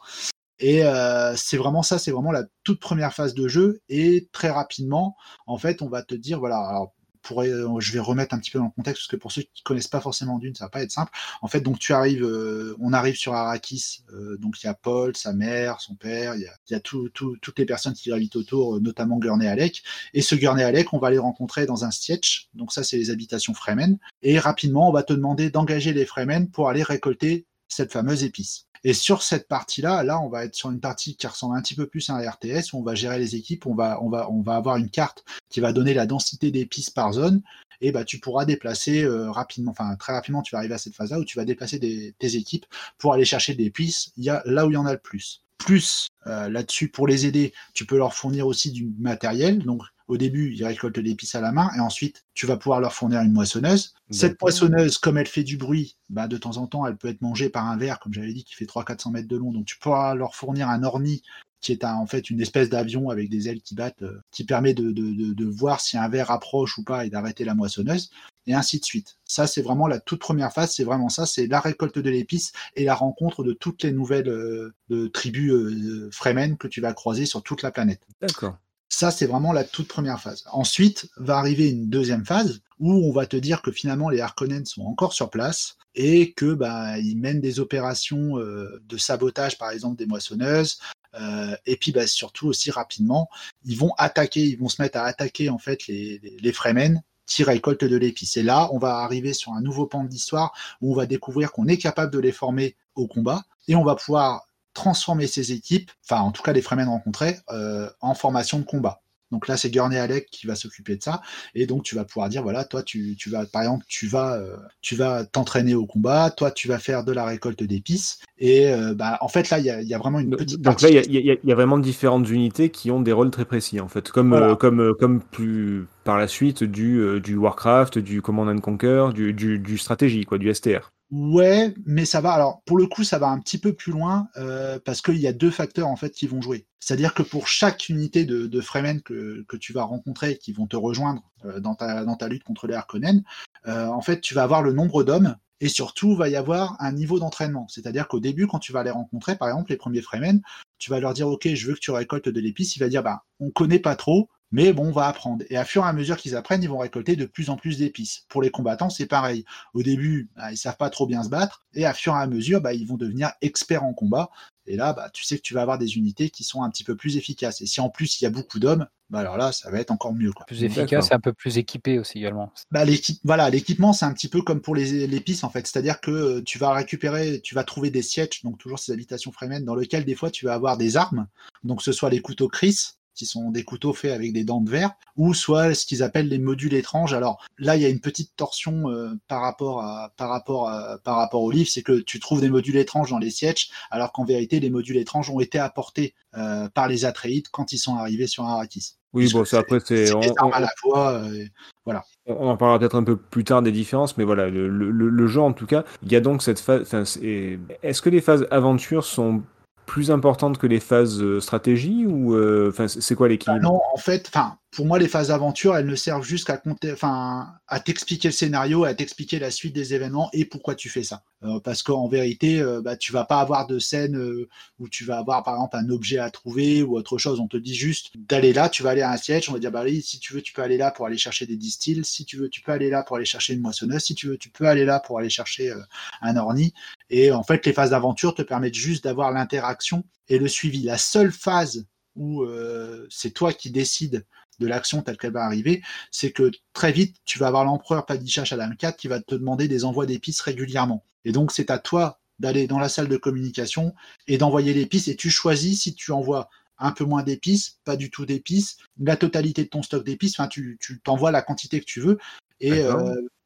Et euh, c'est vraiment ça, c'est vraiment la toute première phase de jeu. Et très rapidement, en fait, on va te dire, voilà, alors euh, je vais remettre un petit peu dans le contexte parce que pour ceux qui connaissent pas forcément Dune, ça va pas être simple. En fait, donc tu arrives, euh, on arrive sur Arrakis, donc il y a Paul, sa mère, son père, il y a, y a tout, tout, toutes les personnes qui gravitent autour, notamment Gurney Alec. Et ce Gurney Alec, on va les rencontrer dans un sketch. Donc ça, c'est les habitations Fremen. Et rapidement, on va te demander d'engager les Fremen pour aller récolter cette fameuse épice. Et sur cette partie-là, là, on va être sur une partie qui ressemble un petit peu plus à un RTS où on va gérer les équipes, on va, on va, on va avoir une carte qui va donner la densité d'épices par zone. Et bah, tu pourras déplacer euh, rapidement, enfin très rapidement, tu vas arriver à cette phase-là où tu vas déplacer des, tes équipes pour aller chercher des il y a, là où il y en a le plus. Plus euh, là-dessus, pour les aider, tu peux leur fournir aussi du matériel. Donc au début, ils récoltent l'épice à la main et ensuite, tu vas pouvoir leur fournir une moissonneuse. Cette moissonneuse, comme elle fait du bruit, bah, de temps en temps, elle peut être mangée par un verre, comme j'avais dit, qui fait 300-400 mètres de long. Donc, tu pourras leur fournir un orni qui est en fait une espèce d'avion avec des ailes qui battent, euh, qui permet de, de, voir si un verre approche ou pas et d'arrêter la moissonneuse, et ainsi de suite. Ça, c'est vraiment la toute première phase, c'est vraiment ça, c'est la récolte de l'épice et la rencontre de toutes les nouvelles euh, tribus euh, Fremen que tu vas croiser sur toute la planète. D'accord. Ça, c'est vraiment la toute première phase. Ensuite, va arriver une deuxième phase où on va te dire que finalement les Harkonnen sont encore sur place et que bah ils mènent des opérations euh, de sabotage, par exemple des moissonneuses. Euh, et puis bah, surtout aussi rapidement, ils vont attaquer, ils vont se mettre à attaquer en fait les, les, Fremen qui récoltent de l'épice. Et là, on va arriver sur un nouveau pan de l'histoire où on va découvrir qu'on est capable de les former au combat et on va pouvoir transformer ces équipes, enfin en tout cas les Fremen rencontrés, euh, en formation de combat. Donc là, c'est Gurney Alec qui va s'occuper de ça. Et donc, tu vas pouvoir dire, voilà, toi, tu, tu vas, par exemple, tu vas, euh, tu vas t'entraîner au combat. Toi, tu vas faire de la récolte d'épices. Et euh, bah, en fait, là, il y a, y a, vraiment une petite. Donc là, il y, y, a vraiment différentes unités qui ont des rôles très précis, en fait, comme, euh, comme, comme plus par la suite du, du Warcraft, du Command and Conquer, du, du, du stratégie, quoi, du STR. Ouais, mais ça va. Alors, pour le coup, ça va un petit peu plus loin euh, parce qu'il y a deux facteurs en fait qui vont jouer. C'est-à-dire que pour chaque unité de, de Fremen que, tu vas rencontrer, qui vont te rejoindre euh, dans, ta, dans ta lutte contre les Harkonnen, euh, en fait, tu vas avoir le nombre d'hommes et surtout, va y avoir un niveau d'entraînement. C'est-à-dire qu'au début, quand tu vas les rencontrer, par exemple, les premiers Fremen, tu vas leur dire, OK, je veux que tu récoltes de l'épice. Il va dire, bah, on connaît pas trop, mais bon, on va apprendre. Et à fur et à mesure qu'ils apprennent, ils vont récolter de plus en plus d'épices. Pour les combattants, c'est pareil. Au début, bah, ils savent pas trop bien se battre, et à fur et à mesure, bah, ils vont devenir experts en combat. Et là, bah, tu sais que tu vas avoir des unités qui sont un petit peu plus efficaces. Et si en plus il y a beaucoup d'hommes, bah alors là, ça va être encore mieux. Quoi. Plus efficace et un peu plus équipé aussi également. Bah, voilà, l'équipement, c'est un petit peu comme pour les l'épice en fait. C'est-à-dire que euh, tu vas récupérer, tu vas trouver des sièges, donc toujours ces habitations Fremen, dans lesquelles des fois tu vas avoir des armes. Donc ce soit les couteaux Chris, qui sont des couteaux faits avec des dents de verre, ou soit ce qu'ils appellent les modules étranges. Alors là, il y a une petite torsion euh, par rapport à par rapport à, par rapport au livre, c'est que tu trouves des modules étranges dans les sièges, alors qu'en vérité, les modules étranges ont été apportés euh, par les Atreides quand ils sont arrivés sur Arrakis. Oui, bon, ça après c'est. On, on, à la fois, euh, voilà. on en parlera peut-être un peu plus tard des différences, mais voilà, le, le, le jeu en tout cas, il y a donc cette phase. Est-ce que les phases aventure sont plus importantes que les phases euh, stratégie ou enfin c'est quoi l'équilibre? Non, en fait, pour moi les phases d'aventure elles ne servent juste qu'à enfin à t'expliquer le scénario, à t'expliquer la suite des événements et pourquoi tu fais ça. Euh, parce qu'en vérité, euh, bah, tu vas pas avoir de scène euh, où tu vas avoir par exemple un objet à trouver ou autre chose. On te dit juste d'aller là, tu vas aller à un siège, on va dire bah si tu veux tu peux aller là pour aller chercher des distilles, si tu veux tu peux aller là pour aller chercher une moissonneuse, si tu veux tu peux aller là pour aller chercher un orni. Et en fait les phases d'aventure te permettent juste d'avoir l'interaction et le suivi. La seule phase où c'est toi qui décides de l'action telle qu'elle va arriver, c'est que très vite, tu vas avoir l'empereur Padishah Shaddam IV qui va te demander des envois d'épices régulièrement. Et donc, c'est à toi d'aller dans la salle de communication et d'envoyer l'épice et tu choisis si tu envoies un peu moins d'épices, pas du tout d'épices, la totalité de ton stock d'épices, enfin tu t'envoies la quantité que tu veux et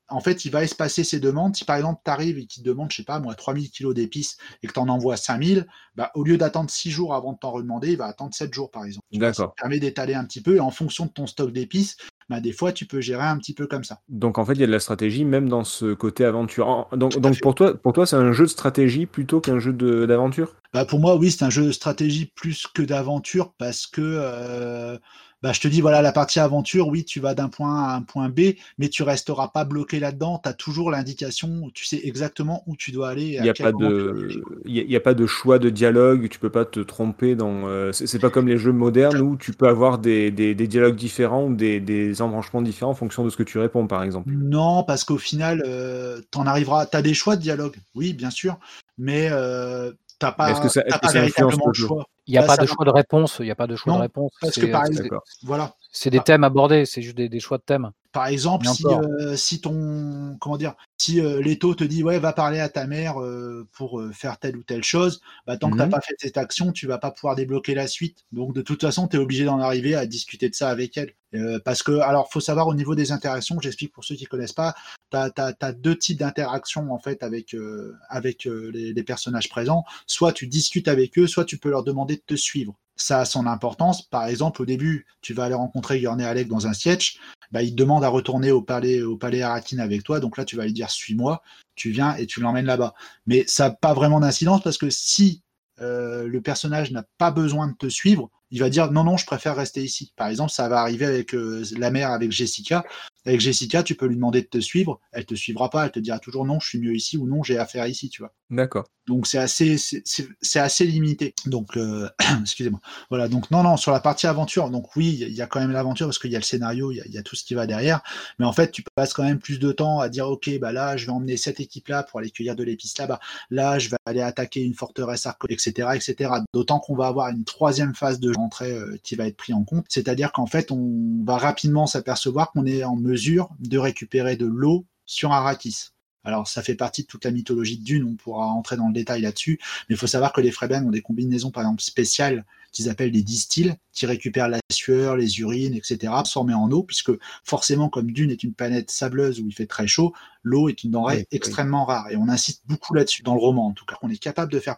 en fait, il va espacer ses demandes. Si par exemple, tu arrives et qu'il te demande, je sais pas, moi, 3000 kilos d'épices et que tu en envoies 5000, bah, au lieu d'attendre 6 jours avant de t'en redemander, il va attendre 7 jours, par exemple. D'accord. Ça permet d'étaler un petit peu et en fonction de ton stock d'épices, bah, des fois, tu peux gérer un petit peu comme ça. Donc, en fait, il y a de la stratégie même dans ce côté aventure. Donc, donc pour toi, pour toi c'est un jeu de stratégie plutôt qu'un jeu d'aventure? Bah, Pour moi, oui, c'est un jeu de stratégie plus que d'aventure parce que. Euh bah, je te dis, voilà, la partie aventure, oui, tu vas d'un point A à un point B, mais tu resteras pas bloqué là-dedans. Tu as toujours l'indication, tu sais exactement où tu dois aller. Il n'y a, pas de, il a pas de choix de dialogue, tu peux pas te tromper dans. Euh, c'est pas comme les jeux modernes où tu peux avoir des, des, des dialogues différents ou des, des, embranchements différents en fonction de ce que tu réponds, par exemple. Non, parce qu'au final, euh, tu en arriveras. Tu as des choix de dialogue, oui, bien sûr, mais euh, t'as pas, est-ce que ça, pas véritablement le choix. Il n'y a, pas de choix de réponse. Il n'y a pas de choix de réponse. Parce que par exemple, voilà. C'est des thèmes abordés, c'est juste des, des, choix de thèmes. Par exemple, si, euh, si, ton comment dire, si euh, Leto te dit ouais va parler à ta mère euh, pour euh, faire telle ou telle chose, bah, tant que tu n'as pas fait cette action, tu vas pas pouvoir débloquer la suite. Donc de toute façon, tu es obligé d'en arriver à discuter de ça avec elle. parce que alors faut savoir au niveau des interactions, j'explique pour ceux qui connaissent pas, tu as, deux types d'interactions en fait avec avec les, les personnages présents. Soit tu discutes avec eux, soit tu peux leur demander de te suivre ça a son importance. Par exemple, au début, tu vas aller rencontrer Gurney Alec dans un siège, bah, il te demande à retourner au palais, au palais avec toi, donc là, tu vas lui dire suis-moi, tu viens et tu l'emmènes là-bas. Mais ça n'a pas vraiment d'incidence parce que si euh, le personnage n'a pas besoin de te suivre, il va dire non, non, je préfère rester ici. Par exemple, ça va arriver avec euh, la mère, avec Jessica. Avec Jessica, tu peux lui demander de te suivre, elle te suivra pas, elle te dira toujours non, je suis mieux ici ou non, j'ai affaire ici, tu vois. D'accord. Donc c'est assez, c'est assez limité. Donc euh, excusez-moi. Voilà. Donc non, non, sur la partie aventure, donc oui, il y a quand même l'aventure parce qu'il y a le scénario, il y, y, a tout ce qui va derrière. Mais en fait, tu passes quand même plus de temps à dire ok, bah là, je vais emmener cette équipe là pour aller cueillir de l'épice là-bas. Là, je vais aller attaquer une forteresse arco, etc., etc. D'autant qu'on va avoir une troisième phase de rentrée euh, qui va être pris en compte. C'est-à-dire qu'en fait, on va rapidement s'apercevoir qu'on est en mesure de récupérer de l'eau sur Arrakis. Alors, ça fait partie de toute la mythologie de Dune, on pourra entrer dans le détail là-dessus, mais il faut savoir que les Fremen ont des combinaisons, par exemple, spéciales qu'ils appellent des distilles, qui récupèrent la sueur, les urines, etc., transformées en eau, puisque forcément, comme Dune est une planète sableuse où il fait très chaud, l'eau est une denrée oui, extrêmement oui. rare. Et on insiste beaucoup là-dessus, dans le roman en tout cas. On est capable de faire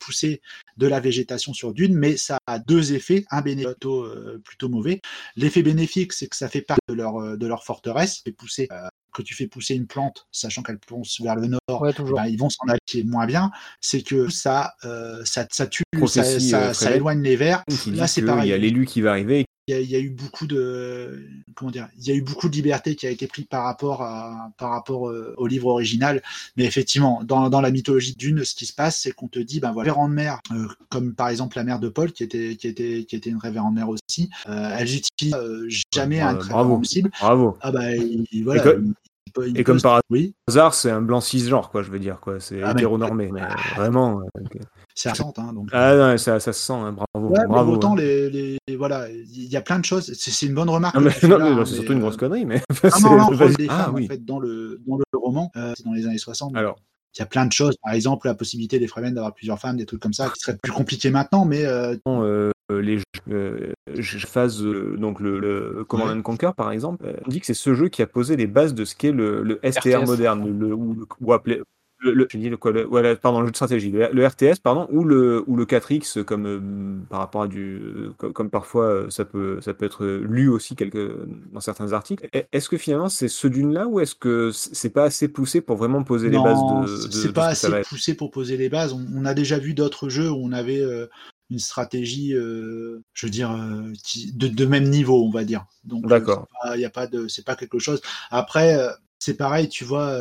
pousser de la végétation sur Dune, mais ça a deux effets, un bénéfique plutôt, euh, plutôt mauvais. L'effet bénéfique, c'est que ça fait partie de leur, de leur forteresse, et pousser euh, que tu fais pousser une plante, sachant qu'elle plonge vers le nord, ouais, ben, ils vont s'en aller moins bien. C'est que ça, euh, ça, ça tue, ça, ça, ça, éloigne les vers. Là, c'est pareil. Il y a l'élu qui va arriver. Il y, a, il y, a, eu beaucoup de comment dire, il y a eu beaucoup de liberté qui a été prise par rapport à par rapport euh, au livre original. Mais effectivement, dans, dans la mythologie d'une, ce qui se passe, c'est qu'on te dit, ben voilà, révérende mère, euh, comme par exemple la mère de Paul, qui était qui était qui était une révérende mère aussi, euh, elles utilisent jamais un trait possible. Bravo. Ah bah il, voilà. Il et comme par oui. hasard, c'est un blanc cisgenre, quoi, je veux dire, quoi. C'est ah, hétéronormé, mais, mais vraiment. C'est absent, hein, donc. Ah non, ça, ça se sent, hein, bravo. Ouais, bravo autant hein. les, les, voilà, il y a plein de choses. C'est une bonne remarque. Non, mais, non, mais, là, c'est surtout une grosse connerie, mais. Ah non, non, non des ah, femmes, oui. en fait, dans le, dans le roman, euh, c'est dans les années 60. Alors. Il y a plein de choses, par exemple la possibilité des Fremen d'avoir plusieurs femmes, des trucs comme ça, qui seraient plus compliqués maintenant, mais. Euh... Euh, les jeux, je phase donc le, le Command and Conquer par exemple, on dit que c'est ce jeu qui a posé les bases de ce qu'est le, le STR RTS. moderne, le, ou, ou appelé le, je dis le quoi, le, ouais, pardon, le jeu de stratégie, le, le, RTS, pardon, ou le, ou le 4X, comme euh, par rapport à du, comme, comme, parfois euh, ça peut, ça peut être lu aussi quelque, dans certains articles. Est-ce que finalement c'est ce d'une-là, ou est-ce que c'est pas assez poussé pour vraiment poser non, les bases de, de C'est pas assez poussé pour poser les bases. On, on, a déjà vu d'autres jeux où on avait euh, une stratégie, euh, je veux dire, euh, qui, de, de, même niveau, on va dire. Donc, d'accord. Il y a pas de, c'est pas quelque chose. Après, euh, c'est pareil, tu vois,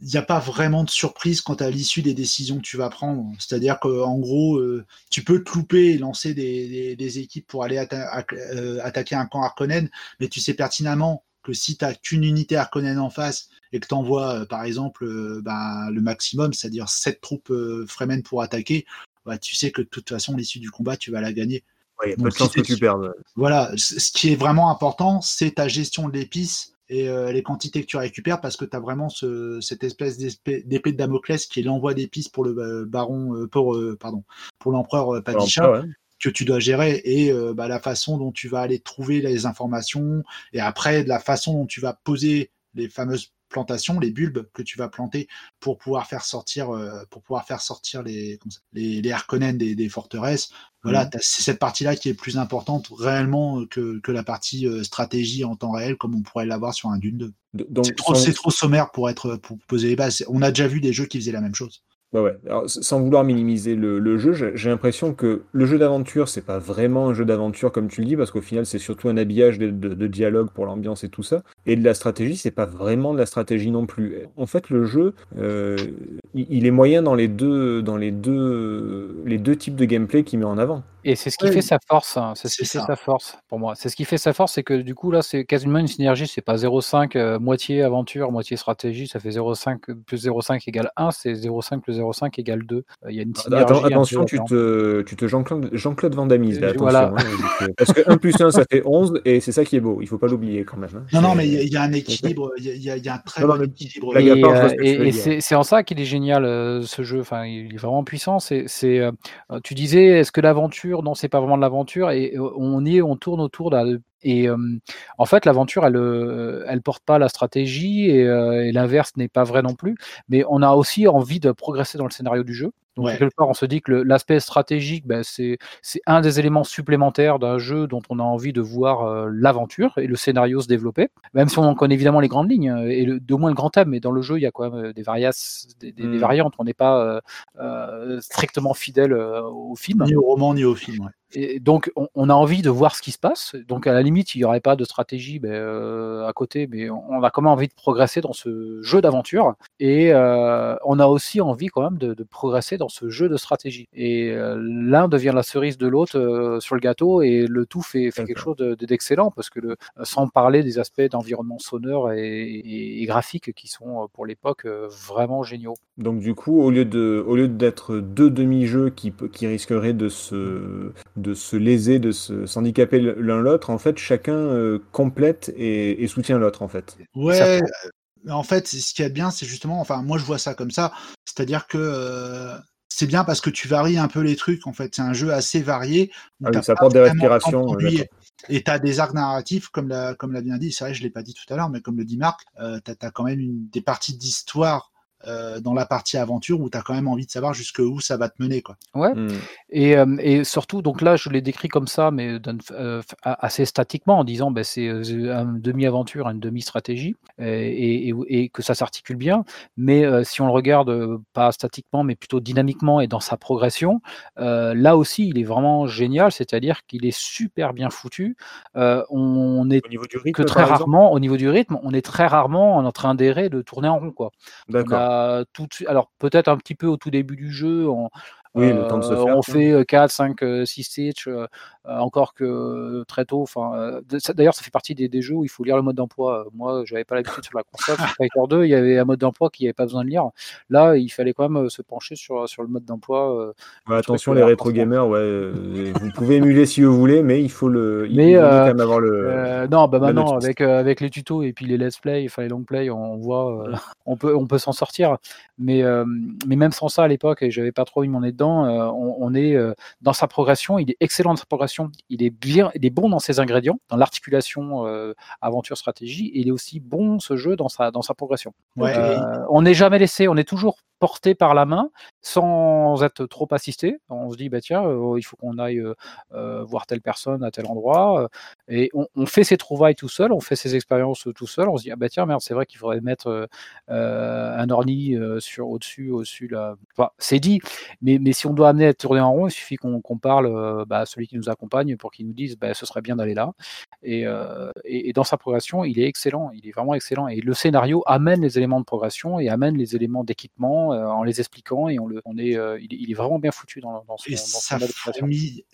il n'y a pas vraiment de surprise quant à l'issue des décisions que tu vas prendre. C'est-à-dire qu'en gros, euh, tu peux te louper et lancer des, des, des équipes pour aller atta euh, attaquer un camp Harkonnen, mais tu sais pertinemment que si tu n'as qu'une unité Harkonnen en face et que tu envoies, euh, par exemple, bah, le maximum, c'est-à-dire 7 troupes Fremen pour attaquer, bah, tu sais que de toute façon, l'issue du combat, tu vas la gagner. Il y a pas de chance que tu perdes. Voilà, ce qui est vraiment important, c'est ta gestion de l'épice et euh, les quantités que tu récupères parce que tu as vraiment ce, cette espèce d'épée de Damoclès qui est l'envoi d'épices pour le euh, baron euh, pour pardon pour l'empereur Padisha ouais. que tu dois gérer et bah, la façon dont tu vas aller trouver les informations et après de la façon dont tu vas poser les fameuses plantations, les bulbes que tu vas planter pour pouvoir faire sortir, euh, pour pouvoir faire sortir les, ça, les, les Harkonnen des, des, forteresses. Voilà, mmh. c'est cette partie-là qui est plus importante réellement que, que la partie euh, stratégie en temps réel, comme on pourrait l'avoir sur un Dune 2. C'est trop, sans... trop, sommaire pour être pour poser les bases. On a déjà vu des jeux qui faisaient la même chose. Ouais, ouais. Alors, sans vouloir minimiser le, le jeu, j'ai l'impression que le jeu d'aventure, c'est pas vraiment un jeu d'aventure comme tu le dis, parce qu'au final, c'est surtout un habillage de, de, de dialogue pour l'ambiance et tout ça. Et de la stratégie, c'est pas vraiment de la stratégie non plus. En fait, le jeu, euh, il est moyen dans les deux, dans les deux, les deux types de gameplay qu'il met en avant. Et c'est ce qui oui. fait sa force. Hein. C'est ce qui ça. fait sa force pour moi. C'est ce qui fait sa force, c'est que du coup là, c'est quasiment une synergie. C'est pas 0,5 euh, moitié aventure, moitié stratégie. Ça fait 0,5 plus 0,5 égale 1. C'est 0,5 plus 0,5 égale 2. Il euh, y a une synergie. Attends, attention, tu te, tu te Jean-Claude Jean Van Damme là. Attention, voilà. hein, parce que 1 plus 1 ça fait 11 et c'est ça qui est beau. Il faut pas l'oublier quand même. Hein. Non, non, mais il y, y, a un équilibre. Il y, y, y, a un très bon équilibre. Et, euh, et, et c'est en ça qu'il est génial euh, ce jeu. Enfin, il est vraiment puissant. C'est, euh, tu disais, est-ce que l'aventure Non, c'est pas vraiment de l'aventure et on y est, on tourne autour de et en fait, l'aventure, elle, elle porte pas la stratégie et l'inverse n'est pas vrai non plus. Mais on a aussi envie de progresser dans le scénario du jeu. Donc, ouais. quelque part, on se dit que l'aspect stratégique, ben, c'est un des éléments supplémentaires d'un jeu dont on a envie de voir euh, l'aventure et le scénario se développer. Même si on en connaît évidemment les grandes lignes et le, de moins le grand thème, mais dans le jeu, il y a quand même des, varias, des, des, mmh. des variantes. On n'est pas euh, strictement fidèle au film. Ni au roman, ni au film. Ouais. Et donc, on, on, a envie de voir ce qui se passe. Donc, à la limite, il n'y aurait pas de stratégie ben, euh, à côté, mais on a quand même envie de progresser dans ce jeu d'aventure. Et euh, on a aussi envie quand même de, de, progresser dans ce jeu de stratégie. Et euh, l'un devient la cerise de l'autre euh, sur le gâteau, et le tout fait, fait quelque chose d'excellent, parce que le, sans parler des aspects d'environnement sonore et, et, et, graphique qui sont pour l'époque vraiment géniaux. Donc, du coup, au lieu de, au lieu d'être deux demi-jeux qui, qui risqueraient de se, de se léser, de se s'handicaper l'un l'autre, en fait, chacun euh, complète et, et soutient l'autre, en fait. Ouais, en fait, ce qui est bien, c'est justement, enfin, moi, je vois ça comme ça, c'est-à-dire que euh, c'est bien parce que tu varies un peu les trucs, en fait. C'est un jeu assez varié. Ah oui, ça apporte des respirations. Et tu as des arcs narratifs, comme l'a, comme l'a bien dit, c'est vrai, je ne l'ai pas dit tout à l'heure, mais comme le dit Marc, euh, tu as, quand même une, des parties d'histoire euh, dans la partie aventure où tu as quand même envie de savoir jusqu'où ça va te mener. Quoi. Ouais, mmh. et, euh, et, surtout, donc là, je l'ai décrit comme ça, mais euh, assez statiquement, en disant ben, c'est une demi-aventure, une demi-stratégie, et, et, et, que ça s'articule bien. Mais si on le regarde, pas statiquement, mais plutôt dynamiquement et dans sa progression, là aussi, il est vraiment génial, c'est-à-dire qu'il est super bien foutu. on est rythme, que très rarement, au niveau du rythme, on est très rarement en train d'errer, de tourner en rond. quoi. D'accord. Alors peut-être un petit peu au tout début du jeu, oui, le temps de se faire, on fait 4, 5, 6 stages, euh, encore que très tôt. Enfin, d'ailleurs, ça fait partie des, des, jeux où il faut lire le mode d'emploi. Moi, j'avais pas l'habitude sur la console. sur Fighter 2, il y avait un mode d'emploi qui avait pas besoin de lire. Là, il fallait quand même se pencher sur, sur le mode d'emploi. Attention, les rétro gamers, ouais, vous pouvez émuler si vous voulez, mais il faut le. Il mais faut quand même avoir le. Euh, non, bah maintenant, avec, avec les tutos et puis les let's play, enfin les long play, on voit, on peut, on peut s'en sortir. Mais, mais même sans ça, à l'époque, j'avais pas trop mis mon nez dedans là-dedans, euh, on, est euh, dans sa progression. Il est excellent dans sa progression. Il est bien, il est bon dans ses ingrédients, dans l'articulation aventure stratégie. Et il est aussi bon ce jeu dans sa dans sa progression. on n'est jamais laissé. On est toujours porté par la main sans être trop assisté. On se dit, bah tiens, il faut qu'on aille voir telle personne à tel endroit. et on, fait ses trouvailles tout seul, on fait ses expériences tout seul. On se dit, ah bah tiens, merde, c'est vrai qu'il faudrait mettre un orni sur au-dessus, au-dessus là. c'est dit, mais, mais si on doit amener à tourner en rond, il suffit qu'on parle bah, à celui qui nous accompagne pour qu'il nous dise, bah, ce serait bien d'aller là. Et, et, dans sa progression, il est excellent, il est vraiment excellent. Et le scénario amène les éléments de progression et amène les éléments d'équipement en les expliquant et on le, on est, il, est, vraiment bien foutu dans, dans son, et,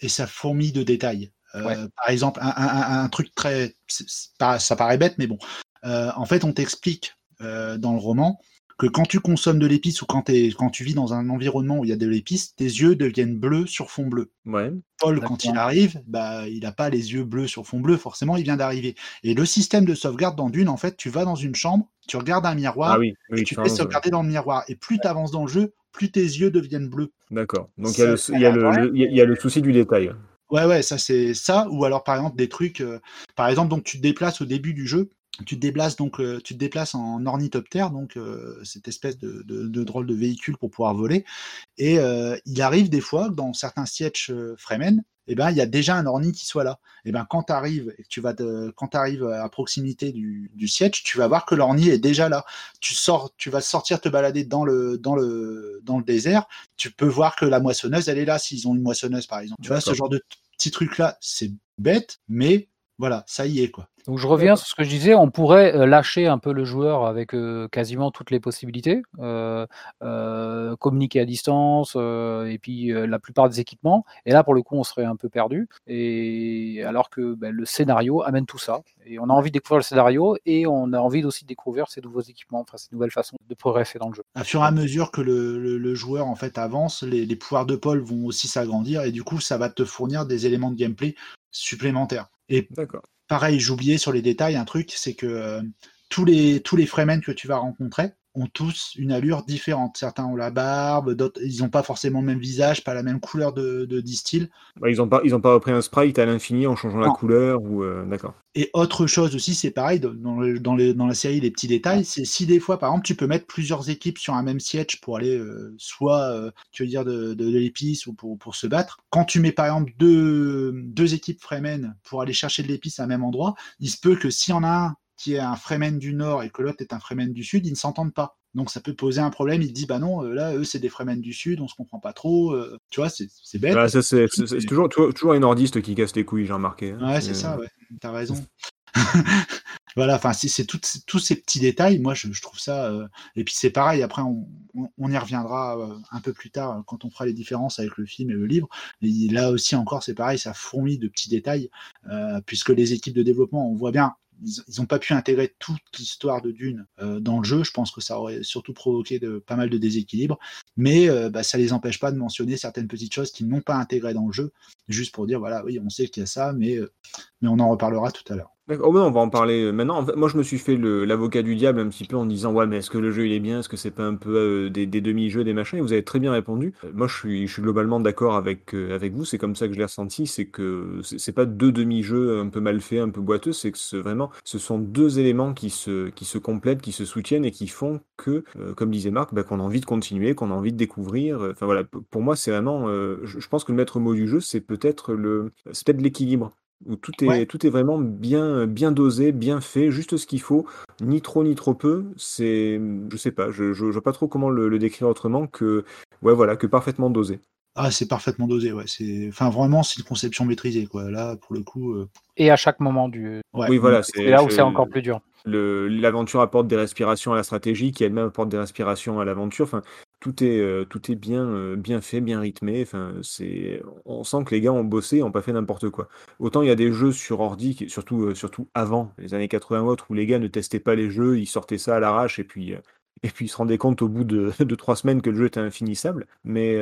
ça fourmille de détails. Par exemple, un, truc très, ça paraît bête, mais bon. en fait, on t'explique dans le roman que quand tu consommes de l'épice ou quand, es, quand tu vis dans un environnement où il y a de l'épice, tes yeux deviennent bleus sur fond bleu. Paul, quand il arrive, bah, il n'a pas les yeux bleus sur fond bleu, forcément, il vient d'arriver. Et le système de sauvegarde dans Dune, en fait, tu vas dans une chambre, tu regardes un miroir, ah et tu fais sauvegarder dans le miroir. Et plus tu avances dans le jeu, plus tes yeux deviennent bleus. D'accord. Donc il y, a le souci du détail. Ouais, ouais, ça c'est ça. Ou alors par exemple des trucs, euh, par exemple, donc tu te déplaces au début du jeu, tu te déplaces donc euh, tu te déplaces en ornithoptère, donc euh, cette espèce de, de, drôle de véhicule pour pouvoir voler. Et euh, il arrive des fois dans certains sièges Fremen, eh ben il y a déjà un orni qui soit là. Et eh ben quand tu arrives tu vas quand arrives à proximité du, du siège, tu vas voir que l'orni est déjà là. Tu sors, tu vas sortir te balader dans le dans le dans le désert, tu peux voir que la moissonneuse elle est là s'ils ont une moissonneuse par exemple. Tu vois ce genre de petits trucs là, c'est bête, mais voilà, ça y est quoi. Donc je reviens sur ce que je disais, on pourrait euh, lâcher un peu le joueur avec euh, quasiment toutes les possibilités, euh, communiquer à distance et puis la plupart des équipements. Et là pour le coup on serait un peu perdu. Et alors que ben, le scénario amène tout ça. Et on a envie de découvrir le scénario et on a envie aussi de découvrir ces nouveaux équipements, enfin ces nouvelles façons de progresser dans le jeu. À fur et à mesure que le, joueur en fait avance, les, les pouvoirs de Paul vont aussi s'agrandir et du coup ça va te fournir des éléments de gameplay supplémentaires. Et pareil, j'oubliais sur les détails un truc, c'est que euh, tous les tous les Fremen que tu vas rencontrer, ont tous une allure différente. Certains ont la barbe, d'autres ils n'ont pas forcément le même visage, pas la même couleur de, de distil. Bah, ils n'ont pas, ils ont pas repris un sprite à l'infini en changeant la couleur ou euh, d'accord. Et autre chose aussi, c'est pareil dans, dans, dans, la série les petits détails, c'est si des fois par exemple tu peux mettre plusieurs équipes sur un même siège pour aller euh, soit euh, tu veux dire de, de, l'épice ou pour, pour se battre. Quand tu mets par exemple deux, deux équipes Fremen pour aller chercher de l'épice à un même endroit, il se peut que s'il y en a un qui est un Fremen du Nord et que l'autre est un Fremen du Sud, ils ne s'entendent pas. Donc ça peut poser un problème. Il te dit bah non, euh, là eux c'est des Fremen du Sud, on se comprend pas trop. Euh, tu vois, c'est bête. Bah, c'est toujours, toujours, un nordiste qui casse les couilles, j'ai remarqué. Hein. Ouais, c'est ça, ouais. T'as raison. voilà, enfin c'est tous ces petits détails. Moi je, trouve ça. Euh, et puis c'est pareil. Après on, on, y reviendra un peu plus tard quand on fera les différences avec le film et le livre. Et là aussi encore c'est pareil, ça fourmille de petits détails puisque les équipes de développement, on voit bien ils n'ont pas pu intégrer toute l'histoire de Dune euh, dans le jeu. Je pense que ça aurait surtout provoqué pas mal de déséquilibre. Mais euh, bah, ça les empêche pas de mentionner certaines petites choses qu'ils n'ont pas intégrées dans le jeu, juste pour dire voilà, oui, on sait qu'il y a ça, mais, euh, mais on en reparlera tout à l'heure. Oh, on va en parler euh, maintenant. moi, je me suis fait l'avocat du diable un petit peu en disant ouais, mais est-ce que le jeu il est bien? Est-ce que c'est pas un peu euh, des, demi-jeux, des machins? Et vous avez très bien répondu. Euh, moi, je suis, globalement d'accord avec, avec vous. C'est comme ça que je l'ai ressenti. C'est que c'est pas deux demi-jeux un peu mal faits, un peu boiteux. C'est que vraiment, ce sont deux éléments qui se, qui se complètent, qui se soutiennent et qui font que, comme disait Marc, bah, qu'on a envie de continuer, qu'on a envie de découvrir. Enfin voilà, pour moi, c'est vraiment. je, je pense que le maître mot du jeu, c'est peut-être le, c'est peut-être l'équilibre où tout est, tout est vraiment bien, bien dosé, bien fait, juste ce qu'il faut, ni trop ni trop peu. C'est, je sais pas, je, je, vois pas trop comment le, décrire autrement que, ouais, voilà, que parfaitement dosé. Ah, c'est parfaitement dosé, ouais. C'est, enfin, vraiment, c'est une conception maîtrisée, quoi. Là, pour le coup. Euh, Et à chaque moment du. Oui, voilà. C'est là où c'est encore plus dur. L'aventure apporte des respirations à la stratégie, qui elle-même apporte des respirations à l'aventure. Enfin, tout est, euh, tout est bien, euh, bien fait, bien rythmé. Enfin, c'est, on sent que les gars ont bossé, n'ont pas fait n'importe quoi. Autant il y a des jeux sur ordi, surtout, euh, surtout avant les années 80 ou autres, où les gars ne testaient pas les jeux, ils sortaient ça à l'arrache et puis, et puis ils se rendaient compte au bout de, de trois semaines que le jeu était infinissable. Mais,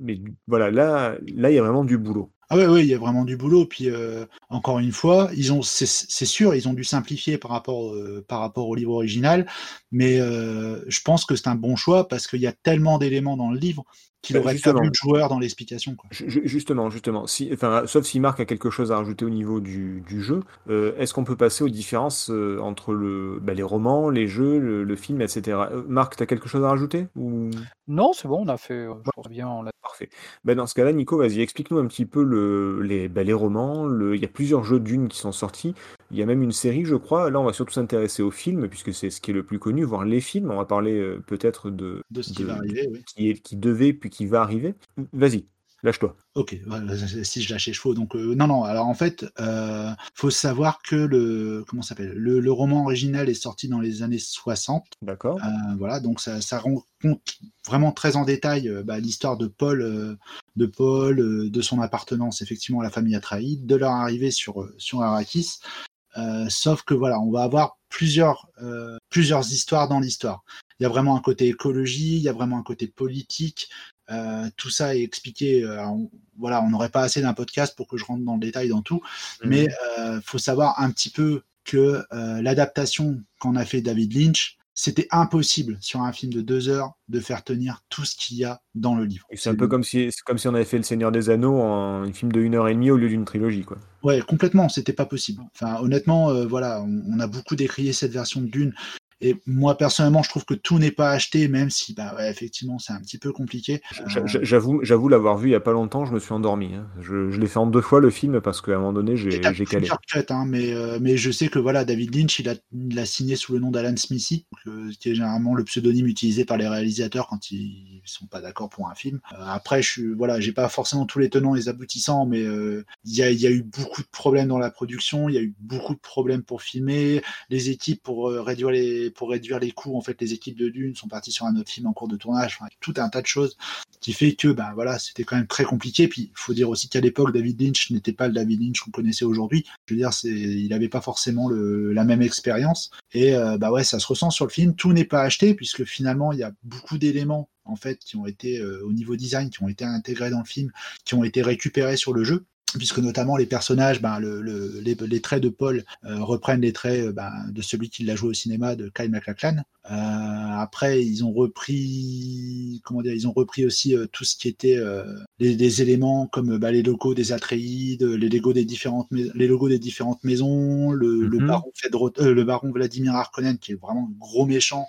mais voilà, là, là, il y a vraiment du boulot. Ah ouais, il y a vraiment du boulot. Puis euh, encore une fois, ils ont, c'est sûr, ils ont dû simplifier par rapport, euh, par rapport au livre original, mais euh, je pense que c'est un bon choix parce qu'il y a tellement d'éléments dans le livre qu'il aurait pas vu le joueur dans l'explication. Justement, justement. Si, enfin, sauf si Marc a quelque chose à rajouter au niveau du, jeu, est-ce qu'on peut passer aux différences entre le, bah, les romans, les jeux, le, film, etc. Marc, tu as quelque chose à rajouter ou... Non, c'est bon, on a fait. bien, Parfait. Ben, dans ce cas-là, Nico, vas-y, explique-nous un petit peu le, les, ben, les romans. Le... Il y a plusieurs jeux d'une qui sont sortis. Il y a même une série, je crois. Là, on va surtout s'intéresser aux films, puisque c'est ce qui est le plus connu, voir les films. On va parler euh, peut-être de, de ce qui va arriver, oui. qui, est, qui devait puis qui va arriver. Vas-y. Lâche-toi. Ok, si je lâche les chevaux. Donc euh, non, non. Alors en fait, euh, faut savoir que le comment s'appelle? Le, roman original est sorti dans les années 60. D'accord. Euh, voilà, donc ça, ça rend compte vraiment très en détail euh, bah, l'histoire de Paul, de Paul, de son appartenance effectivement à la famille Atraïd, de leur arrivée sur sur Arrakis. sauf que voilà, on va avoir plusieurs plusieurs histoires dans l'histoire. Il y a vraiment un côté écologie, il y a vraiment un côté politique, euh, tout ça est expliqué. Euh, voilà, on n'aurait pas assez d'un podcast pour que je rentre dans le détail dans tout, mmh. mais euh, faut savoir un petit peu que l'adaptation qu'en a fait David Lynch, c'était impossible sur un film de deux heures de faire tenir tout ce qu'il y a dans le livre. C'est un peu comme si, comme si on avait fait Le Seigneur des Anneaux en un film de une heure et demie au lieu d'une trilogie, quoi. Ouais, complètement, c'était pas possible. Enfin, honnêtement, voilà, on, on, a beaucoup décrié cette version de Dune et moi, personnellement, je trouve que tout n'est pas acheté, même si, bah, ouais, effectivement, c'est un petit peu compliqué. Euh, j'avoue, j'avoue l'avoir vu il y a pas longtemps, je me suis endormi. Hein. Je, je l'ai fait en deux fois le film parce qu'à un moment donné, j'ai calé. hein, mais, euh, mais je sais que voilà, David Lynch, il a, il a signé sous le nom d'Alan Smithy, qui est généralement le pseudonyme utilisé par les réalisateurs quand ils sont pas d'accord pour un film. Euh, après, je suis, voilà, j'ai pas forcément tous les tenants et les aboutissants, mais il y, a, y a eu beaucoup de problèmes dans la production, il y a eu beaucoup de problèmes pour filmer, les équipes pour réduire les pour réduire les coûts, en fait, les équipes de Dune sont parties sur un autre film en cours de tournage, tout un tas de choses qui fait que, ben voilà, c'était quand même très compliqué. Puis, il faut dire aussi qu'à l'époque, David Lynch n'était pas le David Lynch qu'on connaissait aujourd'hui. Je veux dire, il n'avait pas forcément la même expérience. Et, euh, bah ouais, ça se ressent sur le film. Tout n'est pas acheté puisque finalement, il y a beaucoup d'éléments en fait qui ont été euh, au niveau design qui ont été intégrés dans le film qui ont été récupérés sur le jeu puisque notamment les personnages, ben, le, le, les, les, traits de Paul euh, reprennent les traits euh, ben, de celui qui l'a joué au cinéma, de Kyle MacLachlan. Euh, après, ils ont repris, comment dire, ils ont repris aussi euh, tout ce qui était euh, les, des éléments comme bah, les logos des Atreides, les logos des différentes, les logos des différentes maisons, le, le mhm. baron Fedro, le baron Vladimir Harkonnen qui est vraiment un gros méchant.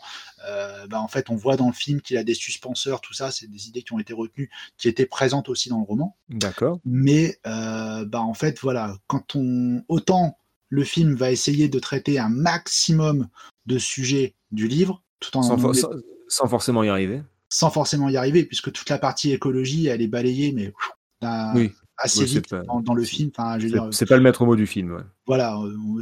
Bah, en fait, on voit dans le film qu'il a des suspenseurs, tout ça, c'est des idées qui ont été retenues, qui étaient présentes aussi dans le roman. D'accord. Mais bah en fait, voilà, quand on autant le film va essayer de traiter un maximum de sujets du livre, tout en sans, sans, forcément y arriver. Sans forcément y arriver, puisque toute la partie écologie, elle est balayée, mais oui. Assez vite dans, le film. Enfin, c'est pas le maître mot du film. Ouais voilà, euh,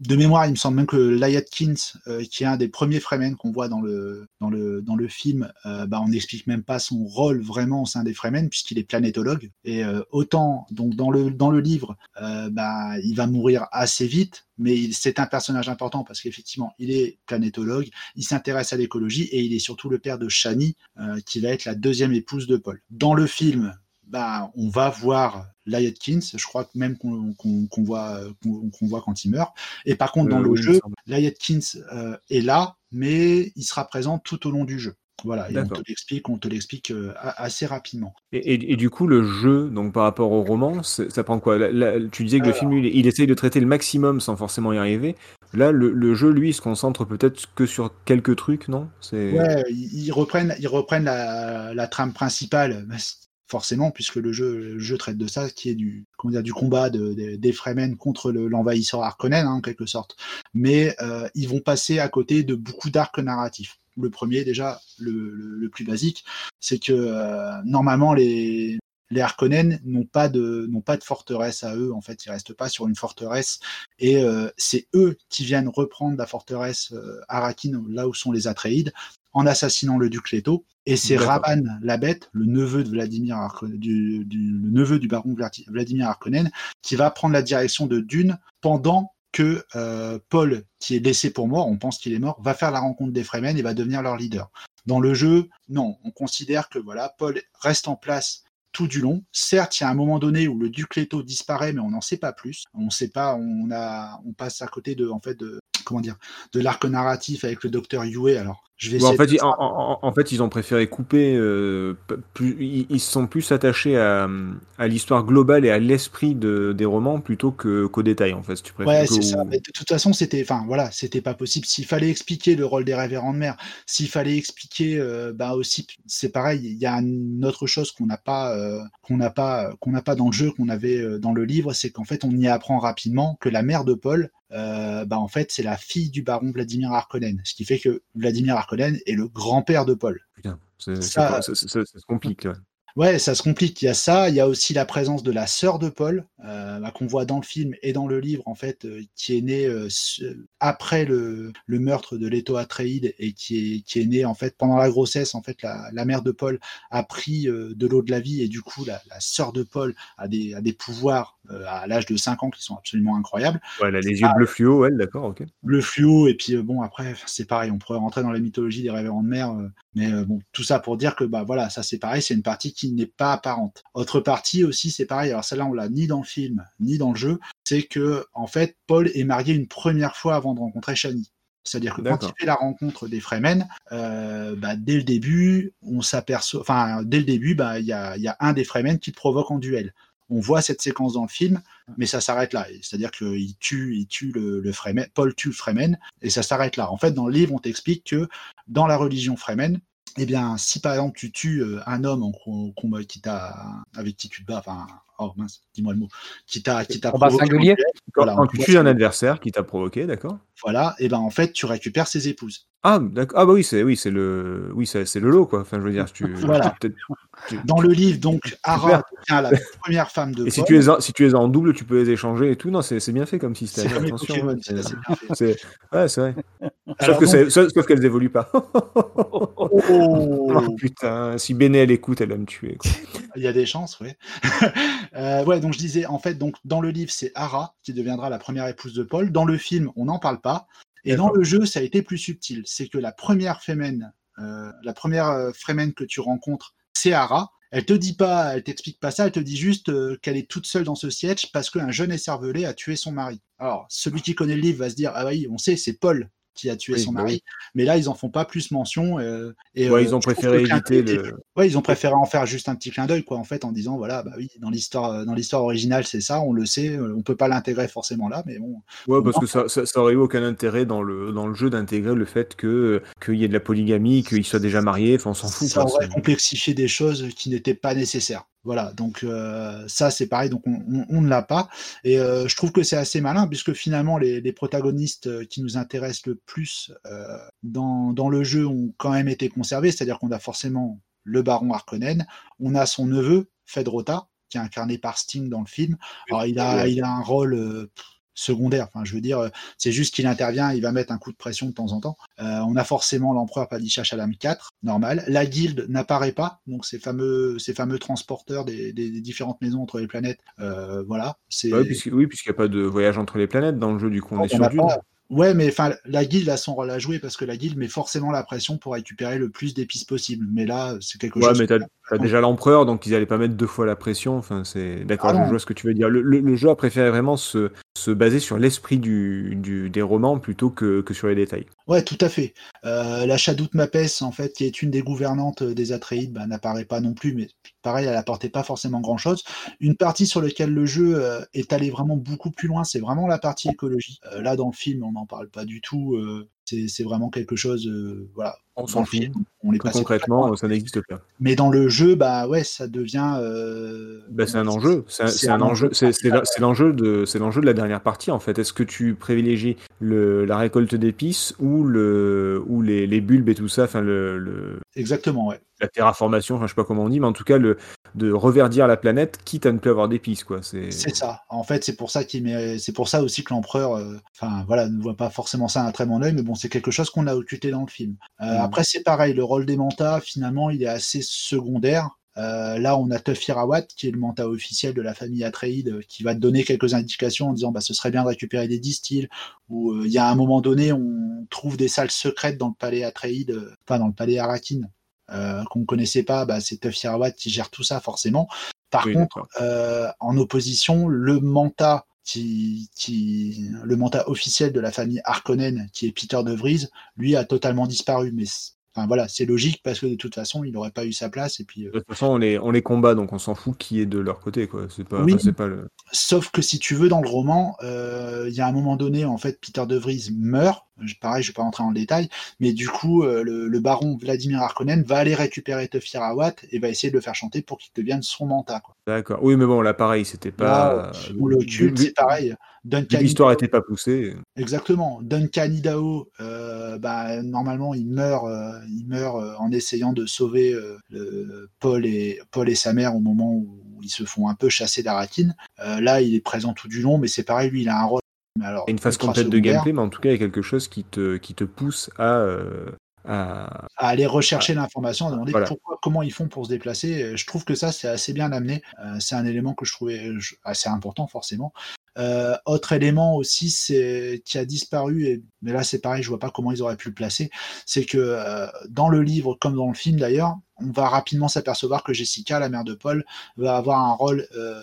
de mémoire, il me semble même que Ly Atkins, euh, qui est un des premiers Fremen qu'on voit dans le, dans le, dans le film, euh, bah, on n'explique même pas son rôle vraiment au sein des Fremen, puisqu'il est planétologue. Et autant, donc dans le, dans le livre, bah, il va mourir assez vite, mais c'est un personnage important parce qu'effectivement, il est planétologue, il s'intéresse à l'écologie et il est surtout le père de Shani, qui va être la deuxième épouse de Paul. Dans le film, bah, on va voir Ly Atkins, je crois même qu'on voit, qu'on voit quand il meurt. Et par contre, dans euh, le jeu, Ly Atkins euh, est là, mais il sera présent tout au long du jeu. Voilà, et on te l'explique, on te l'explique euh, assez rapidement. Et, du coup, le jeu, donc par rapport au roman, ça prend quoi? Tu disais que le film, il, essaye de traiter le maximum sans forcément y arriver. Là, le, jeu, lui, se concentre peut-être que sur quelques trucs, non? Ouais, ils reprennent, ils reprennent la, la trame principale forcément, puisque le jeu, traite de ça, qui est du, combat de, des Fremen contre l'envahisseur Harkonnen, hein, en quelque sorte. Mais euh, ils vont passer à côté de beaucoup d'arcs narratifs. Le premier, déjà, le, le, plus basique, c'est que euh, normalement, les, les Harkonnen n'ont pas de n'ont pas de forteresse à eux en fait ils restent pas sur une forteresse et euh, c'est eux qui viennent reprendre la forteresse euh, Arakin là où sont les Atreides en assassinant le duc Leto. Et c'est Raban la bête, le neveu de Vladimir du, le neveu du baron Vladimir Harkonnen, qui va prendre la direction de Dune pendant que euh, Paul, qui est laissé pour mort, on pense qu'il est mort, va faire la rencontre des Fremen et va devenir leur leader. Dans le jeu, non, on considère que voilà, Paul reste en place tout du long. Certes, il y a un moment donné où le duc Leto disparaît, mais on n'en sait pas plus. On sait pas, on a, on passe à côté de, en fait, de, comment dire, de l'arc narratif avec le docteur Yue. Alors, je vais Bon, en, fait, de- en, en- en fait, ils ont préféré couper. euh, plus, ils, se sont plus attachés à, à l'histoire globale et à l'esprit de, des romans plutôt que, qu'aux détails, en fait. Si tu préfères. Ouais, c'est ça. Mais de toute façon, c'était, enfin, voilà, c'était pas possible. S'il fallait expliquer le rôle des révérends de mer, s'il fallait expliquer, euh, bah aussi, c'est pareil. Il y a une autre chose qu'on n'a pas, euh, qu'on n'a pas, qu'on n'a pas dans le jeu, qu'on avait dans le livre, c'est qu'en fait, on y apprend rapidement que la mère de Paul, euh, bah en fait, c'est la fille du baron Vladimir Harkonnen, ce qui fait que Vladimir Harkonnen est le grand-père de Paul. Putain, Ça- ça, ça- ça- ça se complique. là. Ouais, ça se complique. Il y a ça. Il y a aussi la présence de la sœur de Paul, euh, bah, qu'on voit dans le film et dans le livre, en fait, euh, qui est née euh, après le, le meurtre de Leto Atreides et qui est, qui est née, en fait, pendant la grossesse. En fait, la, la mère de Paul a pris de l'eau de la vie et du coup, la, la sœur de Paul a des, a des pouvoirs à l'âge de 5 ans qui sont absolument incroyables. Ouais, elle a les yeux bleus fluo, elle, d'accord, ok. Le fluo, et puis bon, après, c'est pareil, on pourrait rentrer dans la mythologie des révérends de mer, euh, mais bon, tout ça pour dire que, bah voilà, ça c'est pareil, c'est une partie qui n'est pas apparente. Autre partie aussi, c'est pareil, alors celle-là, on l'a ni dans le film, ni dans le jeu, c'est que, en fait, Paul est marié une première fois avant de rencontrer Shani. C'est-à-dire que quand il fait la rencontre des Fremen, euh, bah, dès le début, on s'aperçoit, enfin, dès le début, bah, il y a, y a un des Fremen qui le provoque en duel. On voit cette séquence dans le film, mais ça s'arrête là. C'est-à-dire qu'il tue, il tue le, le Fremen, Paul tue le Fremen, et ça s'arrête là. En fait, dans le livre, on t'explique que dans la religion Fremen, eh bien, si par exemple tu tues euh, un homme en co- combat qui t'a, avec qui tu te bats, enfin, oh mince, dis-moi le mot, qui t'a, qui t'a provoqué singulier. Quand, Voilà, quand on tu tues un adversaire qui t'a provoqué, d'accord. Voilà, et ben en fait, tu récupères ses épouses. Ah, d'accord. Ah, bah oui, c'est oui, c'est le, oui, c'est le lot, quoi. Enfin, je veux dire, tu. Voilà. tu- Dans le livre, donc, Ara devient la première femme de Et si tu, es en, si tu es en double, tu peux les échanger et tout. Non, c'est bien fait comme système. C'est Attention, ouais, c'est ouais, c'est vrai. Sauf que donc- sauf, sauf qu'elles évoluent pas. Oh, Oh, putain, si Béné elle écoute, elle va me tuer. quoi. Il y a des chances, oui. euh, ouais, donc je disais, en fait, donc dans le livre, c'est Ara qui deviendra la première épouse de Paul. Dans le film, on n'en parle pas. Et dans le jeu, ça a été plus subtil. C'est que la première Fremen, euh, la première euh, Fremen que tu rencontres, c'est Ara. Elle te dit pas, elle t'explique pas ça, elle te dit juste euh, qu'elle est toute seule dans ce siège parce qu'un jeune écervelé a tué son mari. Alors, celui qui connaît le livre va se dire, ah oui, on sait, c'est Paul qui a tué Oui, son bah mari. oui. Mais là, ils en font pas plus mention. euh, et, Ouais, euh, ils ont préféré le éviter le. Ouais, ils ont préféré en faire juste un petit clin d'œil, quoi, en fait, en disant, voilà, bah oui, dans l'histoire, euh, dans l'histoire originale, c'est ça, on le sait, on peut pas l'intégrer forcément là, mais bon. Ouais, parce que ça, ça, ça aurait eu aucun intérêt dans le, dans le jeu d'intégrer le fait que qu'il y ait de la polygamie, qu'il soit déjà marié. Enfin, on s'en fout. ça quoi, aurait complexifié des choses qui n'étaient pas nécessaires. Voilà, donc euh, ça c'est pareil, donc on, on- on ne l'a pas. Et euh, je trouve que c'est assez malin, puisque finalement les, les protagonistes euh, qui nous intéressent le plus euh, dans, dans le jeu ont quand même été conservés, c'est-à-dire qu'on a forcément le baron Harkonnen, on a son neveu, Fedrota, qui est incarné par Sting dans le film. Alors il a, il a un rôle pff, secondaire, enfin je veux dire, euh, c'est juste qu'il intervient, il va mettre un coup de pression de temps en temps. Euh, on a forcément l'empereur Padishah Shalam IV, normal. La guilde n'apparaît pas, donc ces fameux, ces fameux transporteurs des, des- des différentes maisons entre les planètes, euh, voilà. Puisque- oui, puisqu'il n'y a pas de voyage entre les planètes dans le jeu, du coup, on est sur Dune. pas- Ouais, mais enfin, la guilde a son rôle à jouer parce que la guilde met forcément la pression pour récupérer le plus d'épices possible. Mais là, c'est quelque Ouais, chose. mais t'as déjà l'empereur, donc ils allaient pas mettre deux fois la pression. Enfin, c'est d'accord, Ah je vois ce que tu veux dire. Le, le- le jeu a préféré vraiment se, se baser sur l'esprit du, du- des romans plutôt que, que sur les détails. Ouais, tout à fait. Euh, la Shadout Mapes, en fait, qui est une des gouvernantes des Atreides, bah, n'apparaît pas non plus, mais pareil, elle apportait pas forcément grand-chose. Une partie sur laquelle le jeu euh, est allé vraiment beaucoup plus loin, c'est vraiment la partie écologie. Euh, là, dans le film, on n'en parle pas du tout. euh, c'est vraiment quelque chose, voilà. On s'en le fout. film, on passé concrètement, ça n'existe pas. Mais dans le jeu, bah ouais, ça devient. euh, Bah, c'est un enjeu. C'est un, enjeu. C'est l'enjeu de, c'est l'enjeu de la dernière partie en fait. Est-ce que tu privilégies le, la récolte d'épices ou le, ou les, les bulbes et tout ça, enfin le, le- Exactement, ouais. la terraformation, enfin je sais pas comment on dit, mais en tout cas le, de reverdir la planète, quitte à ne plus avoir d'épices quoi. C'est ça. En fait, c'est pour ça qu'il met- c'est pour ça aussi que l'empereur, euh, enfin voilà, ne voit pas forcément ça d'un très bon œil, mais bon, c'est quelque chose qu'on a occulté dans le film. Euh. Après, c'est pareil, le rôle des mantas, finalement, il est assez secondaire. Euh, là, on a Tuff Irawat, qui est le manta officiel de la famille Atreides, euh, qui va te donner quelques indications en disant bah, ce serait bien de récupérer des distilles, ou euh, il y a un moment donné, on trouve des salles secrètes dans le palais Atreides, euh, enfin dans le palais Arakin, qu'on ne connaissait pas, bah, c'est Tuff Irawat qui gère tout ça forcément. Par Oui, contre, en opposition, le manta qui, qui, le mentat officiel de la famille Harkonnen, qui est Peter de Vries, lui a totalement disparu. Mais Enfin voilà, c'est logique parce que de toute façon, il n'aurait pas eu sa place. Et puis, De toute façon, on les, on les combat, donc on s'en fout qui est de leur côté. Quoi. C'est pas, Oui. pas le... Sauf que si tu veux, dans le roman, euh, il y a un moment donné, en fait, Peter de Vries meurt. Pareil, je vais pas rentrer dans le détail, mais du coup, euh, le, le baron Vladimir Harkonnen va aller récupérer Tefir Awat et va essayer de le faire chanter pour qu'il devienne son. Quoi. D'accord. Oui, mais bon, là, pareil, c'était pas. Ou le vu- culte, vu- c'est pareil. Duncan L'histoire n'était pas poussée. Exactement. Duncan Idaho, euh, bah, normalement, il meurt, euh, il meurt euh, en essayant de sauver euh, le- Paul, et, Paul et sa mère au moment où ils se font un peu chasser d'Arakin. Là, il est présent tout du long, mais c'est pareil, lui, il a un rôle. mais alors, Il y a une phase complète de gameplay, mais en tout cas, il y a quelque chose qui te, qui te pousse à. à... à aller rechercher l'information, à demander Voilà. pourquoi, comment ils font pour se déplacer. Je trouve que ça, c'est assez bien amené. Euh, c'est un élément que je trouvais assez important, forcément. Euh, autre élément aussi, c'est qui a disparu, et, mais là c'est pareil, je vois pas comment ils auraient pu le placer. C'est que euh, dans le livre, comme dans le film d'ailleurs, on va rapidement s'apercevoir que Jessica, la mère de Paul, va avoir un rôle, euh,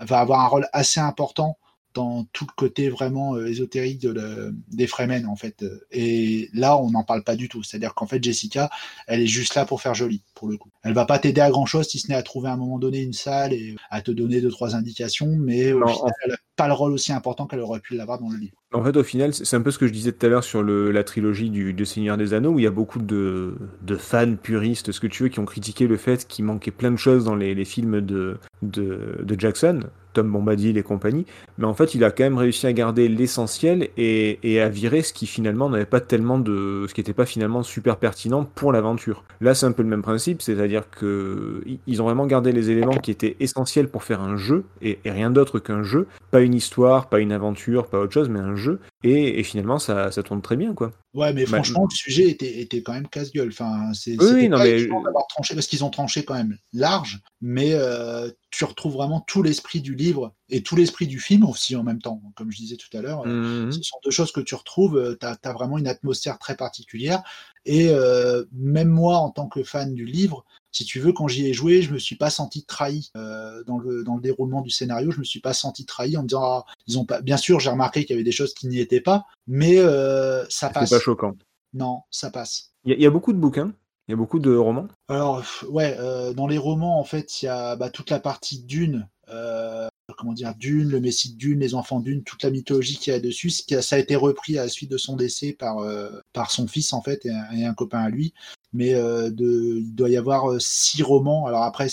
va avoir un rôle assez important dans tout le côté vraiment euh, ésotérique de le- des Fremen en fait. Et là, on n'en parle pas du tout. C'est-à-dire qu'en fait, Jessica, elle est juste là pour faire joli, pour le coup. Elle va pas t'aider à grand chose, si ce n'est à trouver à un moment donné une salle et à te donner deux trois indications, mais au elle a pas le rôle aussi important qu'elle aurait pu l'avoir dans le livre. En fait, au final, c'est un peu ce que je disais tout à l'heure sur le, la trilogie du, Seigneur des Anneaux, où il y a beaucoup de, de fans puristes, ce que tu veux, qui ont critiqué le fait qu'il manquait plein de choses dans les, les films de, de, de Jackson, Tom Bombadil et compagnie. Mais en fait, il a quand même réussi à garder l'essentiel et, à virer ce qui finalement n'avait pas tellement de, ce qui n'était pas finalement super pertinent pour l'aventure. Là, c'est un peu le même principe, c'est-à-dire que ils ont vraiment gardé les éléments qui étaient essentiels pour faire un jeu et rien d'autre qu'un jeu, pas une histoire, pas une aventure, pas autre chose, mais un jeu. Et, et finalement, ça, ça tourne très bien, quoi. Ouais, mais Bah, franchement, le sujet était, était quand même casse-gueule. Enfin, c'est Oui, non, pas mais- d'avoir tranché parce qu'ils ont tranché quand même large, mais euh, tu retrouves vraiment tout l'esprit du livre et tout l'esprit du film aussi en même temps. Comme je disais tout à l'heure, euh, Mhm. ce sont deux choses que tu retrouves. Tu as, vraiment une atmosphère très particulière. Et euh, même moi, en tant que fan du livre, si tu veux, quand j'y ai joué, je me suis pas senti trahi euh, dans, le, dans le déroulement du scénario. Je me suis pas senti trahi en me disant, ah, ils ont pas. Bien sûr, j'ai remarqué qu'il y avait des choses qui n'y étaient pas, mais euh, ça C'est passe. pas choquant. Non, ça passe. Il y, a- il y a beaucoup de bouquins, il y a beaucoup de romans. Alors, ouais, euh, dans les romans, en fait, il y a bah, toute la partie Dune, euh, comment dire, Dune, le Messie de Dune, les enfants Dune, toute la mythologie qu'il y a dessus. Ça a été repris à la suite de son décès par, euh, son fils, en fait, et un, copain à lui. Mais euh, il doit y avoir euh, six romans. Alors après,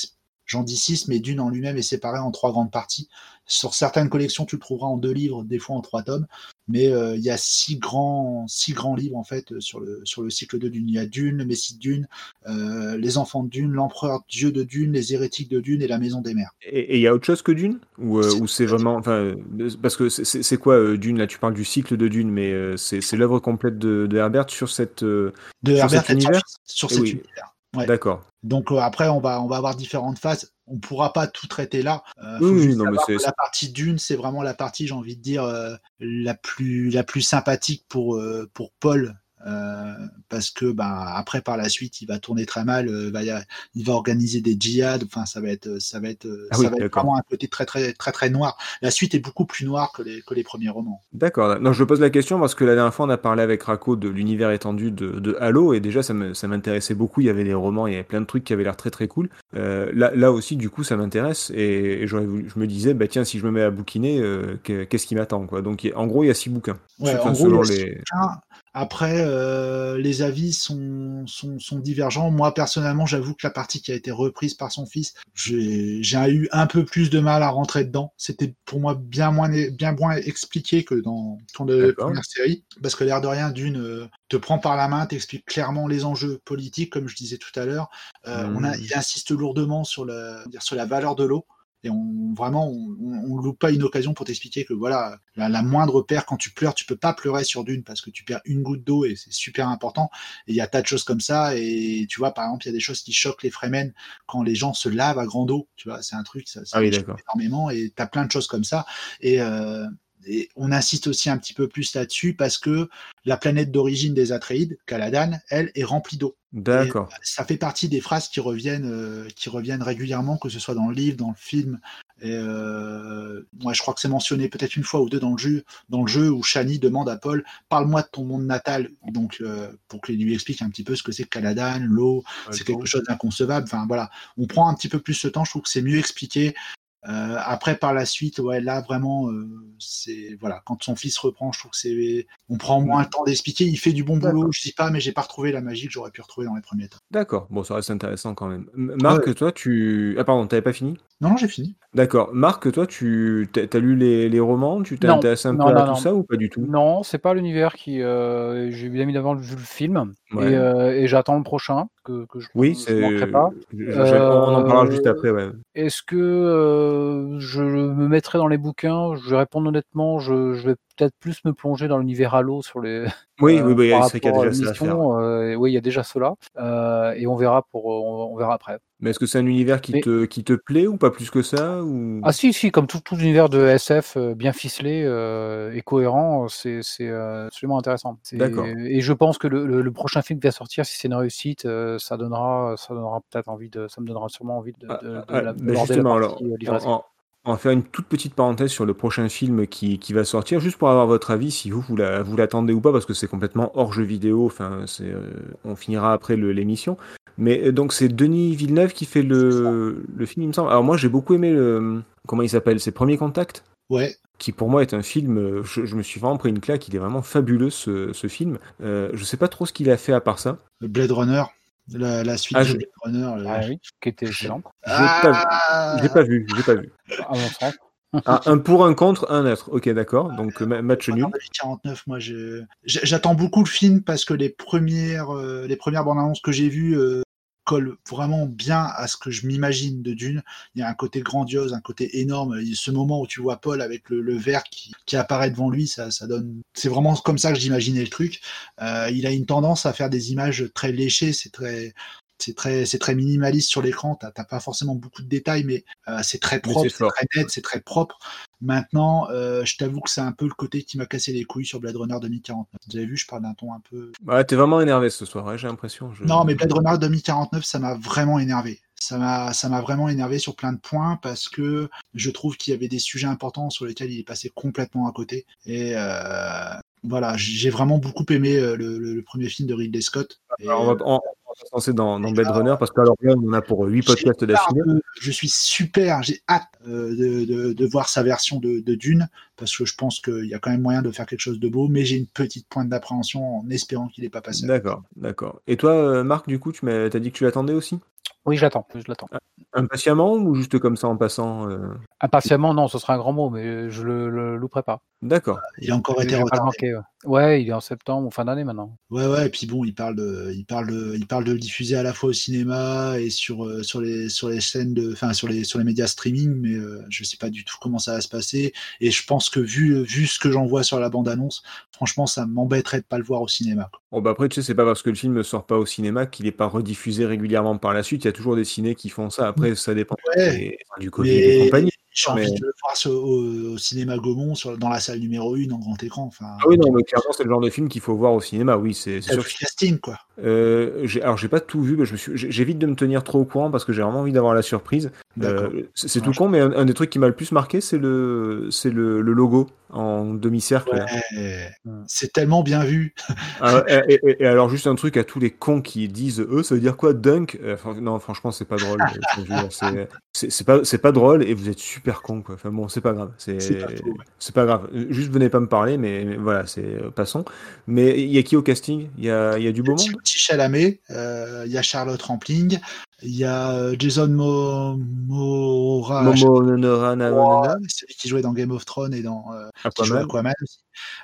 j'en dis six, mais Dune en lui-même est séparé en trois grandes parties. Sur certaines collections, tu le trouveras en deux livres, des fois en trois tomes. Mais euh, il y a six grands, six grands livres, en fait, euh, sur le, sur le cycle de Dune. Il y a Dune, le Messie de Dune, euh, les enfants de Dune, l'empereur Dieu de Dune, les hérétiques de Dune et la maison des mers. Et il y a autre chose que Dune Ou euh, C'est- ou c'est vraiment. Enfin, parce que c'est- quoi Dune Là, tu parles du cycle de Dune, mais c'est l'œuvre complète de, de Herbert sur cette. De Sur Herbert cet univers sur Eh cet oui. univers. Ouais. D'accord. Donc euh, après, on va, on va avoir différentes phases. On pourra pas tout traiter là. Euh, Oui, non, mais la partie Dune, c'est vraiment la partie, j'ai envie de dire, euh, la plus, la plus sympathique pour, euh, pour Paul. Euh, parce que bah, après par la suite il va tourner très mal euh, va y a- il va organiser des djihad enfin ça va être ça va être Ah ça oui, va être d'accord. vraiment un côté très très très très noir la suite est beaucoup plus noire que les que les premiers romans D'accord. Non, je pose la question parce que la dernière fois, on a parlé avec Rako de l'univers étendu de, de Halo et déjà, ça me- ça m'intéressait beaucoup. Il y avait des romans, il y avait plein de trucs qui avaient l'air très très cool. Euh, là, là aussi, du coup, ça m'intéresse et, je me disais, bah tiens, si je me mets à bouquiner, euh, que- qu'est-ce qui m'attend quoi Donc, en gros, il y a six bouquins. Ouais, en gros, selon les. bouquins. Après, euh, les avis sont, sont, sont divergents. Moi, personnellement, j'avoue que la partie qui a été reprise par son fils, j'ai eu un peu plus de mal à rentrer dedans. C'était pour moi bien moins, bien moins expliqué que dans, la D'accord. première série. Parce que l'air de rien, d'une, euh, te prend par la main, t'explique clairement les enjeux politiques, comme je disais tout à l'heure. Euh, on a, il insiste lourdement sur, dire, sur la valeur de l'eau. Et on vraiment, on, on, on loupe pas une occasion pour t'expliquer que voilà, la, la moindre perte quand tu pleures, tu peux pas pleurer sur Dune parce que tu perds une goutte d'eau et c'est super important. Et il y a tas de choses comme ça. Et tu vois, par exemple, il y a des choses qui choquent les Fremen quand les gens se lavent à grande eau. Tu vois, c'est un truc, ça, ça Ah oui, énormément. Et t'as plein de choses comme ça. Et, euh, et on insiste aussi un petit peu plus là-dessus parce que la planète d'origine des Atreides, Caladan, elle est remplie d'eau. D'accord. Et ça fait partie des phrases qui reviennent, euh, qui reviennent régulièrement, que ce soit dans le livre, dans le film Et euh, moi, je crois que c'est mentionné peut-être une fois ou deux dans le jeu, dans le jeu où Shani demande à Paul "Parle-moi de ton monde natal", donc euh, pour qu'il lui explique un petit peu ce que c'est que Caladan, l'eau, c'est quelque chose d'inconcevable. Enfin voilà, on prend un petit peu plus ce temps. Je trouve que c'est mieux expliqué. Euh, après, par la suite, ouais, là vraiment, euh, c'est voilà, quand son fils reprend, je trouve que c'est, on prend moins le temps d'expliquer. Il fait du bon boulot, je dis pas, mais j'ai pas retrouvé la magie que j'aurais pu retrouver dans les premiers temps. D'accord, bon, ça reste intéressant quand même. Marc, toi, tu. Ah, pardon, t'avais pas fini? Non, non, j'ai fini. D'accord. Marc, toi, tu t'as as lu les, les romans? Tu intéressé un Non, peu non, à tout non. ça ou pas du tout? Non, c'est pas l'univers qui. euh, J'ai bien évidemment vu le film Ouais. et, euh, et j'attends le prochain que, que je, Oui, je c'est. manquerai pas. je- je- on en parlera juste Euh, après, ouais. Est-ce que euh, je me mettrai dans les bouquins? Je vais répondre honnêtement, je, je vais peut-être plus me plonger dans l'univers Halo sur les. Oui, euh, oui, oui, par c'est vrai qu'il y a rapport à déjà ça à faire. l'émission, euh, oui, il y a déjà cela. Euh, et on verra pour, on, on verra après. Mais est-ce que c'est un univers qui Mais- te, qui te plaît ou pas plus que ça ou... Ah si, si, comme tout, tout l'univers de SF euh, bien ficelé euh, et cohérent, c'est euh, absolument intéressant. D'accord. Et je pense que le, le- le prochain film qui va sortir, si c'est une réussite, ça donnera, ça donnera peut-être envie de, ça me donnera sûrement envie de, de, Ah, de, ah, la- bah justement, la alors, partie. On- va faire une toute petite parenthèse sur le prochain film qui, qui va sortir, juste pour avoir votre avis, si vous, vous la- vous l'attendez ou pas, parce que c'est complètement hors jeu vidéo, enfin, euh, on finira après le- l'émission. Mais euh, donc, c'est Denis Villeneuve qui fait le, le film, il me semble. Alors, moi, j'ai beaucoup aimé le. Comment il s'appelle C'est Premier Contact? Ouais. qui pour moi est un film, euh, je, je me suis vraiment pris une claque, il est vraiment fabuleux ce, ce film. Euh, je sais pas trop ce qu'il a fait à part ça. Blade Runner, la, la suite Ah, de je- Blade Runner. le- Ah oui, qui était excellent, J'ai pas, Ah j'ai pas vu, j'ai pas vu. à mon sens. Ah, un pour, un contre, un neutre. Ok, d'accord. Donc ma- match nul. 49, moi, j'attends beaucoup le film parce que les premières, euh, les premières bandes annonces que j'ai vues euh, collent vraiment bien à ce que je m'imagine de Dune. Il y a un côté grandiose, un côté énorme. Ce moment où tu vois Paul avec le, le verre qui, qui apparaît devant lui, ça, ça donne. C'est vraiment comme ça que j'imaginais le truc. Euh, il a une tendance à faire des images très léchées, c'est très. C'est très, c'est très minimaliste sur l'écran. T'as t'as pas forcément beaucoup de détails, mais euh, c'est très Mais propre, c'est très net, c'est très propre. Maintenant, euh, je t'avoue que c'est un peu le côté qui m'a cassé les couilles sur Blade Runner 2049. Vous avez vu, je parle d'un ton un peu. Ouais, t'es vraiment énervé ce soir, ouais, j'ai l'impression. Je- Non, mais Blade Runner 2049, ça m'a vraiment énervé. Ça m'a, ça m'a vraiment énervé sur plein de points parce que je trouve qu'il y avait des sujets importants sur lesquels il est passé complètement à côté. Et euh, voilà, j'ai vraiment beaucoup aimé euh, le, premier film de Ridley Scott. Alors, on va, on- on va se lancer dans, dans Blade Runner parce que alors là, on en a pour 8 podcasts d'affilée. Je suis super, j'ai hâte euh, de, de- de voir sa version de, de Dune, parce que je pense qu'il y a quand même moyen de faire quelque chose de beau, mais j'ai une petite pointe d'appréhension en espérant qu'il n'est pas passé. D'accord, d'accord. Et toi, euh, Marc, du coup, tu t'as dit que tu l'attendais aussi? Oui, je l'attends, je l'attends. Impatiemment ou juste comme ça en passant euh? Impatiemment, non, ce serait un grand mot, mais je le, le louperai pas. D'accord. Il a encore été retardé. manquer. Ouais. Ouais, il est en septembre ou fin d'année maintenant. Ouais, ouais, et puis bon, il parle de, il parle de, il parle de le diffuser à la fois au cinéma et sur, euh, sur les, sur les chaînes de, enfin, sur les, sur les médias streaming, mais euh, je sais pas du tout comment ça va se passer. Et je pense que vu, vu ce que j'en vois sur la bande-annonce, franchement, ça m'embêterait de pas le voir au cinéma. quoi. Bon, bah après, tu sais, c'est pas parce que le film ne sort pas au cinéma qu'il n'est pas rediffusé régulièrement par la suite. Il y a toujours des ciné qui font ça. Après, ça dépend Ouais. des- du Covid et Mais compagnie. J'ai mais- envie de le voir sur- au, au cinéma Gaumont, sur, dans la salle numéro 1, en grand écran. Enfin, Ah oui, non, mais clairement, c'est le genre de film qu'il faut voir au cinéma. Oui, c'est le casting, quoi. Euh, alors, j'ai pas tout vu. mais je me suis- j'ai- J'évite de me tenir trop au courant parce que j'ai vraiment envie d'avoir la surprise. Euh, c'est tout con, mais un, un des trucs qui m'a le plus marqué, c'est le, c'est le, le logo en demi-cercle. là. Ouais, Mm. c'est tellement bien vu. Ah, et, et- et alors, juste un truc à tous les cons qui disent eux, ça veut dire quoi, dunk? Euh, Non, franchement, c'est pas drôle. c'est- pas, c'est pas drôle et vous êtes super cons, quoi. Enfin bon, c'est pas grave. C'est C'est pas ouais. grave. Juste venez pas me parler, mais, mais voilà, c'est passons. Mais il y a qui au casting? Il y a, il y a du beau monde? Timothée Chalamet, euh, il y a Charlotte Rampling, il y a euh, Jason Mo Momoa, Momoa, celui qui jouait dans Game of Thrones et dans euh, Aquaman.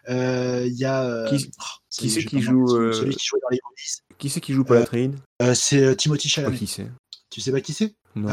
Il y a Qui- oh, qui c'est qui joue, celui qui jouait dans les. Qui c'est qui joue Euh, c'est Timothy Pas Chalamet. qui c'est? Tu sais pas qui c'est? Non.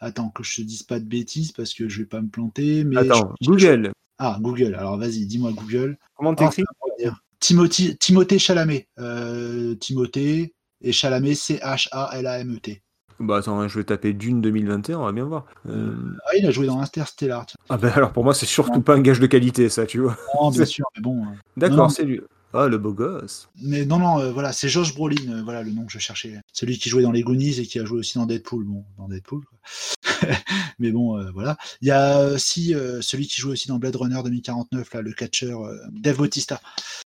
Attends que je te dise pas de bêtises parce que je vais pas me planter. Mais Attends, Google. Ah Google. Alors vas-y, dis-moi Google. Comment Ah, t'écris dire. Timothy, Timothée Chalamet. Euh, Timothée et Chalamet, C-H-A-L-A-M-E-T. Bah attends, je vais taper Dune 2021, on va bien voir. Euh, Ah, il a joué dans Interstellar. tiens. Ah bah alors pour moi, c'est surtout pas un gage de qualité, ça, tu vois. Non, bien sûr, mais bon. Non, D'accord, c'est lui. Ah, le beau gosse. Mais non, non, euh, voilà, c'est Josh Brolin, euh, voilà le nom que je cherchais. Celui qui jouait dans les Goonies et qui a joué aussi dans Deadpool. Bon, dans Deadpool. quoi. mais bon, euh, voilà. Il y a aussi euh, celui qui joue aussi dans Blade Runner 2049, là, le catcheur euh, Dave Bautista.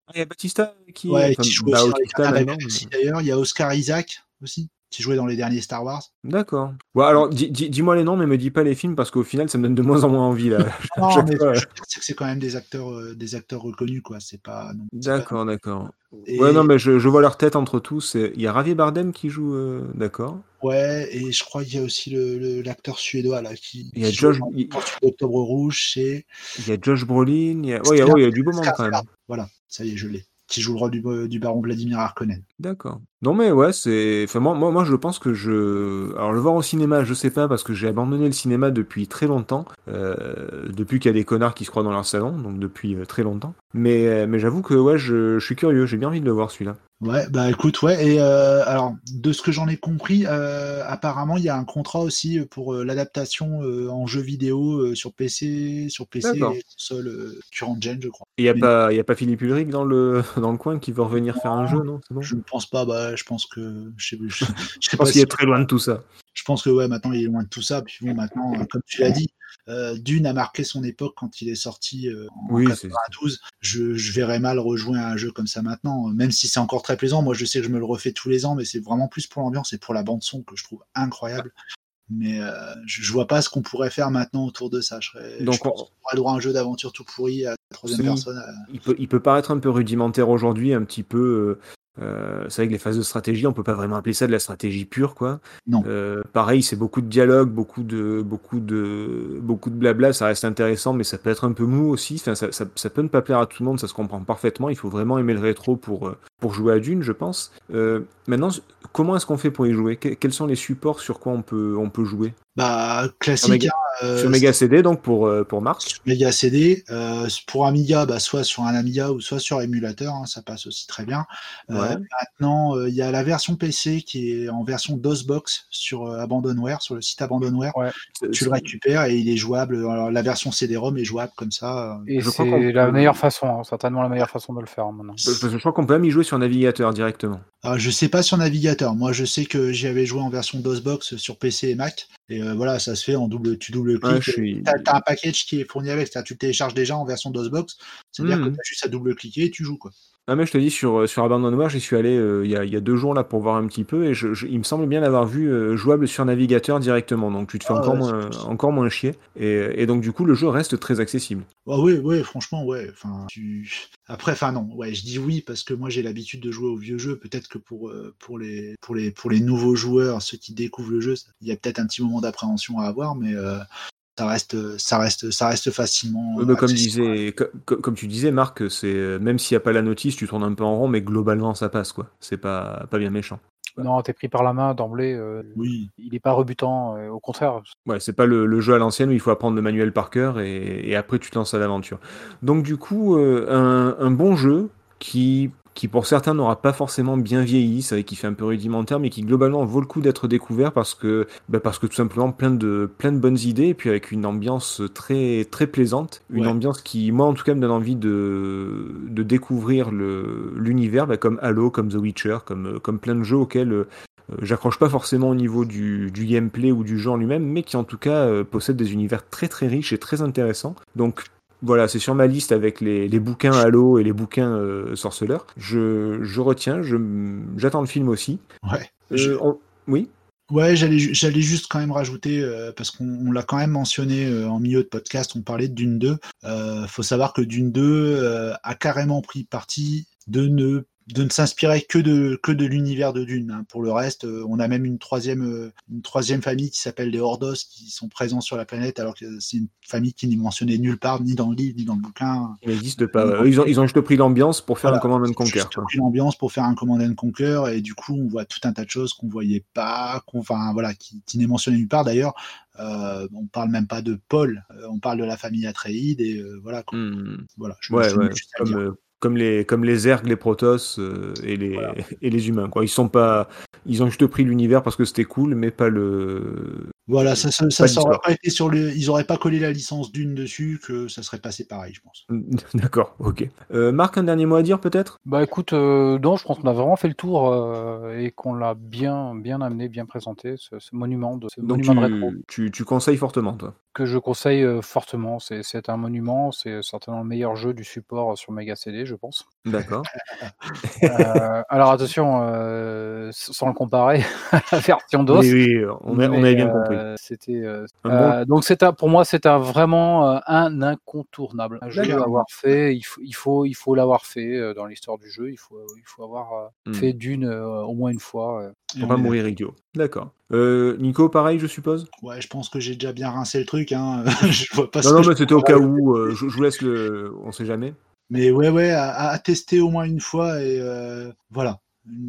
Ah, il y a Batista qui, Ouais, enfin, qui joue bah, aussi dans les Bautista, Galaxie, d'ailleurs. Il y a Oscar Isaac aussi, qui jouait dans les derniers Star Wars. D'accord. Ouais, alors dis- dis- dis-moi les noms, mais me dis pas les films parce qu'au final, ça me donne de moins en moins envie là. Non, mais fois, c'est que c'est quand même des acteurs, euh, des acteurs reconnus, quoi. C'est pas. non, c'est pas- D'accord, d'accord. Et- Ouais, non, mais je, je vois leur tête entre tous. Il y a Javier Bardem qui joue, euh, d'accord. Ouais, et je crois qu'il y a aussi le- le- l'acteur suédois là qui. Il y a Josh- il- d'Octobre Rouge, c'est. Il y a Josh Brolin. Il y a, ouais, il y a, ouais, il y a du beau monde quand même. Voilà, ça y est, je l'ai. Qui joue le rôle du, du baron Vladimir Harkonnen. D'accord. Non mais ouais, c'est. Enfin, moi, moi, moi, je pense que je. Alors le voir au cinéma, je sais pas parce que j'ai abandonné le cinéma depuis très longtemps. euh, depuis qu'il y a des connards qui se croient dans leur salon, donc depuis euh, très longtemps. Mais, euh, mais j'avoue que ouais, je, je suis curieux. J'ai bien envie de le voir celui-là. Ouais, bah écoute, ouais, et euh, alors, de ce que j'en ai compris, euh, apparemment, il y a un contrat aussi pour euh, l'adaptation en jeu vidéo sur PC, sur PC D'accord. et console current gen, je crois. Il y a Mais- pas, il y a pas Philippe Ulrich dans le dans le coin qui veut revenir faire un jeu, non C'est bon? Je pense pas, bah, je pense que, je sais, je, je sais Je pas si- qu'il est très loin de tout ça. je pense que ouais, maintenant il est loin de tout ça. Puis bon, maintenant, euh, comme tu l'as dit, euh, Dune a marqué son époque quand il est sorti euh, en Oui, c'est- 92. Je, je verrais mal rejouer à un jeu comme ça maintenant, même si c'est encore très plaisant. Moi, je sais que je me le refais tous les ans, mais c'est vraiment plus pour l'ambiance et pour la bande son que je trouve incroyable. Mais euh, je, vois pas ce qu'on pourrait faire maintenant autour de ça. Je serais, Donc, je pense on- aurait droit à un jeu d'aventure tout pourri à la troisième Si. personne. euh, Il peut, il peut paraître un peu rudimentaire aujourd'hui, un petit peu. Euh, c'est vrai que les phases de stratégie, on peut pas vraiment appeler ça de la stratégie pure, quoi. Non. Euh, pareil, c'est beaucoup de dialogue, beaucoup de, beaucoup de, beaucoup de blabla. Ça reste intéressant, mais ça peut être un peu mou aussi. Enfin, ça, ça, ça peut ne pas plaire à tout le monde, ça se comprend parfaitement. Il faut vraiment aimer le rétro pour, euh, pour jouer à Dune, je pense. Euh, maintenant, comment est-ce qu'on fait pour y jouer? Que- Quels sont les supports sur quoi on peut, on peut jouer? Bah, classique. Hein, euh, Sur Mega CD, donc pour, euh, pour Marc. sur Mega CD. Euh, pour Amiga, bah, soit sur un Amiga ou soit sur émulateur, hein, ça passe aussi très bien. Euh, Ouais. maintenant, euh, il y a la version PC qui est en version DOSBox sur euh, Abandonware, sur le site Abandonware. Tu le récupères et il est jouable. Alors, la version CD-ROM est jouable comme ça. euh. Et Je crois qu'on c'est la meilleure façon, hein, certainement la meilleure façon de le faire maintenant. Je crois qu'on peut même y jouer sur navigateur directement. Alors, je sais pas sur navigateur. Moi, je sais que j'y avais joué en version DOSBox sur PC et Mac. Et euh, voilà, ça se fait en double, tu double Ouais, cliques. je suis- T'as as un package qui est fourni avec, c'est-à-dire tu le télécharges déjà en version DOSBox, c'est-à-dire que tu as juste à double-cliquer et tu joues quoi. Ah mais je te dis sur sur Abandonware, j'y suis allé euh, il y, a, y a deux jours là pour voir un petit peu et je, je- il me semble bien l'avoir vu euh, jouable sur navigateur directement, donc tu te fais Ah encore ouais, moins encore moins chier et, et donc du coup le jeu reste très accessible. Ah oui, oui, franchement, ouais. Enfin, tu... Après, enfin non, ouais, je dis oui parce que moi j'ai l'habitude de jouer aux vieux jeux. Peut-être que pour euh, pour les pour les pour les nouveaux joueurs, ceux qui découvrent le jeu, il y a peut-être un petit moment d'appréhension à avoir, mais euh, ça reste ça reste ça reste facilement. Euh, mais comme disait comme tu disais Marc, c'est euh, même s'il n'y a pas la notice, tu tournes un peu en rond, mais globalement ça passe quoi. C'est pas pas bien méchant. Non, t'es pris par la main d'emblée. euh, Oui. Il n'est pas rebutant, euh, au contraire. Ouais, c'est pas le, le jeu à l'ancienne où il faut apprendre le manuel par cœur et, et après tu te lances à l'aventure. Donc du coup, euh, un, un bon jeu qui, qui pour certains n'aura pas forcément bien vieilli, c'est vrai qu'il fait un peu rudimentaire, mais qui globalement vaut le coup d'être découvert parce que, bah, parce que tout simplement plein de, plein de bonnes idées et puis avec une ambiance très, très plaisante, une Ouais. ambiance qui, moi en tout cas, me donne envie de, de découvrir le- l'univers, bah, comme Halo, comme The Witcher, comme, comme plein de jeux auxquels euh, euh, j'accroche pas forcément au niveau du, du gameplay ou du jeu en lui-même, mais qui en tout cas euh, possède des univers très très riches et très intéressants. Donc voilà, c'est sur ma liste avec les, les bouquins Halo et les bouquins euh, Sorceleur. Je, je retiens, je, j'attends le film aussi. Ouais. Euh, on- Oui? Ouais, j'allais ju- j'allais juste quand même rajouter euh, parce qu'on on l'a quand même mentionné euh, en milieu de podcast, on parlait de Dune 2. Euh, faut savoir que Dune 2 euh, a carrément pris parti de ne de ne s'inspirer que de que de l'univers de Dune. hein. Pour le reste, euh, on a même une troisième euh, une troisième famille qui s'appelle les Hordos qui sont présents sur la planète alors que c'est une famille qui n'est mentionnée nulle part ni dans le livre ni dans le bouquin. Il n'existe pas. Ils, ont, ils ont juste pris l'ambiance pour faire Voilà. un Command and Conquer. juste quoi. pris l'ambiance pour faire un Command and Conquer et du coup on voit tout un tas de choses qu'on voyait pas, qu'on, enfin voilà, qui, qui n'est mentionné nulle part d'ailleurs. Euh, on parle même pas de Paul, euh, on parle de la famille Atreides et euh, voilà. quoi. Hmm. voilà je Ouais, ouais. Comme, comme les comme les ergs, les protoss euh, et les et les humains quoi. Ils sont pas ils ont juste pris l'univers parce que c'était cool mais pas le Voilà, ça, ça, ça, Pas ça aurait d'histoire. pas été sur le. Ils auraient pas collé la licence d'une dessus, que ça serait passé pareil, je pense. D'accord, ok. Euh, Marc, un dernier mot à dire peut-être? Bah écoute, euh, non, je pense qu'on a vraiment fait le tour euh, et qu'on l'a bien, bien amené, bien présenté, ce, ce monument de, ce Donc monument de rétro tu, tu, tu conseilles fortement, toi? Que je conseille fortement. C'est un monument, c'est certainement le meilleur jeu du support sur Mega CD, je pense. D'accord. Euh, alors attention, euh, sans le comparer à la version DOS. Oui, oui, on, a- on bien euh, compris. C'était euh, bon- donc c'est un- pour moi c'est un vraiment un incontournable. Un jeu à avoir fait, il faut il faut il faut l'avoir fait dans l'histoire du jeu. Il faut il faut avoir Hmm. fait d'une au moins une fois. on est mourir idiot. D'accord. Euh, Nico, pareil, je suppose? Ouais, je pense que j'ai déjà bien rincé le truc. Hein. je vois pas ce Non, non, que mais c'était au cas où. euh, je, je vous laisse le. On sait jamais. Mais ouais, ouais, à, à tester au moins une fois et euh, voilà.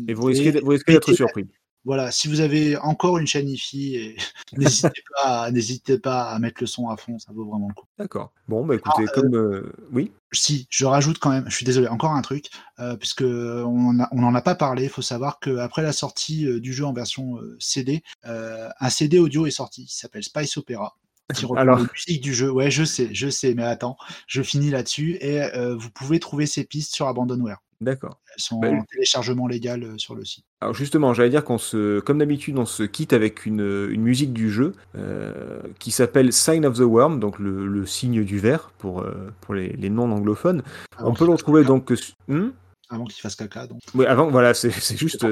Et vous risquez, d- vous risquez et- d'être et- surpris. Voilà, si vous avez encore une chaîne IFI, n'hésitez pas, n'hésitez pas à mettre le son à fond, ça vaut vraiment le coup. D'accord. Bon, bah écoutez, comme. euh, Oui Si, je rajoute quand même, je suis désolé, encore un truc, euh, puisque on a- n'en a pas parlé. Il faut savoir qu'après la sortie euh, du jeu en version euh, CD, euh, un CD audio est sorti, qui s'appelle Spice Opera. Qui reprend Alors- les musiques du jeu. Ouais, je sais, je sais, mais attends, je finis là-dessus et euh, vous pouvez trouver ces pistes sur Abandonware. D'accord. Elles sont Bah, en téléchargement légal euh, sur le site. Alors justement, j'allais dire qu'on se, comme d'habitude, on se quitte avec une, une musique du jeu euh, qui s'appelle Sign of the Worm, donc le, le signe du ver pour, euh, pour les, les non anglophones. On peut le retrouver donc. Hmm? Avant qu'il fasse caca, donc. oui, avant, voilà, c'est c'est juste.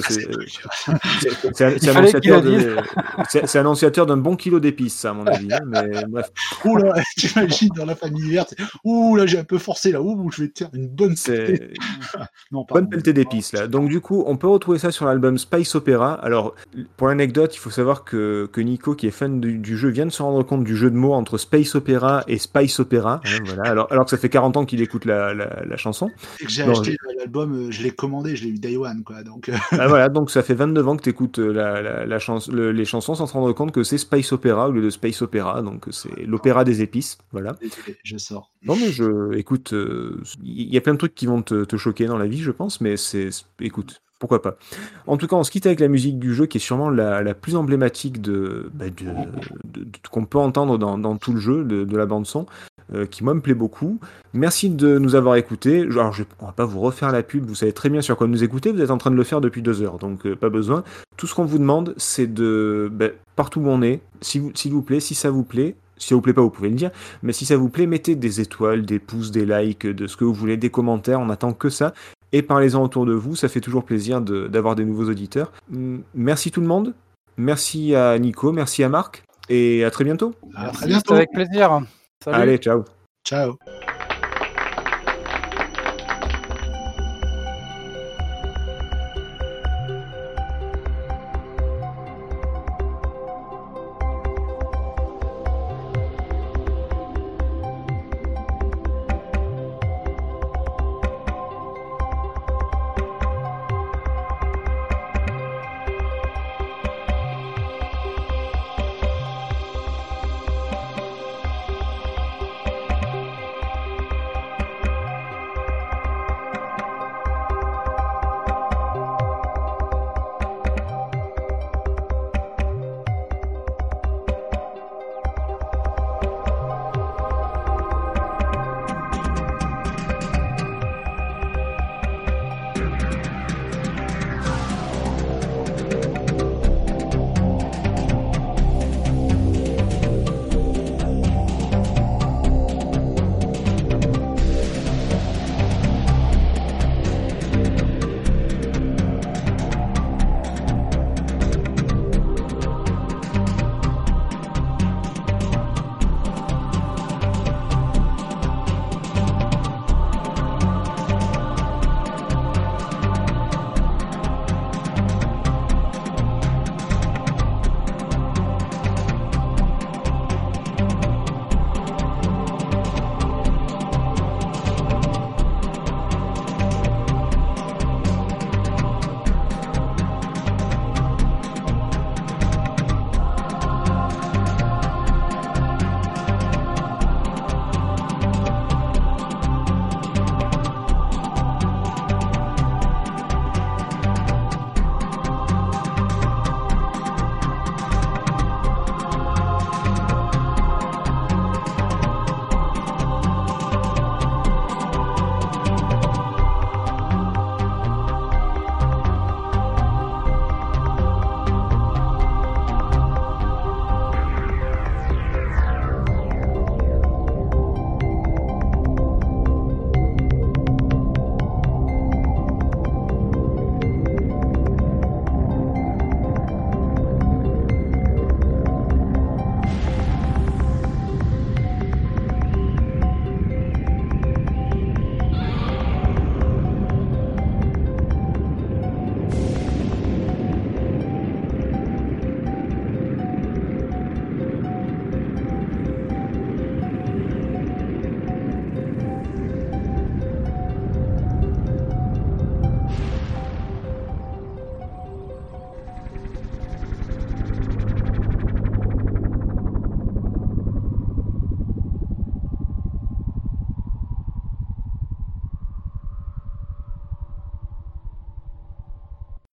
C'est annonciateur le dise. de- c'est- c'est annonciateur d'un bon kilo d'épices, ça, à mon avis. hein, mais bref, Ouh là, t'imagines dans la famille verte. Ouh là, j'ai un peu forcé là. Ouh, je vais te faire une bonne. Non, pardon. Bonne pelletée d'épices là. Donc du coup, on peut retrouver ça sur l'album Spice Opera. Alors, pour l'anecdote, il faut savoir que, que Nico, qui est fan du, du jeu, vient de se rendre compte du jeu de mots entre Space Opera et Spice Opera. hein, voilà. alors, alors que ça fait 40 ans qu'il écoute la, la- la chanson. Et que j'ai acheté l'album, euh, je l'ai commandé, je l'ai eu Day One, quoi. Donc, euh, Ah, voilà, donc ça fait 29 ans que tu écoutes la, la, la chans- le- les chansons sans te rendre compte que c'est Spice Opera au lieu de Space Opera. Donc c'est l'opéra des épices. Voilà. désolé, je sors. Non mais je, écoute, euh, il y a plein de trucs qui vont te, te choquer dans la vie, je pense, mais c'est, écoute, pourquoi pas. En tout cas, on se quitte avec la musique du jeu qui est sûrement la, la plus emblématique de, bah, de- de- de- qu'on peut entendre dans, dans tout le jeu de, de la bande son, euh, qui moi me plaît beaucoup. Merci de nous avoir écoutés. Alors, je, on va pas vous refaire la pub, vous savez très bien sur quoi nous écouter, vous êtes en train de le faire depuis deux heures, donc euh, pas besoin. Tout ce qu'on vous demande, c'est de, bah, partout où on est, si vous- s'il vous plaît, si ça vous plaît, si ça vous plaît pas, vous pouvez le dire. Mais si ça vous plaît, mettez des étoiles, des pouces, des likes, de ce que vous voulez, des commentaires, on attend que ça. Et parlez-en autour de vous, ça fait toujours plaisir de- d'avoir des nouveaux auditeurs. Hum, Merci tout le monde, merci à Nico, merci à Marc, et à très bientôt. À très bientôt. avec plaisir. Allez, ciao. Ciao.